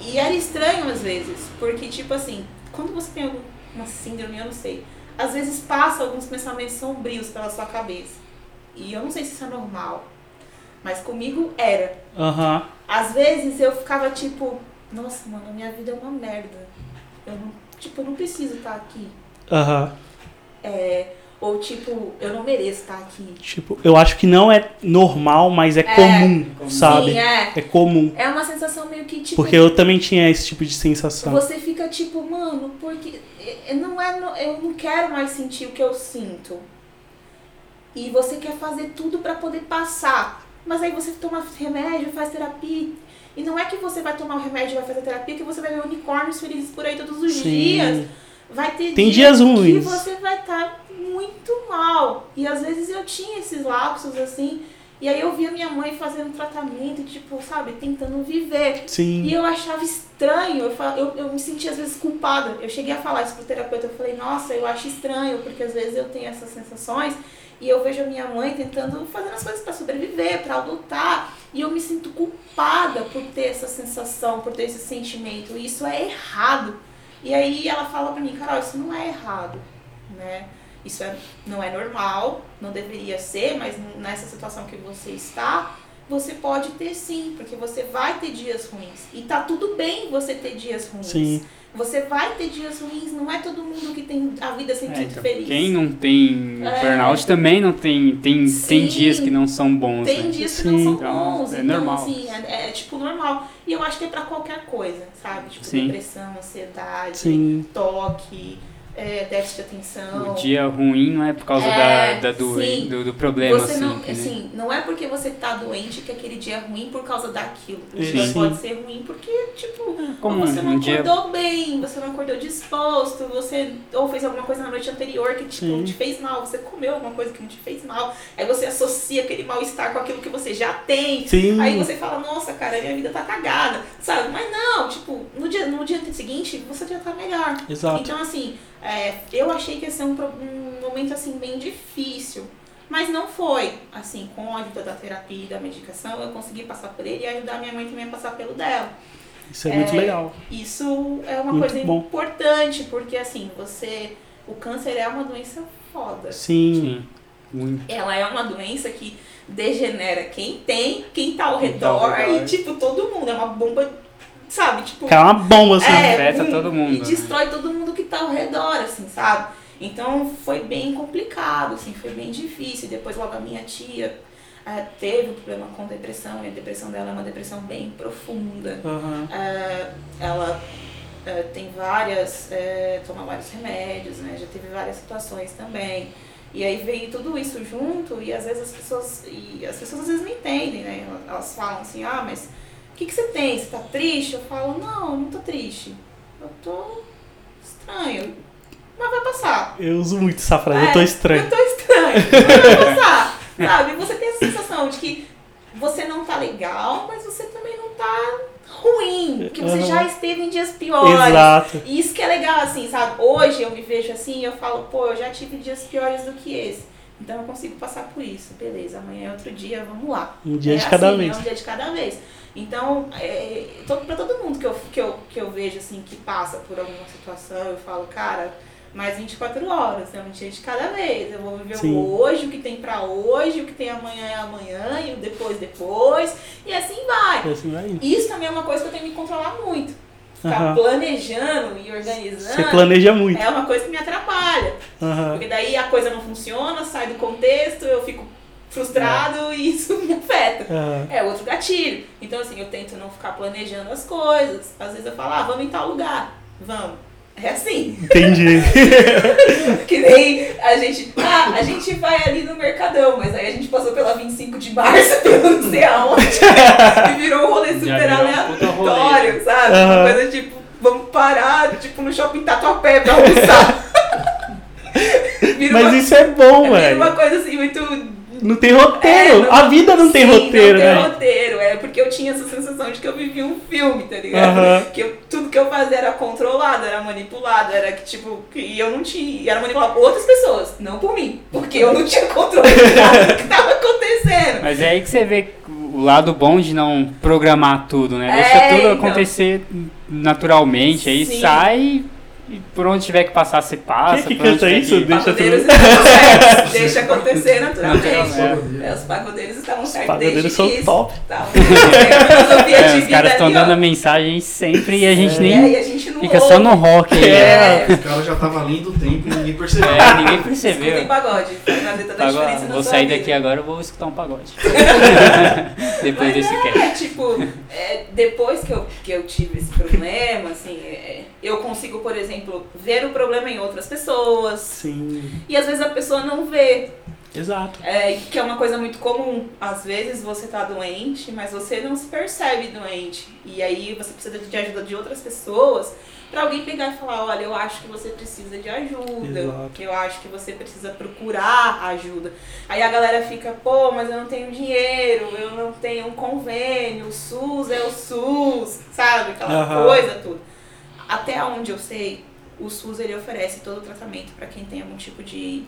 E era estranho às vezes, porque tipo assim, quando você tem alguma síndrome, eu não sei, às vezes passa alguns pensamentos sombrios pela sua cabeça. E eu não sei se isso é normal, mas comigo era. Aham. Às vezes eu ficava tipo, nossa, mano, minha vida é uma merda. Eu não, tipo, eu não preciso estar aqui. Aham. É, ou tipo, eu não mereço estar aqui. Tipo, eu acho que não é normal, mas é, comum, sabe? Sim, é. É comum. É uma sensação meio que tipo. Porque eu também tinha esse tipo de sensação. Você fica tipo, mano, porque não é, eu não quero mais sentir o que eu sinto. E você quer fazer tudo pra poder passar. Mas aí você toma remédio, faz terapia. E não é que você vai tomar o remédio e vai fazer terapia que você vai ver unicórnios felizes por aí todos os Sim. dias. Vai ter Tem dias dias ruins. que você vai estar muito mal. E às vezes eu tinha esses lapsos assim. E aí eu via minha mãe fazendo tratamento, tipo, sabe, tentando viver. E Sim. eu achava estranho, eu, fa- eu, eu me sentia às vezes culpada. Eu cheguei a falar isso pro terapeuta, eu falei, nossa, eu acho estranho, porque às vezes eu tenho essas sensações e eu vejo a minha mãe tentando fazer as coisas para sobreviver, para lutar, e eu me sinto culpada por ter essa sensação, por ter esse sentimento, e isso é errado. E aí ela fala pra mim, Carol, isso não é errado, né? Isso é, não é normal, não deveria ser, mas nessa situação que você está, você pode ter sim, porque você vai ter dias ruins. E tá tudo bem você ter dias ruins. Sim. Você vai ter dias ruins, não é todo mundo que tem a vida sempre É, então, feliz. quem não tem É. burnout também não tem. Tem, tem dias que não são bons. Tem né? dias que Sim. não são Então, bons, é então normal. assim, é, é, tipo normal. E eu acho que é pra qualquer coisa, sabe? Tipo, Sim. depressão, ansiedade, toque, é, déficit de atenção. O dia ruim não é por causa É, da, da do, do, do problema, Você não, assim. né? assim, não é porque você tá doente que aquele dia é ruim por causa daquilo. O Sim. dia pode ser ruim porque, tipo, Como ou você não um dia- acordou bem, você não acordou disposto, você ou fez alguma coisa na noite anterior que tipo, Sim. te fez mal, você comeu alguma coisa que não te fez mal. Aí você associa aquele mal-estar com aquilo que você já tem. Sim. Aí você fala, nossa, cara, minha vida tá cagada, sabe? Mas não, tipo, no dia, no dia seguinte você já tá melhor. Exato. Então, assim, é, eu achei que ia ser um, um momento, assim, bem difícil. Mas não foi. Assim, com a ajuda da terapia e da medicação, eu consegui passar por ele e ajudar minha mãe também a passar pelo dela. Isso é muito É, legal. Isso é uma Muito coisa bom. importante, porque, assim, você... O câncer é uma doença foda. Sim. Muito. Ela é uma doença que degenera quem tem, quem tá ao Quem tá ao redor, redor. e, tipo, todo mundo. É uma bomba, sabe? Tipo, Cai uma bomba assim. é, afeta bum, todo mundo, E né? destrói todo mundo que tá ao redor, assim, sabe? Então foi bem complicado, assim, foi bem difícil. Depois logo a minha tia eh, teve um problema com depressão, e a depressão dela é uma depressão bem profunda. Aham. Eh, ela eh, tem várias, eh, toma vários remédios, né? Já teve várias situações também. E aí veio tudo isso junto e às vezes as pessoas, e as pessoas às vezes não entendem, né? Elas- falam assim, ah, mas que, que você tem? Você tá triste? Eu falo, não, não tô triste. Eu tô estranho. Mas vai passar. Eu uso muito essa frase, eu tô É, estranho. Eu tô estranho. Mas vai passar. Sabe? Você tem essa sensação de que você não tá legal, mas você também não tá ruim. Que você Aham. já esteve em dias piores. Exato. E isso que é legal, assim, sabe? Hoje eu me vejo assim e eu falo, pô, eu já tive dias piores do que esse. Então eu consigo passar por isso. Beleza, amanhã é outro dia, vamos lá. Um dia é de cada assim, vez. É um dia de cada vez. Então, é, todo, pra todo mundo que eu, que, eu, que eu vejo, assim, que passa por alguma situação, eu falo, cara, mais 24 horas, é um dia de cada vez. Eu vou viver Sim. o hoje, o que tem pra hoje, o que tem amanhã é amanhã, e o depois, depois. E assim vai. E assim vai. Isso também é uma coisa que eu tenho que me controlar muito. Ficar Aham. planejando e organizando Você planeja muito. é uma coisa que me atrapalha. Aham. Porque daí a coisa não funciona, sai do contexto, eu fico frustrado e isso me afeta. É outro gatilho. Então, assim, eu tento não ficar planejando as coisas. Às vezes eu falo, ah, vamos em tal lugar. Vamos. É assim. Entendi. Que nem a gente. Ah, a gente vai ali no Mercadão, mas aí a gente passou pela 25 de março, pelo não sei aonde. e virou um rolê super um aleatório, sabe? Aham. Uma coisa tipo, vamos parar, tipo, no shopping Tatuapé pra almoçar. Vira Mas uma- isso é bom, vira velho. uma coisa assim, muito Não tem roteiro. É, não- A vida não tem Sim, roteiro, não tem né? roteiro, é porque eu tinha essa sensação de que eu vivia um filme, tá ligado? Aham. Que eu- tudo que eu fazia era controlado, era manipulado, era que tipo, que e eu não tinha, e era manipulado por outras pessoas, não por mim, porque eu não tinha controle de nada do que tava acontecendo. Mas é aí que você vê o lado bom de não programar tudo, né? É, Deixa tudo então. acontecer naturalmente, aí Sim. sai e por onde tiver que passar, você passa. Quem que por onde canta isso? que- Deixa tudo- estavam deixa acontecer naturalmente. É, os pagodeiros estavam certos pagodeiros desde são isso. top. Tem filosofia É, os caras estão ó. dando a mensagem sempre e a gente É, nem e a gente não fica ouve. só no rock. É. O cara já tava além do tempo e ninguém percebeu. É, ninguém percebeu. pagode, toda a Agora, vou sair vida. daqui agora, eu vou escutar um pagode. Depois desse cast. É, tipo, é, depois que eu, que eu tive esse problema, assim, é, eu consigo, por exemplo, ver o problema em outras pessoas. Sim. E às vezes a pessoa não vê, Exato. é, que é uma coisa muito comum. Às vezes você tá doente, mas você não se percebe doente. E aí você precisa de ajuda de outras pessoas Pra alguém pegar e falar, olha, eu acho que você precisa de ajuda, Exato. eu acho que você precisa procurar ajuda. Aí a galera fica, pô, mas eu não tenho dinheiro, eu não tenho um convênio, o SUS é o SUS, sabe? Aquela Aham. coisa, tudo. Até onde eu sei, o SUS ele oferece todo o tratamento pra quem tem algum tipo de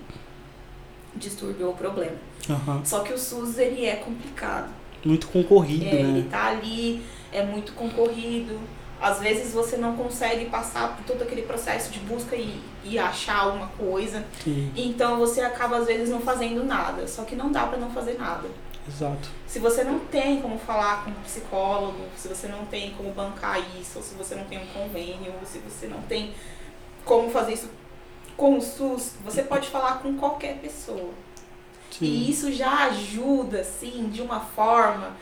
distúrbio ou problema. Aham. Só que o SUS ele é complicado. Muito concorrido, É, ele né? tá ali, é muito concorrido. Às vezes você não consegue passar por todo aquele processo de busca e, e achar alguma coisa. Sim, Então você acaba às vezes não fazendo nada. Só que não dá pra não fazer nada. exato. Se você não tem como falar com um psicólogo, se você não tem como bancar isso, ou se você não tem um convênio, ou se você não tem como fazer isso com o SUS, você pode falar com qualquer pessoa. Sim. E isso já ajuda, assim, de uma forma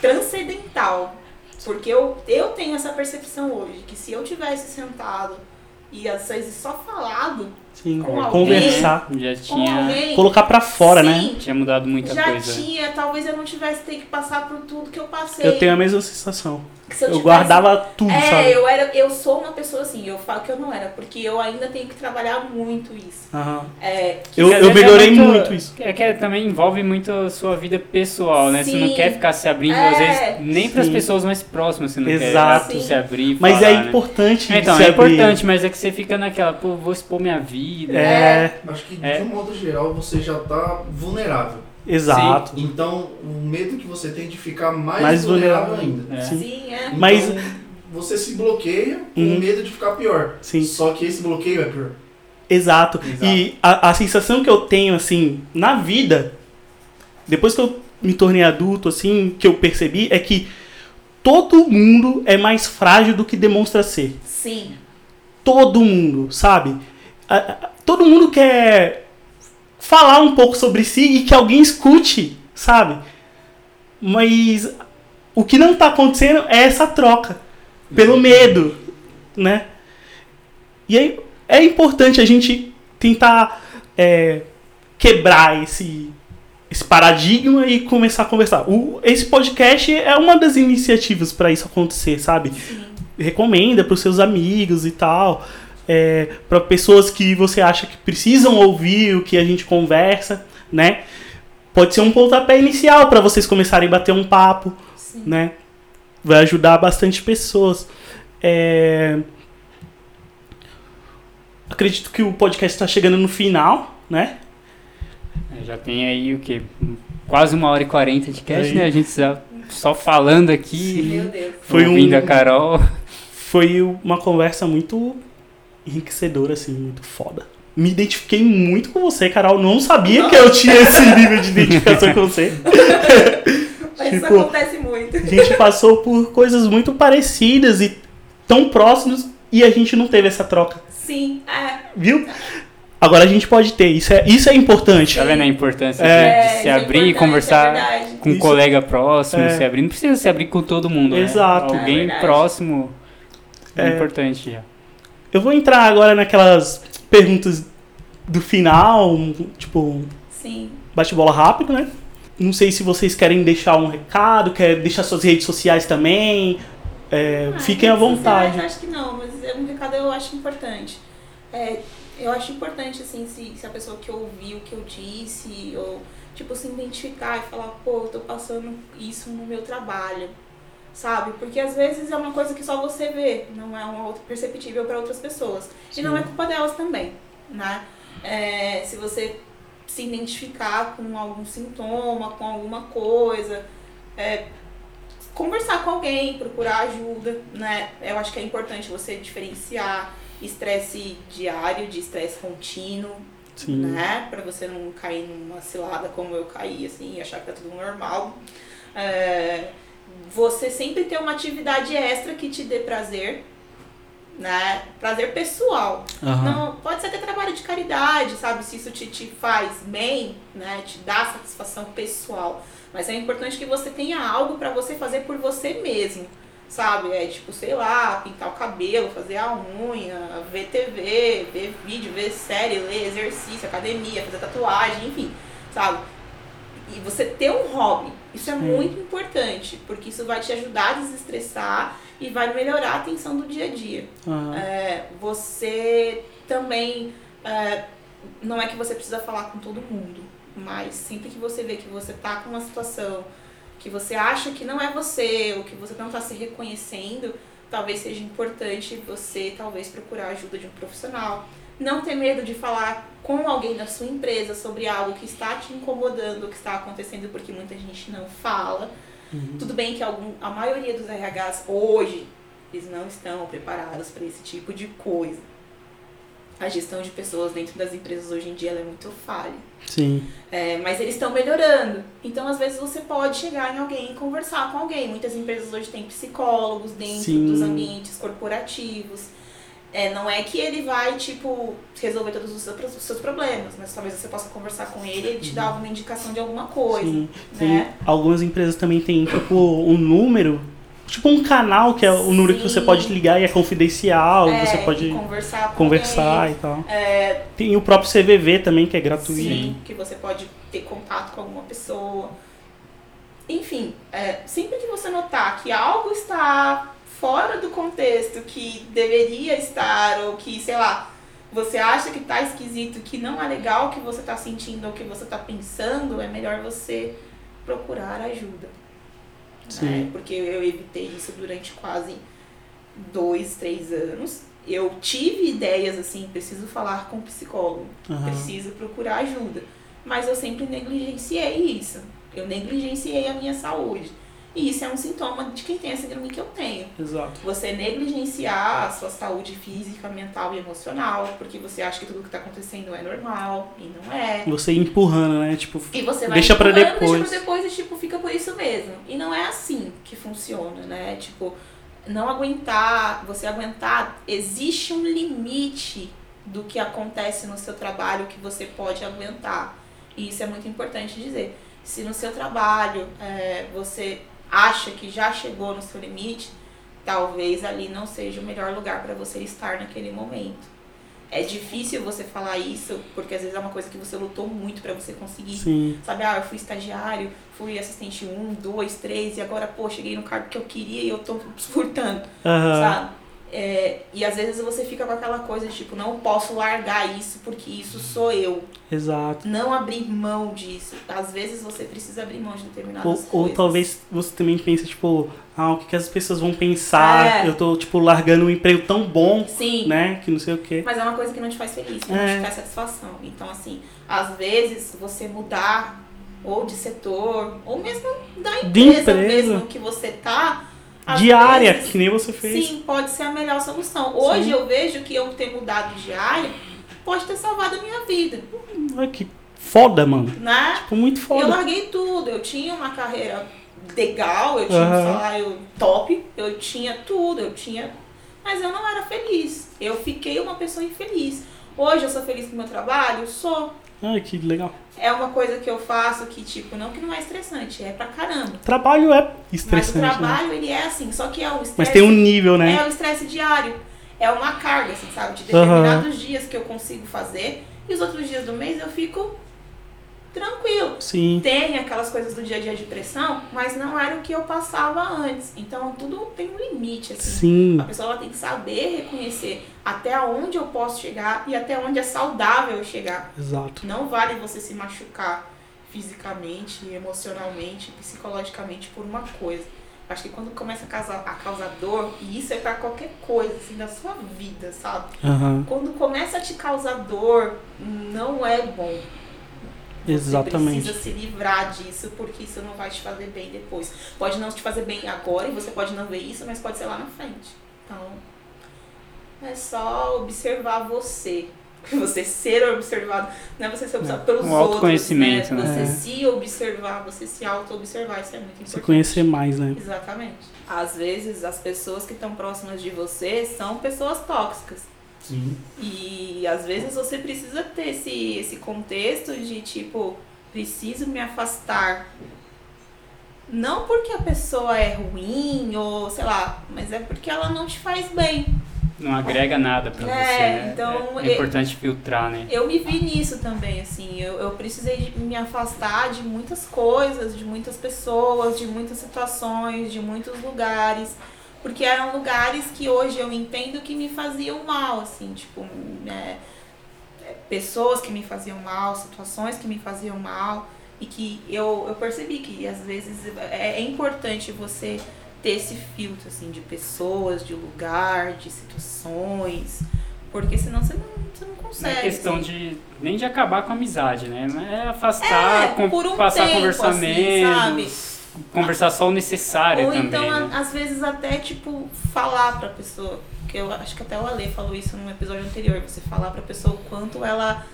transcendental. Porque eu, eu tenho essa percepção hoje, que se eu tivesse sentado e às vezes só falado Sim. com alguém, Conversar. Já tinha, alguém, Colocar pra fora, né? sim, tinha mudado muita já coisa. tinha, talvez eu não tivesse ter que passar por tudo que eu passei. Eu tenho a mesma sensação. Eu, tivesse- guardava tudo, É, sabe? eu era, eu sou uma pessoa assim, eu falo que eu não era, porque eu ainda tenho que trabalhar muito isso. Aham. É, Eu, eu é melhorei muito, isso. É que também envolve muito a sua vida pessoal, né? Você Sim. não quer ficar se abrindo, É. às vezes, nem para as pessoas mais próximas você não Exato. quer se abrir. Mas falar, é né? importante Então, se é abrir. importante, mas é que você fica naquela, pô, vou expor minha vida. É, Acho que É. de um modo geral você já tá vulnerável. Exato. Então o medo que você tem de ficar mais, Mais vulnerável, vulnerável. ainda. É. Sim. sim, é. Então, Mas- você se bloqueia com Uhum. medo de ficar pior. Sim. Só que esse bloqueio é pior. Exato. Exato. E a, a sensação que eu tenho, assim, na vida, depois que eu me tornei adulto, assim, que eu percebi, é que todo mundo é mais frágil do que demonstra ser. Sim. Todo mundo, sabe? A- a- Todo mundo quer falar um pouco sobre si e que alguém escute, sabe? Mas o que não tá acontecendo é essa troca. Pelo medo, né? E aí é importante a gente tentar é, quebrar esse, esse paradigma e começar a conversar. O, esse podcast é uma das iniciativas para isso acontecer, sabe? Recomenda para os seus amigos e tal. É, para pessoas que você acha que precisam ouvir o que a gente conversa, né? Pode ser um pontapé inicial para vocês começarem a bater um papo, Sim. né? Vai ajudar bastante pessoas. É, Acredito que o podcast está chegando no final, né? É, Já tem aí o quê? Quase uma hora e quarenta de cast, Aí. né? A gente já só falando aqui, Meu Deus. Foi um- a Carol. Foi uma conversa muito enriquecedora, assim, muito foda. Me identifiquei muito com você, Carol. Não sabia que eu tinha esse nível de identificação com você. Mas isso Tipo, acontece muito. A gente passou por coisas muito parecidas e tão próximas e a gente não teve essa troca, Sim, é. viu? Agora a gente pode ter. Isso é, isso é importante. Tá vendo a importância É. de, de se isso é abrir e importante, conversar é com um Isso. colega próximo, É. se abrir. Não precisa se abrir com todo mundo, né? Exato. É Alguém próximo é, É. importante já. Eu vou entrar agora naquelas perguntas do final, tipo, Sim. bate-bola rápido, né? Não sei se vocês querem deixar um recado, quer deixar suas redes sociais também. É, Ah, fiquem à vontade. sociais, acho que não, mas é um recado eu acho importante. É, eu acho importante, assim, se, se a pessoa que ouviu o que eu disse, ou, tipo, se identificar e falar, pô, eu tô passando isso no meu trabalho, sabe? Porque às vezes é uma coisa que só você vê, não é uma outra perceptível para outras pessoas. E não é culpa delas também, né? É, se você se identificar com algum sintoma, com alguma coisa, é, conversar com alguém, procurar ajuda, né? Eu acho que é importante você diferenciar estresse diário de estresse contínuo, Sim. né? Pra você não cair numa cilada como eu caí, assim, e achar que tá tudo normal. É, você sempre ter uma atividade extra que te dê prazer, né? Prazer pessoal. Aham. Não, pode ser até trabalho de caridade, sabe? Se isso te, te faz bem, né? Te dá satisfação pessoal. Mas é importante que você tenha algo pra você fazer por você mesmo, sabe? É tipo, sei lá, pintar o cabelo, fazer a unha, ver TV, ver vídeo, ver série, ler exercício, academia, fazer tatuagem, enfim, sabe? e você ter um hobby. Isso é muito importante, porque isso vai te ajudar a desestressar e vai melhorar a tensão do dia a dia. Aham. É, você também. é, não é que você precisa falar com todo mundo, mas sempre que você vê que você tá com uma situação que você acha que não é você, ou que você não tá se reconhecendo, talvez seja importante você talvez procurar a ajuda de um profissional. Não ter medo de falar com alguém da sua empresa sobre algo que está te incomodando, o que está acontecendo, porque muita gente não fala. Tudo bem que algum, a maioria dos RHs hoje, eles não estão preparados para esse tipo de coisa. A gestão de pessoas dentro das empresas hoje em dia é muito falha. Sim. É, mas eles estão melhorando. Então, às vezes, você pode chegar em alguém e conversar com alguém. Muitas empresas hoje têm psicólogos dentro Sim. dos ambientes corporativos. É, não é que ele vai, tipo, resolver todos os seus, problemas, mas talvez você possa conversar com ele e ele te dar alguma indicação de alguma coisa. Sim. Né? Algumas empresas também têm, tipo, um número, tipo um canal que é o número que você Sim. pode ligar e é confidencial, É, você pode conversar conversar e tal. É, Tem o próprio CVV também, que é gratuito. Sim, que você pode ter contato com alguma pessoa. Enfim, é, sempre que você notar que algo está contexto que deveria estar, ou que, sei lá, você acha que tá esquisito, que não é legal o que você tá sentindo ou o que você tá pensando, é melhor você procurar ajuda. Sim. Né? Porque eu evitei isso durante quase dois, três anos. Eu tive ideias assim, preciso falar com um psicólogo Aham. preciso procurar ajuda. Mas eu sempre negligenciei isso. Eu negligenciei a minha saúde. E isso é um sintoma de quem tem a síndrome que eu tenho. Exato. Você negligenciar a sua saúde física, mental e emocional, porque você acha que tudo que está acontecendo é normal e não é. Você empurrando, né? Tipo, E você vai Deixa empurrando, depois. Deixa pra depois e tipo, fica por isso mesmo. E não é assim que funciona, né? Tipo, não aguentar, você aguentar, existe um limite do que acontece no seu trabalho que você pode aguentar. E isso é muito importante dizer. Se no seu trabalho é, você acha que já chegou no seu limite, talvez ali não seja o melhor lugar para você estar naquele momento. É difícil você falar isso, porque às vezes é uma coisa que você lutou muito para você conseguir. sim. Sabe, ah, eu fui estagiário, fui assistente 1, 2, 3, e agora, pô, cheguei no cargo que eu queria e eu tô surtando, Aham. sabe? É, e às vezes você fica com aquela coisa de tipo, não posso largar isso porque isso sou eu. Exato. Não abrir mão disso. Às vezes você precisa abrir mão de determinadas Ou, coisas. ou talvez você também pense, tipo, ah, o que, que as pessoas vão pensar? É. Eu tô, tipo, largando um emprego tão bom, Sim. né? Que não sei o quê. Mas é uma coisa que não te faz feliz, que não É. te traz satisfação. Então, assim, às vezes você mudar ou de setor, ou mesmo da empresa, empresa. mesmo que você tá. Às área, vezes, que nem você fez. Sim, pode ser a melhor solução. Hoje Sim. eu vejo que eu ter mudado de área pode ter salvado a minha vida, Olha que foda, mano. né? Tipo, muito Eu foda. larguei tudo. Eu tinha uma carreira legal, eu tinha Aham. um salário top, eu tinha tudo, eu tinha. Mas eu não era feliz. Eu fiquei uma pessoa infeliz. Hoje eu sou feliz com o meu trabalho? Sou. Ai, que legal. É uma coisa que eu faço que, tipo, não que não é estressante, é pra caramba. Trabalho é Mas estressante, o né? trabalho, ele é assim, só que é um estresse. Mas tem um nível, né? É o estresse diário. É uma carga, assim, sabe? De determinados dias que eu consigo fazer e os outros dias do mês eu fico tranquilo. Sim. Tem aquelas coisas do dia a dia de pressão, mas não era o que eu passava antes. Então tudo tem um limite, assim. Sim. A pessoa tem que saber reconhecer até onde eu posso chegar e até onde é saudável eu chegar. Exato. Não vale você se machucar fisicamente, emocionalmente, psicologicamente por uma coisa. Acho que quando começa a causar, a causar dor, e isso é pra qualquer coisa, assim, da sua vida, sabe? Aham. Quando começa a te causar dor, não é bom. Você Exatamente. precisa se livrar disso, porque isso não vai te fazer bem depois. Pode não te fazer bem agora, e você pode não ver isso, mas pode ser lá na frente. Então, é só observar você. Você ser observado, não é você ser observado pelos um outros, autoconhecimento, né? né? Você É. se observar, você se auto-observar, isso é muito importante. Se conhecer mais, né? Exatamente. Às vezes, as pessoas que estão próximas de você são pessoas tóxicas. Sim. E às vezes você precisa ter esse, esse contexto de tipo, preciso me afastar. Não porque a pessoa é ruim ou sei lá, mas é porque ela não te faz bem. não agrega nada pra É, você, né? então, é, eu- importante filtrar, né? Eu me vi nisso também, assim. Eu, eu precisei de me afastar de muitas coisas, de muitas pessoas, de muitas situações, de muitos lugares. Porque eram lugares que hoje eu entendo que me faziam mal, assim, tipo, é, é, pessoas que me faziam mal, situações que me faziam mal. E que eu, eu percebi que às vezes é, é importante você ter esse filtro, assim, de pessoas, de lugar, de situações. Porque senão você não, você não Não consegue. é questão assim. de nem de acabar com a amizade, né? É afastar, É, com- por um passar a tempo, conversar assim, conversar só o necessário Ou também. então, né? às vezes, até, tipo, falar pra pessoa. Que eu acho que até o Ale falou isso num episódio anterior. Você falar pra pessoa o quanto ela.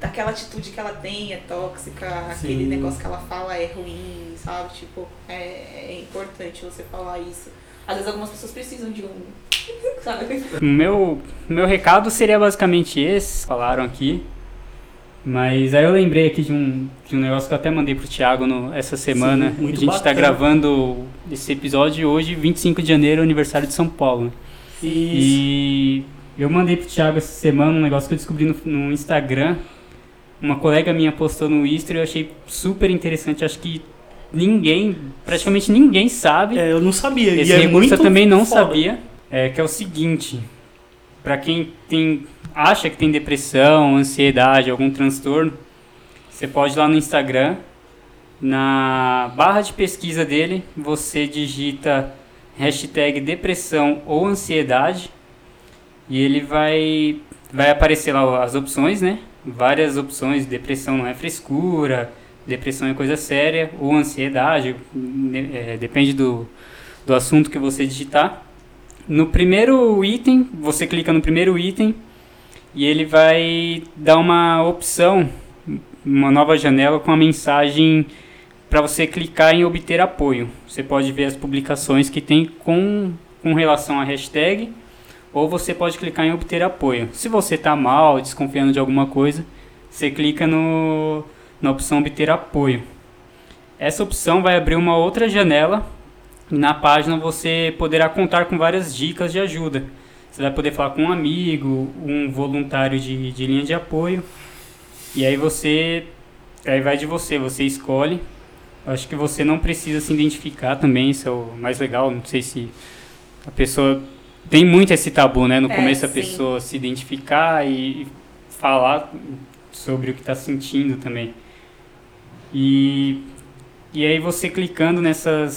Daquela atitude que ela tem é tóxica, aquele Sim. negócio que ela fala é ruim, sabe? Tipo, é, é importante você falar isso. Às vezes algumas pessoas precisam de um. Sabe? Meu, meu recado seria basicamente esse, falaram aqui. Mas aí eu lembrei aqui de um, de um negócio que eu até mandei pro Thiago no, essa semana. Sim, a gente tá bacana. gravando esse episódio hoje, 25 de janeiro, aniversário de São Paulo. né? E eu mandei pro Thiago essa semana um negócio que eu descobri no, no Instagram. Uma colega minha postou no Insta e eu achei super interessante. Acho que ninguém, praticamente ninguém sabe. é, eu não sabia. Esse e é recurso eu também não sabia. É que é o seguinte: para quem tem acha que tem depressão, ansiedade, algum transtorno, você pode ir lá no Instagram, na barra de pesquisa dele, você digita hashtag depressão ou ansiedade e ele vai vai aparecer lá as opções, né? Várias opções. Depressão não é frescura, depressão é coisa séria ou ansiedade, né, é, depende do do assunto que você digitar. No primeiro item, você clica no primeiro item e ele vai dar uma opção, uma nova janela com a mensagem para você clicar em obter apoio. Você pode ver as publicações que tem com, com relação à hashtag ou você pode clicar em obter apoio. Se você está mal, desconfiando de alguma coisa, você clica no, na opção obter apoio. Essa opção vai abrir uma outra janela na página você poderá contar com várias dicas de ajuda. Você vai poder falar com um amigo, um voluntário de, de linha de apoio. E aí você. Aí vai de você, você escolhe. Acho que você não precisa se identificar também, isso é o mais legal. Não sei se a pessoa. Tem muito esse tabu, né? No É, começo a sim. pessoa se identificar e falar sobre o que está sentindo também. E, e aí você clicando nessas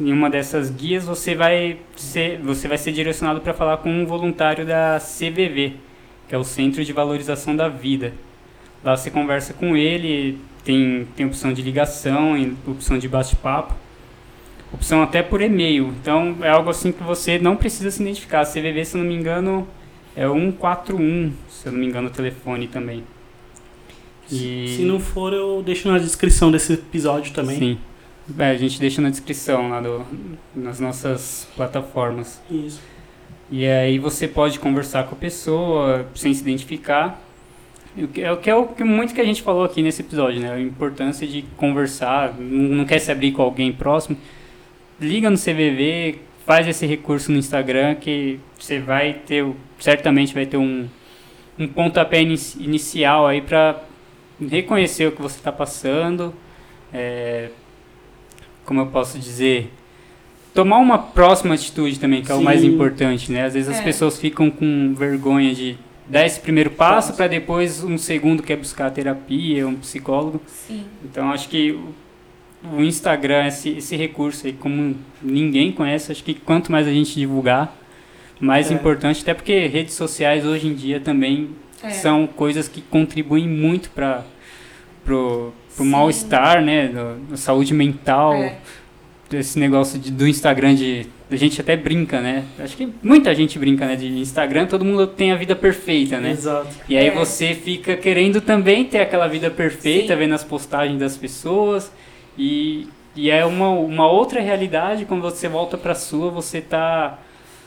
em uma dessas guias você vai ser você vai ser direcionado para falar com um voluntário da CVV, que é o Centro de Valorização da Vida. Lá você conversa com ele, tem tem opção de ligação, opção de bate-papo, opção até por e-mail. Então é algo assim que você não precisa se identificar. A CVV, se eu não me engano, é 141, se eu não me engano, o telefone também. E... Se não for, eu deixo na descrição desse episódio também. Sim. É, a gente deixa na descrição lá do, nas nossas plataformas. Isso. E aí você pode conversar com a pessoa sem se identificar. É o que é o que muito que a gente falou aqui nesse episódio, né? A importância de conversar, não quer se abrir com alguém próximo. Liga no CVV, faz esse recurso no Instagram que você vai ter, certamente vai ter um, um pontapé inici- inicial aí para reconhecer o que você está passando. É, como eu posso dizer? Tomar uma próxima atitude também, que é o mais Sim. importante, né? Às vezes as É. pessoas ficam com vergonha de dar esse primeiro passo para depois um segundo quer buscar terapia, um psicólogo. Sim. Então acho que o- o Instagram, esse, esse recurso aí, como ninguém conhece, acho que quanto mais a gente divulgar, mais É. importante, até porque redes sociais hoje em dia também É. são coisas que contribuem muito para pro, pro mal-estar, né, da saúde mental, É. desse negócio de, do Instagram de a gente até brinca, né? Acho que muita gente brinca, né? De Instagram, todo mundo tem a vida perfeita, né? Exato. E aí É. você fica querendo também ter aquela vida perfeita, Sim. vendo as postagens das pessoas. E, e é uma, uma outra realidade, quando você volta pra sua, você tá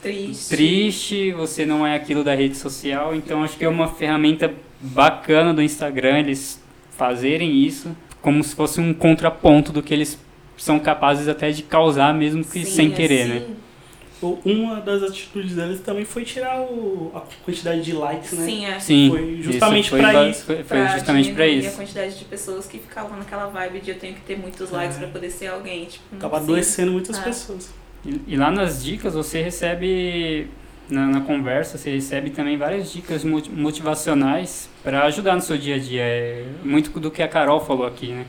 Triste. triste, você não é aquilo da rede social. Então acho que é uma ferramenta bacana do Instagram eles fazerem isso, como se fosse um contraponto do que eles são capazes até de causar, mesmo que Sim, sem querer, assim, né? uma das atitudes deles também foi tirar o, a quantidade de likes, né? Sim, é. Sim. Foi justamente isso foi pra ba- isso. Foi, foi justamente pra diminuir isso. a quantidade de pessoas que ficavam naquela vibe de eu tenho que ter muitos likes É. pra poder ser alguém. Tipo, precisa. adoecendo muitas Ah. pessoas. E, e lá nas dicas você recebe, na, na conversa, você recebe também várias dicas moti- motivacionais para ajudar no seu dia a dia. É muito do que a Carol falou aqui, né?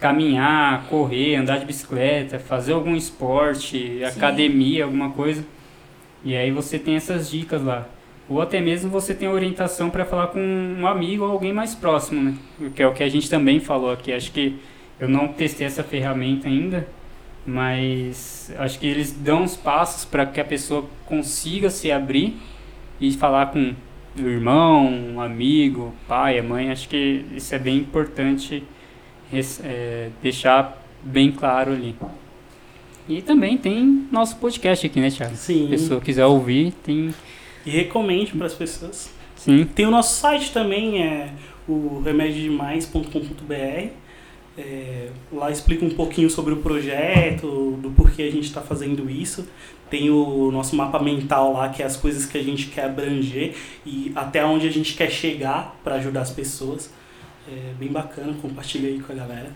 Caminhar, correr, andar de bicicleta, fazer algum esporte, academia, alguma coisa. E aí você tem essas dicas lá. Ou até mesmo você tem orientação para falar com um amigo ou alguém mais próximo, né? Que é o que a gente também falou aqui. Acho que eu não testei essa ferramenta ainda, mas acho que eles dão os passos para que a pessoa consiga se abrir e falar com o irmão, um amigo, pai, a mãe. Acho que isso é bem importante é, deixar bem claro ali. E também tem nosso podcast aqui, né, Thiago? Se Sim. a pessoa quiser ouvir, tem. E recomende para as pessoas. Sim. Tem o nosso site também, é o remediodemais.com.br. É, lá explica um pouquinho sobre o projeto, do porquê a gente está fazendo isso. Tem o nosso mapa mental lá, que é as coisas que a gente quer abranger e até onde a gente quer chegar para ajudar as pessoas. É bem bacana, compartilha aí com a galera.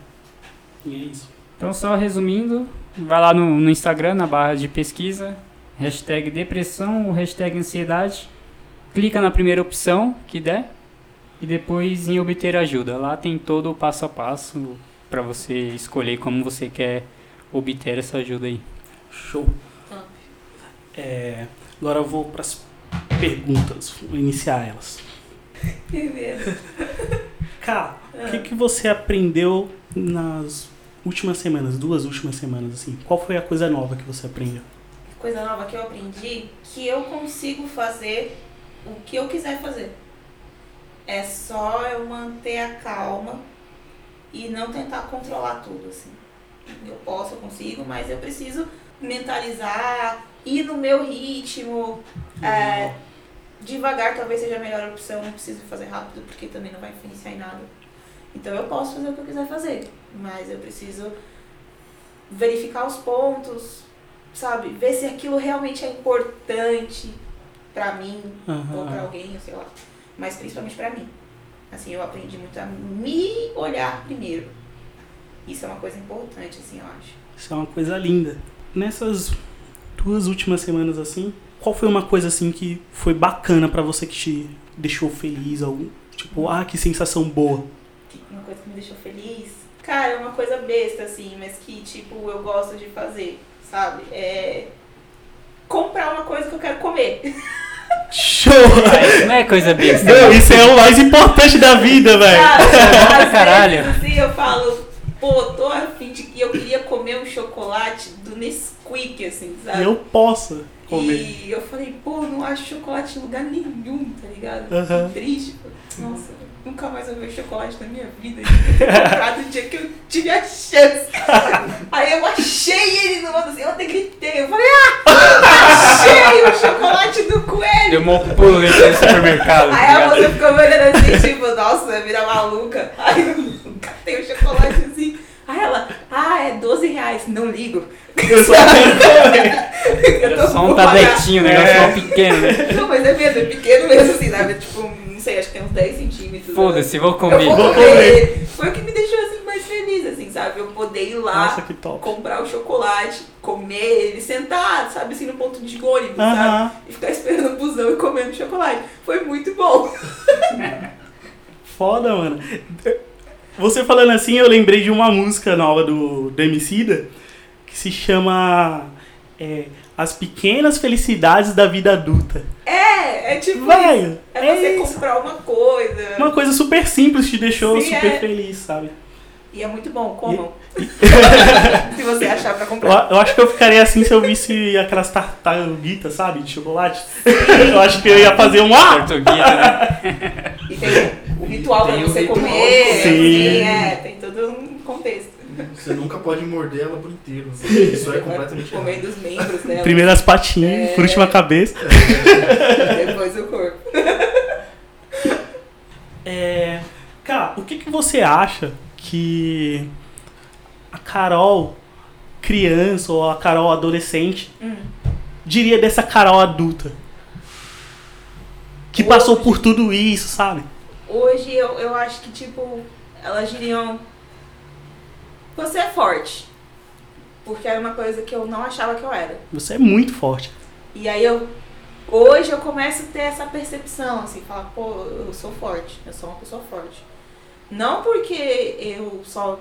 E é isso. Então, só resumindo, vai lá no, no Instagram, na barra de pesquisa, hashtag depressão ou hashtag ansiedade, clica na primeira opção que der e depois em obter ajuda. Lá tem todo o passo a passo para você escolher como você quer obter essa ajuda aí. Show. Top. É, agora eu vou para as perguntas, vou iniciar elas. Primeiro. Cara, o que, que você aprendeu nas últimas semanas, duas últimas semanas, assim? Qual foi a coisa nova que você aprendeu? Coisa nova que eu aprendi, que eu consigo fazer o que eu quiser fazer. É só eu manter a calma e não tentar controlar tudo, assim. Eu posso, eu consigo, mas eu preciso mentalizar, ir no meu ritmo. É, devagar talvez seja a melhor opção, não preciso fazer rápido, porque também não vai influenciar em nada. Então eu posso fazer o que eu quiser fazer, mas eu preciso verificar os pontos, sabe? Ver se aquilo realmente é importante pra mim ou pra Aham. alguém, sei lá. Mas principalmente pra mim. Assim, eu aprendi muito a me olhar primeiro. Isso é uma coisa importante, assim, eu acho. Isso é uma coisa linda. Nessas duas últimas semanas, assim, qual foi uma coisa, assim, que foi bacana pra você que te deixou feliz? Algum, tipo, ah, que sensação boa. Uma coisa que me deixou feliz. Cara, é uma coisa besta, assim, mas que, tipo, eu gosto de fazer, sabe? É. Comprar uma coisa que eu quero comer. Show! Ah, isso não é coisa besta. Não, isso é o mais importante da vida, velho. Às caralho. vezes, assim, eu falo, pô, tô afim de que eu queria comer um chocolate do Nesquik, assim, sabe? Eu posso comer. E eu falei, pô, não acho chocolate em lugar nenhum, tá ligado? Fiquei triste. Nossa, nunca mais vou ver chocolate na minha vida. Eu comprado o dia que eu tive a chance. Aí eu achei ele no mundo assim, eu até gritei. Eu falei, ah! Achei o chocolate do coelho! Deu um pulo dentro do supermercado. Aí a moça ficou olhando assim, tipo, nossa, vira maluca. Aí eu catei o chocolate assim. Aí ela, ah, é 12 reais, não ligo. Eu só. Eu Era só um vou tabletinho, um negócio É. pequeno, né? Não, mas é mesmo, é pequeno mesmo assim, sabe? Tipo, não sei, acho que tem uns 10 centímetros. Foda-se, vou Eu comer. vou Vou comer. Foi o que me deixou assim mais feliz, assim, sabe? Eu poder ir lá, Nossa, que top. comprar o chocolate, comer ele, sentar, sabe, assim, no ponto de ônibus, sabe? Aham. E ficar esperando o busão e comendo chocolate. Foi muito bom. Foda, mano. Você falando assim, eu lembrei de uma música nova do, do Emicida que se chama é, As Pequenas Felicidades da Vida Adulta. É, é tipo isso. Velho, É você é isso. comprar uma coisa. Uma coisa super simples te deixou Sim, super é. feliz, sabe? E é muito bom, comam. Se você achar pra Eu, comprar. eu acho que eu ficaria assim se eu visse aquelas tartaruguitas, sabe? De chocolate. eu acho que eu ia fazer um ah! Né? E tem ritual o você ritual. comer. Sim. assim, é, tem todo um contexto. Você nunca pode morder ela por inteiro. Isso é completamente errado. Comendo os membros dela. Primeiro as patinhas, É. por último a cabeça. Depois o corpo. É, cara, o que, que você acha que a Carol criança ou a Carol adolescente Hum. diria dessa Carol adulta? Que passou por tudo isso, sabe? Hoje eu, eu acho que, tipo, elas diriam. Você é forte. Porque era uma coisa que eu não achava que eu era. Você é muito forte. E aí eu. Hoje eu começo a ter essa percepção, assim, falar, pô, eu sou forte, eu sou uma pessoa forte. Não porque eu só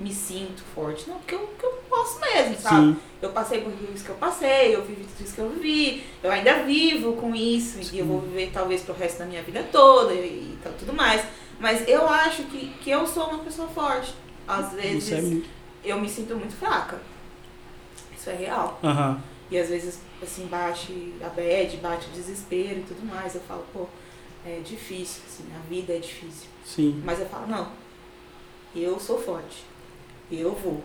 me sinto forte, não, porque eu, porque eu posso mesmo, sabe? Sim. Eu passei por isso que eu passei, eu vivi tudo isso que eu vivi, eu ainda vivo com isso, e eu vou viver talvez pro resto da minha vida toda e, e tal, tudo mais. Mas eu acho que, que eu sou uma pessoa forte. Às vezes Você é eu me sinto muito fraca. Isso é real. Aham. E às vezes, assim, bate a bad, bate o desespero e tudo mais. Eu falo, pô, é difícil, assim, a vida é difícil. Sim. Mas eu falo, não, eu sou forte. Eu vou.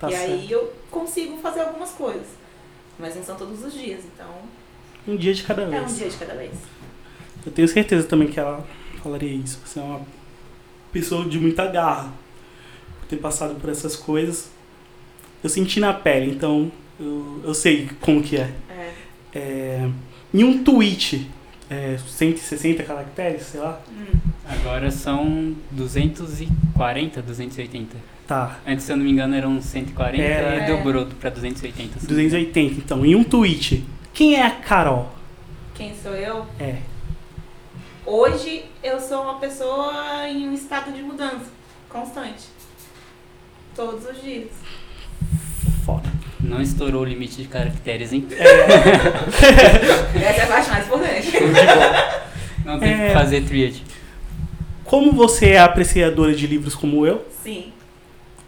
Tá e certo. aí eu consigo fazer algumas coisas. Mas não são todos os dias, então Um dia de cada é um vez. dia de cada vez. Eu tenho certeza também que ela falaria isso. Você é uma pessoa de muita garra. Por ter passado por essas coisas. Eu senti na pele, então eu, eu sei como que é. É. É, em um tweet, é, 160 caracteres, sei lá. Hum. Agora são 240, 280. Tá, Antes, se eu não me engano, eram 140 É. e dobrou pra 280. assim. 280 então. Em um tweet, quem é a Carol? Quem sou eu? É. Hoje eu sou uma pessoa em um estado de mudança constante. Todos os dias. Foda. Não estourou o limite de caracteres, hein? Essa é a parte mais importante. Não teve É. que fazer triad. Como você é apreciadora de livros como eu, Sim.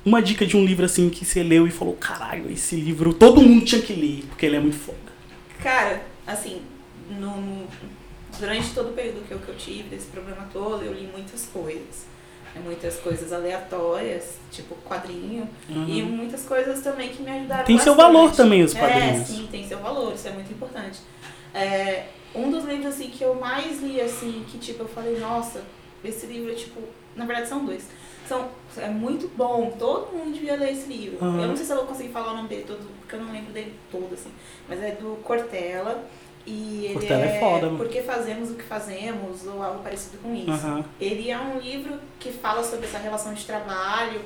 uma dica de um livro assim que você leu e falou: caralho, esse livro todo mundo tinha que ler, porque ele é muito foda. Cara, assim, no, durante todo o período que eu, que eu tive desse problema todo, eu li muitas coisas. É, Muitas coisas aleatórias, tipo quadrinho, e muitas coisas também que me ajudaram Uhum. Tem seu bastante. valor também, os É, quadrinhos. sim, tem seu valor, isso é muito importante. É, um dos livros assim que eu mais li, assim, que tipo, eu falei, nossa, esse livro é tipo. Na verdade são dois. São, é muito bom, todo mundo devia ler esse livro. Aham. Eu não sei se eu vou conseguir falar o nome dele todo, porque eu não lembro dele todo, assim. Mas é do Cortella. E ele Cortella é foda, mano. Por que fazemos o que fazemos, ou algo parecido com isso. Aham. Ele é um livro que fala sobre essa relação de trabalho.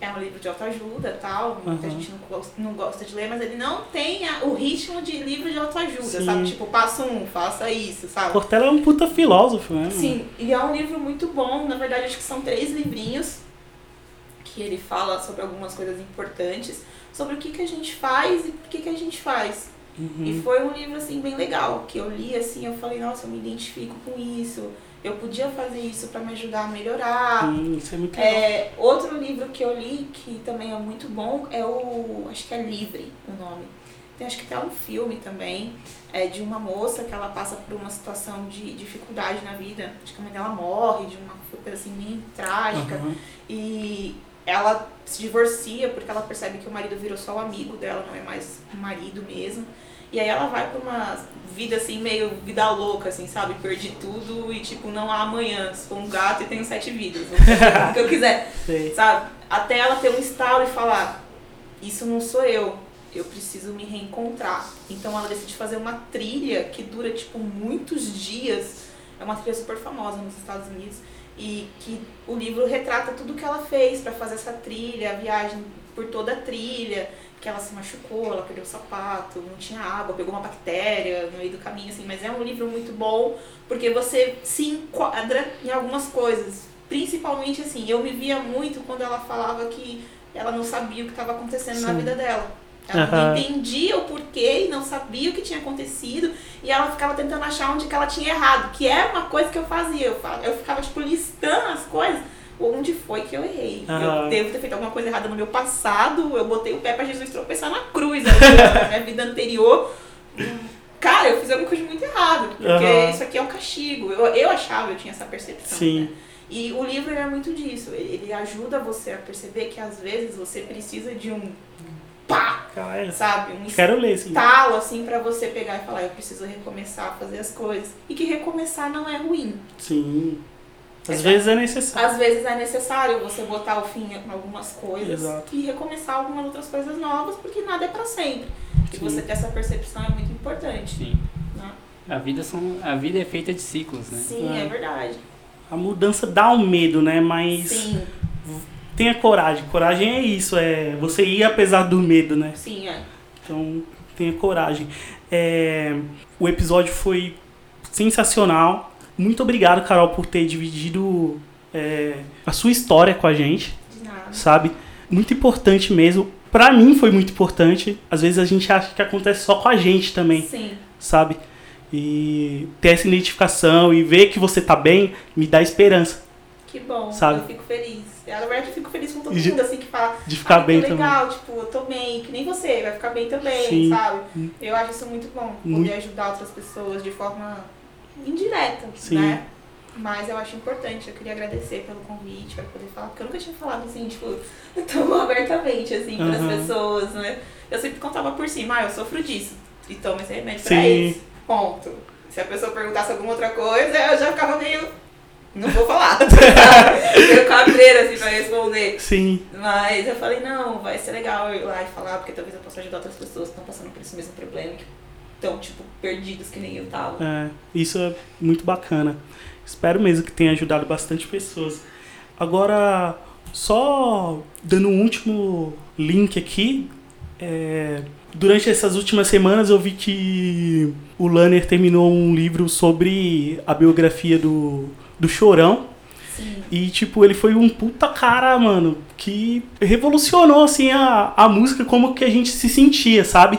É um livro de autoajuda tal. Muita gente não gosta, não gosta de ler, mas ele não tem a- o ritmo de livro de autoajuda, Sim. sabe? Tipo, passo um, faça isso, sabe? Cortella é um puta filósofo, né? Sim, e é um livro muito bom. Na verdade, acho que são três livrinhos que ele fala sobre algumas coisas importantes, sobre o que, que a gente faz e por que, que a gente faz. Uhum. E foi um livro, assim, bem legal, que eu li, assim, eu falei, nossa, eu me identifico com isso, eu podia fazer isso pra me ajudar a melhorar. Isso é muito legal. É, outro livro que eu li, que também é muito bom, é o, acho que é Livre, o nome. Tem acho que até um filme também, é de uma moça que ela passa por uma situação de dificuldade na vida. Acho que a mãe dela morre de uma coisa assim bem trágica. Aham. E ela se divorcia porque ela percebe que o marido virou só o amigo dela, não é mais o marido mesmo. E aí ela vai pra uma vida assim, meio vida louca, assim, sabe? Perdi tudo e tipo, não há amanhã. Sou um gato e tenho sete vidas. O que eu quiser, Sei. sabe? Até ela ter um estalo e falar, isso não sou eu. Eu preciso me reencontrar. Então ela decide fazer uma trilha que dura, tipo, muitos dias. É uma trilha super famosa nos Estados Unidos. E que o livro retrata tudo que ela fez para fazer essa trilha, a viagem por toda a trilha, que ela se machucou, ela perdeu o sapato, não tinha água, pegou uma bactéria no meio do caminho, assim, mas é um livro muito bom porque você se enquadra em algumas coisas. Principalmente assim, eu me via muito quando ela falava que ela não sabia o que estava acontecendo na Sim. vida dela. Ela Aham. não entendia o porquê e não sabia o que tinha acontecido e ela ficava tentando achar onde que ela tinha errado, que era uma coisa que eu fazia. Eu, fa- eu ficava, tipo, listando as coisas. Onde foi que eu errei? Aham. Eu devo ter feito alguma coisa errada no meu passado, eu botei o pé pra Jesus tropeçar na cruz na minha vida anterior. Cara, eu fiz alguma coisa muito errada, porque Aham. isso aqui é um castigo. Eu, eu achava, eu tinha essa percepção. Sim. né? E o livro é muito disso. Ele ajuda você a perceber que às vezes você precisa de um pá, Cara, sabe? Um Quero ler esse livro. estalo assim pra você pegar e falar, eu preciso recomeçar a fazer as coisas. E que recomeçar não é ruim. Sim. Às Essa- vezes é necessário. Às vezes é necessário você botar o fim em algumas coisas Exato. e recomeçar algumas outras coisas novas, porque nada é pra sempre. E você ter essa percepção é muito importante. Sim. Né? A vida, são, a vida é feita de ciclos, né? Sim, É. é verdade. A mudança dá um medo, né? Mas Sim, tenha coragem. Coragem é isso, é você ir apesar do medo, né? sim, é. Então, tenha coragem. É, o episódio foi sensacional. Muito obrigado, Carol, por ter dividido é, a sua história com a gente, De nada. sabe? Muito importante mesmo. Pra mim foi muito importante. Às vezes a gente acha que acontece só com a gente também, Sim, sabe? E ter essa identificação e ver que você tá bem me dá esperança que bom. Sabe? Eu fico feliz. Na verdade, eu fico feliz com todo de- mundo, assim, que fala. de ficar ah, bem que também. legal, tipo, eu tô bem, que nem você, vai ficar bem também, Sim. sabe? Eu acho isso muito bom, poder Muito. ajudar outras pessoas de forma indireta, Sim. né? Mas eu acho importante, eu queria agradecer pelo convite, pra poder falar, porque eu nunca tinha falado assim, tipo, tão abertamente, assim, pras Aham. pessoas, né? Eu sempre contava por cima, ah, eu sofro disso, e tomo esse remédio pra Sim. isso, ponto. Se a pessoa perguntasse alguma outra coisa, eu já ficava meio, não vou falar, meio cabreira, assim, pra responder. Sim, Mas eu falei, não, vai ser legal eu ir lá e falar, porque talvez eu possa ajudar outras pessoas que estão passando por esse mesmo problema, que estão, tipo, perdidas que nem eu tava. É, isso é muito bacana. Espero mesmo que tenha ajudado bastante pessoas. Agora, só dando um último link aqui. é, durante essas últimas semanas eu vi que o Lanner terminou um livro sobre a biografia do, do Chorão. Sim. E, tipo, ele foi um puta cara, mano, que revolucionou, assim, a, a música, como que a gente se sentia, sabe?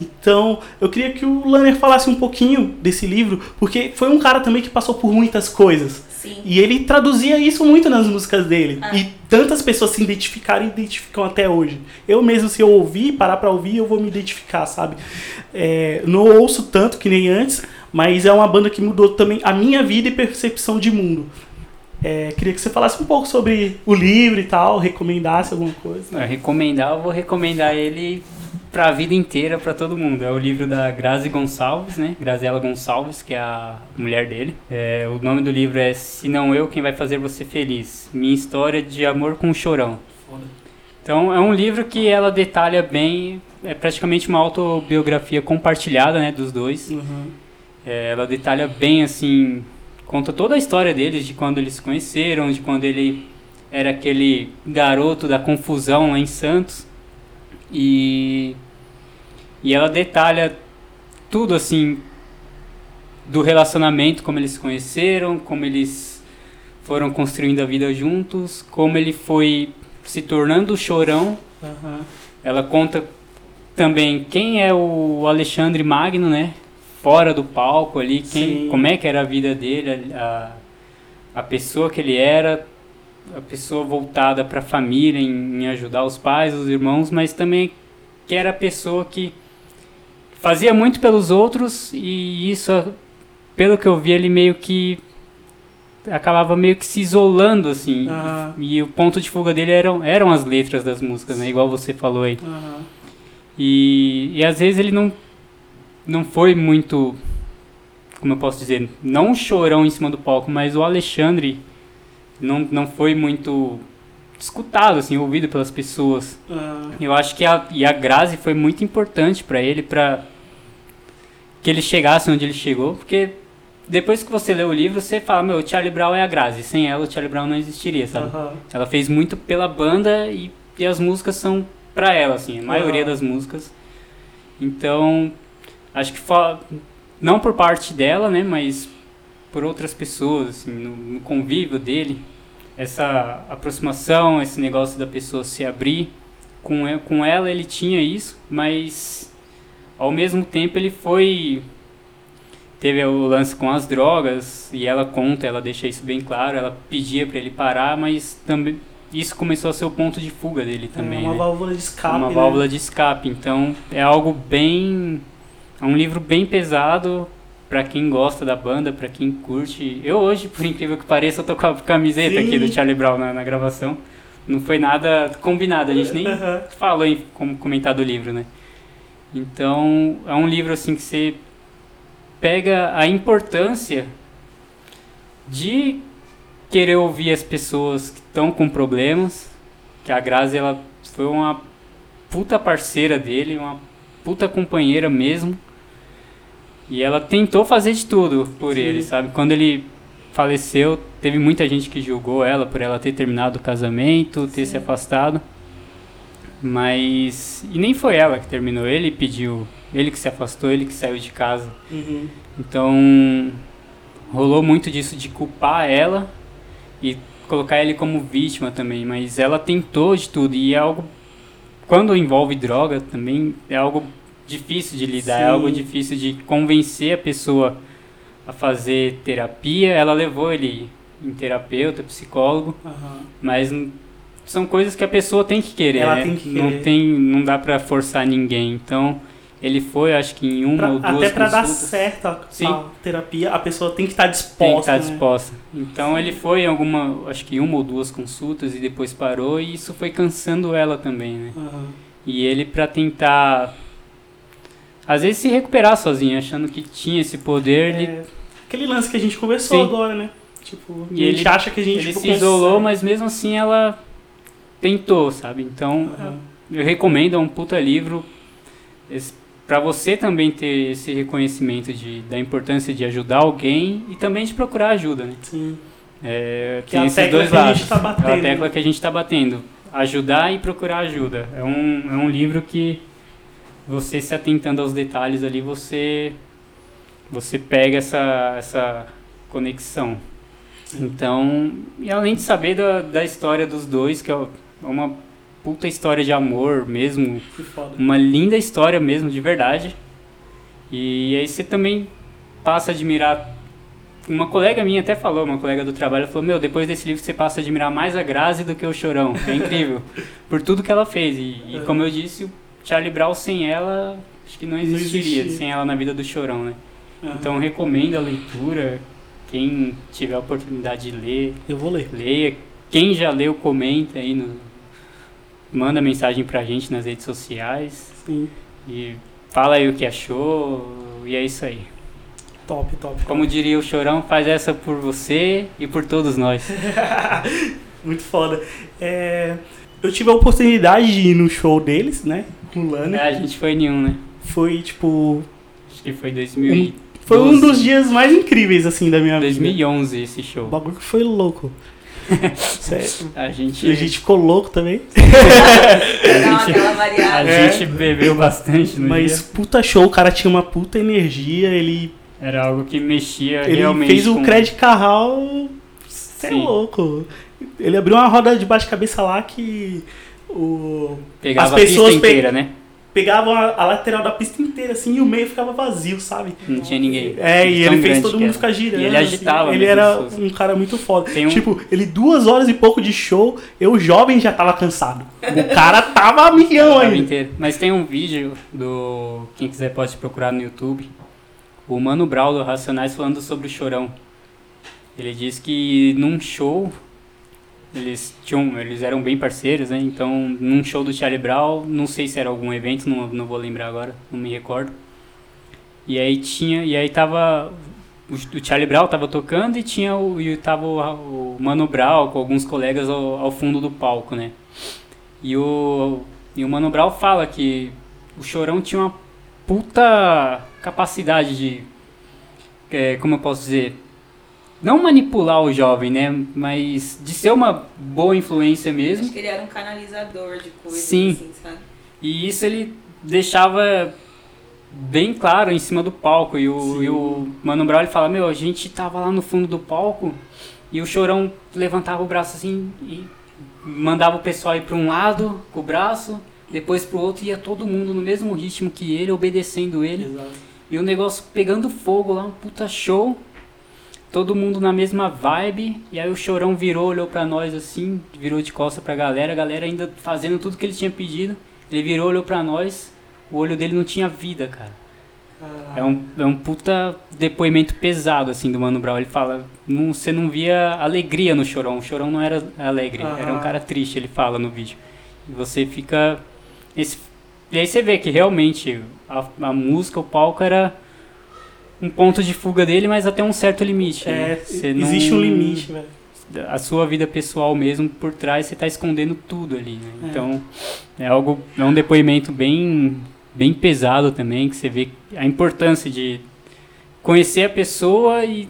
Então, eu queria que o Lanner falasse um pouquinho desse livro, porque foi um cara também que passou por muitas coisas. Sim. E ele traduzia isso muito nas músicas dele. Ah. E tantas pessoas se identificaram e identificam até hoje. Eu mesmo, se eu ouvir, parar pra ouvir, eu vou me identificar, sabe? É, não ouço tanto que nem antes, mas é uma banda que mudou também a minha vida e percepção de mundo. É, queria que você falasse um pouco sobre o livro e tal, recomendasse alguma coisa. É, recomendar, eu vou recomendar ele pra vida inteira, pra todo mundo. É o livro da Grazi Gonçalves, né? Graziela Gonçalves, que é a mulher dele. É, o nome do livro é Se Não Eu Quem Vai Fazer Você Feliz. Minha História de Amor com o Chorão. Então, é um livro que ela detalha bem, é praticamente uma autobiografia compartilhada, né, dos dois. Uhum. É, ela detalha bem, assim, conta toda a história deles, de quando eles se conheceram, de quando ele era aquele garoto da confusão lá em Santos. E, e ela detalha tudo, assim, do relacionamento, como eles se conheceram, como eles foram construindo a vida juntos, como ele foi se tornando chorão Uhum. ela conta também quem é o Alexandre Magno, né? Fora do palco ali, quem, Sim. como é que era a vida dele, a, a pessoa que ele era, a pessoa voltada para a família, em, em ajudar os pais, os irmãos, mas também que era a pessoa que fazia muito pelos outros e isso, pelo que eu vi, ele meio que acabava meio que se isolando assim. Aham. E o ponto de fuga dele eram, eram as letras das músicas, né? Igual você falou aí. Uhum. E, e às vezes ele não, não foi muito, como eu posso dizer, não um chorão em cima do palco, mas o Alexandre não, não foi muito escutado, assim, ouvido pelas pessoas. Uhum. Eu acho que a, e a Grazi foi muito importante pra ele, pra que ele chegasse onde ele chegou, porque depois que você lê o livro, você fala, meu, o Charlie Brown é a Grazi, sem ela o Charlie Brown não existiria, sabe? Uhum. Ela fez muito pela banda e, e as músicas são pra ela, assim, a maioria Aham. das músicas. Então, acho que não por parte dela, né, mas por outras pessoas, assim, no, no convívio dele, essa aproximação, esse negócio da pessoa se abrir. Com, com ela ele tinha isso, mas ao mesmo tempo ele foi teve o lance com as drogas e ela conta, ela deixa isso bem claro, ela pedia pra ele parar, mas também isso começou a ser o ponto de fuga dele também, é uma né? válvula de escape. uma né? válvula de escape. Então é algo bem, é um livro bem pesado pra quem gosta da banda, pra quem curte. Eu hoje, por incrível que pareça, eu tô com a camiseta Sim. aqui do Charlie Brown na, na gravação. Não foi nada combinado, a gente nem Aham. falou em como comentar do livro, né? Então, é um livro assim que você pega a importância de querer ouvir as pessoas que estão com problemas, que a Grazi ela foi uma puta parceira dele, uma puta companheira mesmo. E ela tentou fazer de tudo por Sim. ele, sabe? Quando ele faleceu, teve muita gente que julgou ela por ela ter terminado o casamento, ter se afastado. Mas. E nem foi ela que terminou, ele pediu. Ele que se afastou, ele que saiu de casa. Uhum. Então. Rolou muito disso de culpar ela e colocar ele como vítima também. Mas ela tentou de tudo e é algo. Quando envolve droga também, é algo difícil de lidar, é Sim. algo difícil de convencer a pessoa a fazer terapia. Ela levou ele em terapeuta, psicólogo. Aham. Mas são coisas que a pessoa tem que querer, Ela né? tem que Não querer. tem, não dá pra forçar ninguém. Então, ele foi, acho que em uma Pra- ou duas até pra dar certo a, Sim. a terapia, a pessoa tem que estar disposta. tem que estar né? disposta. Então, ele foi em alguma, acho que uma ou duas consultas e depois parou e isso foi cansando ela também, né? Aham. E ele pra tentar às vezes se recuperar sozinho, achando que tinha esse poder, ele, É, aquele lance que a gente conversou Sim. agora, né? Tipo, E a gente ele- acha que a gente ele se consegue. isolou, mas mesmo assim ela tentou, sabe? Então, Aham. Eu recomendo, é um puta livro para você também ter esse reconhecimento de, da importância de ajudar alguém e também de procurar ajuda, né? Sim. É, Que tem é esses dois lados. tá batendo. É a tecla que a gente está batendo. Ajudar e procurar ajuda. É um, é um livro que você se atentando aos detalhes ali, você você pega essa, essa conexão. Então, e além de saber da, da história dos dois, que é uma puta história de amor mesmo, uma linda história mesmo, de verdade. E aí você também passa a admirar. Uma colega minha até falou, uma colega do trabalho, falou: Meu, depois desse livro você passa a admirar mais a Grazi do que o Chorão. É incrível. por tudo que ela fez. E, e como eu disse, Charlie Brown sem ela, acho que não existiria, existia. sem ela na vida do Chorão, né? Aham. Então recomendo a leitura. Quem tiver a oportunidade de ler, eu vou ler. leia. Quem já leu, comenta aí no. Manda mensagem pra gente nas redes sociais. Sim. E fala aí o que achou. E é isso aí. Top, top. Como diria o Chorão, faz essa por você e por todos nós. Muito foda. É, eu tive a oportunidade de ir no show deles, né? Com o Lana. É, a gente foi nenhum, né? Foi tipo. Acho que foi 2000 Foi um dos dias mais incríveis, assim, da minha vida. 2011 esse O show. bagulho que foi louco. Sério. A gente, E a gente ficou louco também. A variada. É. gente bebeu bastante no Mas dia. puta show, o cara tinha uma puta energia, ele, Era algo que mexia ele realmente fez o com... Credit Carral. Você é louco. Ele abriu uma roda de bate-cabeça lá que o, Pegava as a pessoas pista pe- inteira, né? pegavam a, a lateral da pista inteira assim e o meio ficava vazio, sabe? Não tinha ninguém. É, e ele fez todo mundo era. ficar girando. E ele agitava assim. Ele era pessoas. um cara muito foda. Um- Tipo, ele duas horas e pouco de show, eu jovem já tava cansado. O cara tava a milhão ainda. inteiro. Mas tem um vídeo do. Quem quiser pode procurar no YouTube. O Mano Brown do Racionais falando sobre o Chorão. Ele diz que num show. Eles, tinham, eles eram bem parceiros, né? Então, num show do Charlie Brown, não sei se era algum evento, não, não vou lembrar agora, não me recordo. E aí tinha. E aí tava. O, Charlie Brown tava tocando e tinha o, e tava o, o Mano Brown com alguns colegas ao, ao fundo do palco, né? E o, e o Mano Brown fala que o Chorão tinha uma puta capacidade de. é, como eu posso dizer? Não manipular o jovem, né? Mas de ser uma boa influência mesmo. Acho que ele era um canalizador de coisas, Sim. assim, sabe? E isso ele deixava bem claro em cima do palco. E o, e o Mano Brown ele fala: Meu, a gente tava lá no fundo do palco e o chorão levantava o braço assim e mandava o pessoal ir para um lado com o braço, depois pro outro, e ia todo mundo no mesmo ritmo que ele, obedecendo ele. E o negócio pegando fogo lá, um puta show. Todo mundo na mesma vibe. E aí o chorão virou, olhou pra nós assim, virou de costa pra galera, a galera ainda fazendo tudo que ele tinha pedido. Ele virou, olhou pra nós. O olho dele não tinha vida, cara. É um, é um puta depoimento pesado, assim, do Mano Brown. Ele fala, não, você não via alegria no Chorão. O Chorão não era alegre, era um cara triste, ele fala no vídeo. E você fica... Esse, e aí você vê que realmente a, a música, o palco era um ponto de fuga dele, mas até um certo limite. né? É, Você existe não- um limite, velho. a sua vida pessoal mesmo por trás você está escondendo tudo ali né? É. então é algo é um depoimento bem bem pesado também, que você vê a importância de conhecer a pessoa e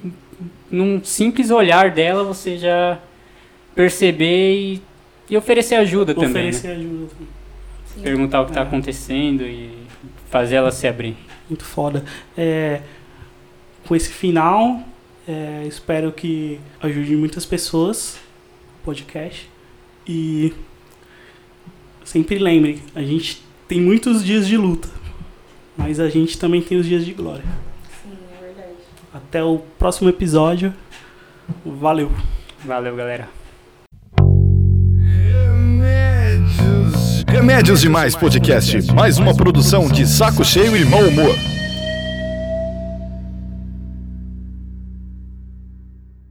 num simples olhar dela você já perceber e, e oferecer ajuda também. né? Oferecer ajuda também. Sim. Perguntar o que está É. acontecendo e fazer ela se abrir. Muito foda. É, com esse final, é, espero que ajude muitas pessoas o podcast. E sempre lembre, a gente tem muitos dias de luta, mas a gente também tem os dias de glória. Sim, é verdade. Até o próximo episódio. Valeu! Valeu, galera. Remédios Demais Podcast, mais uma produção de Saco Cheio e Mau Humor.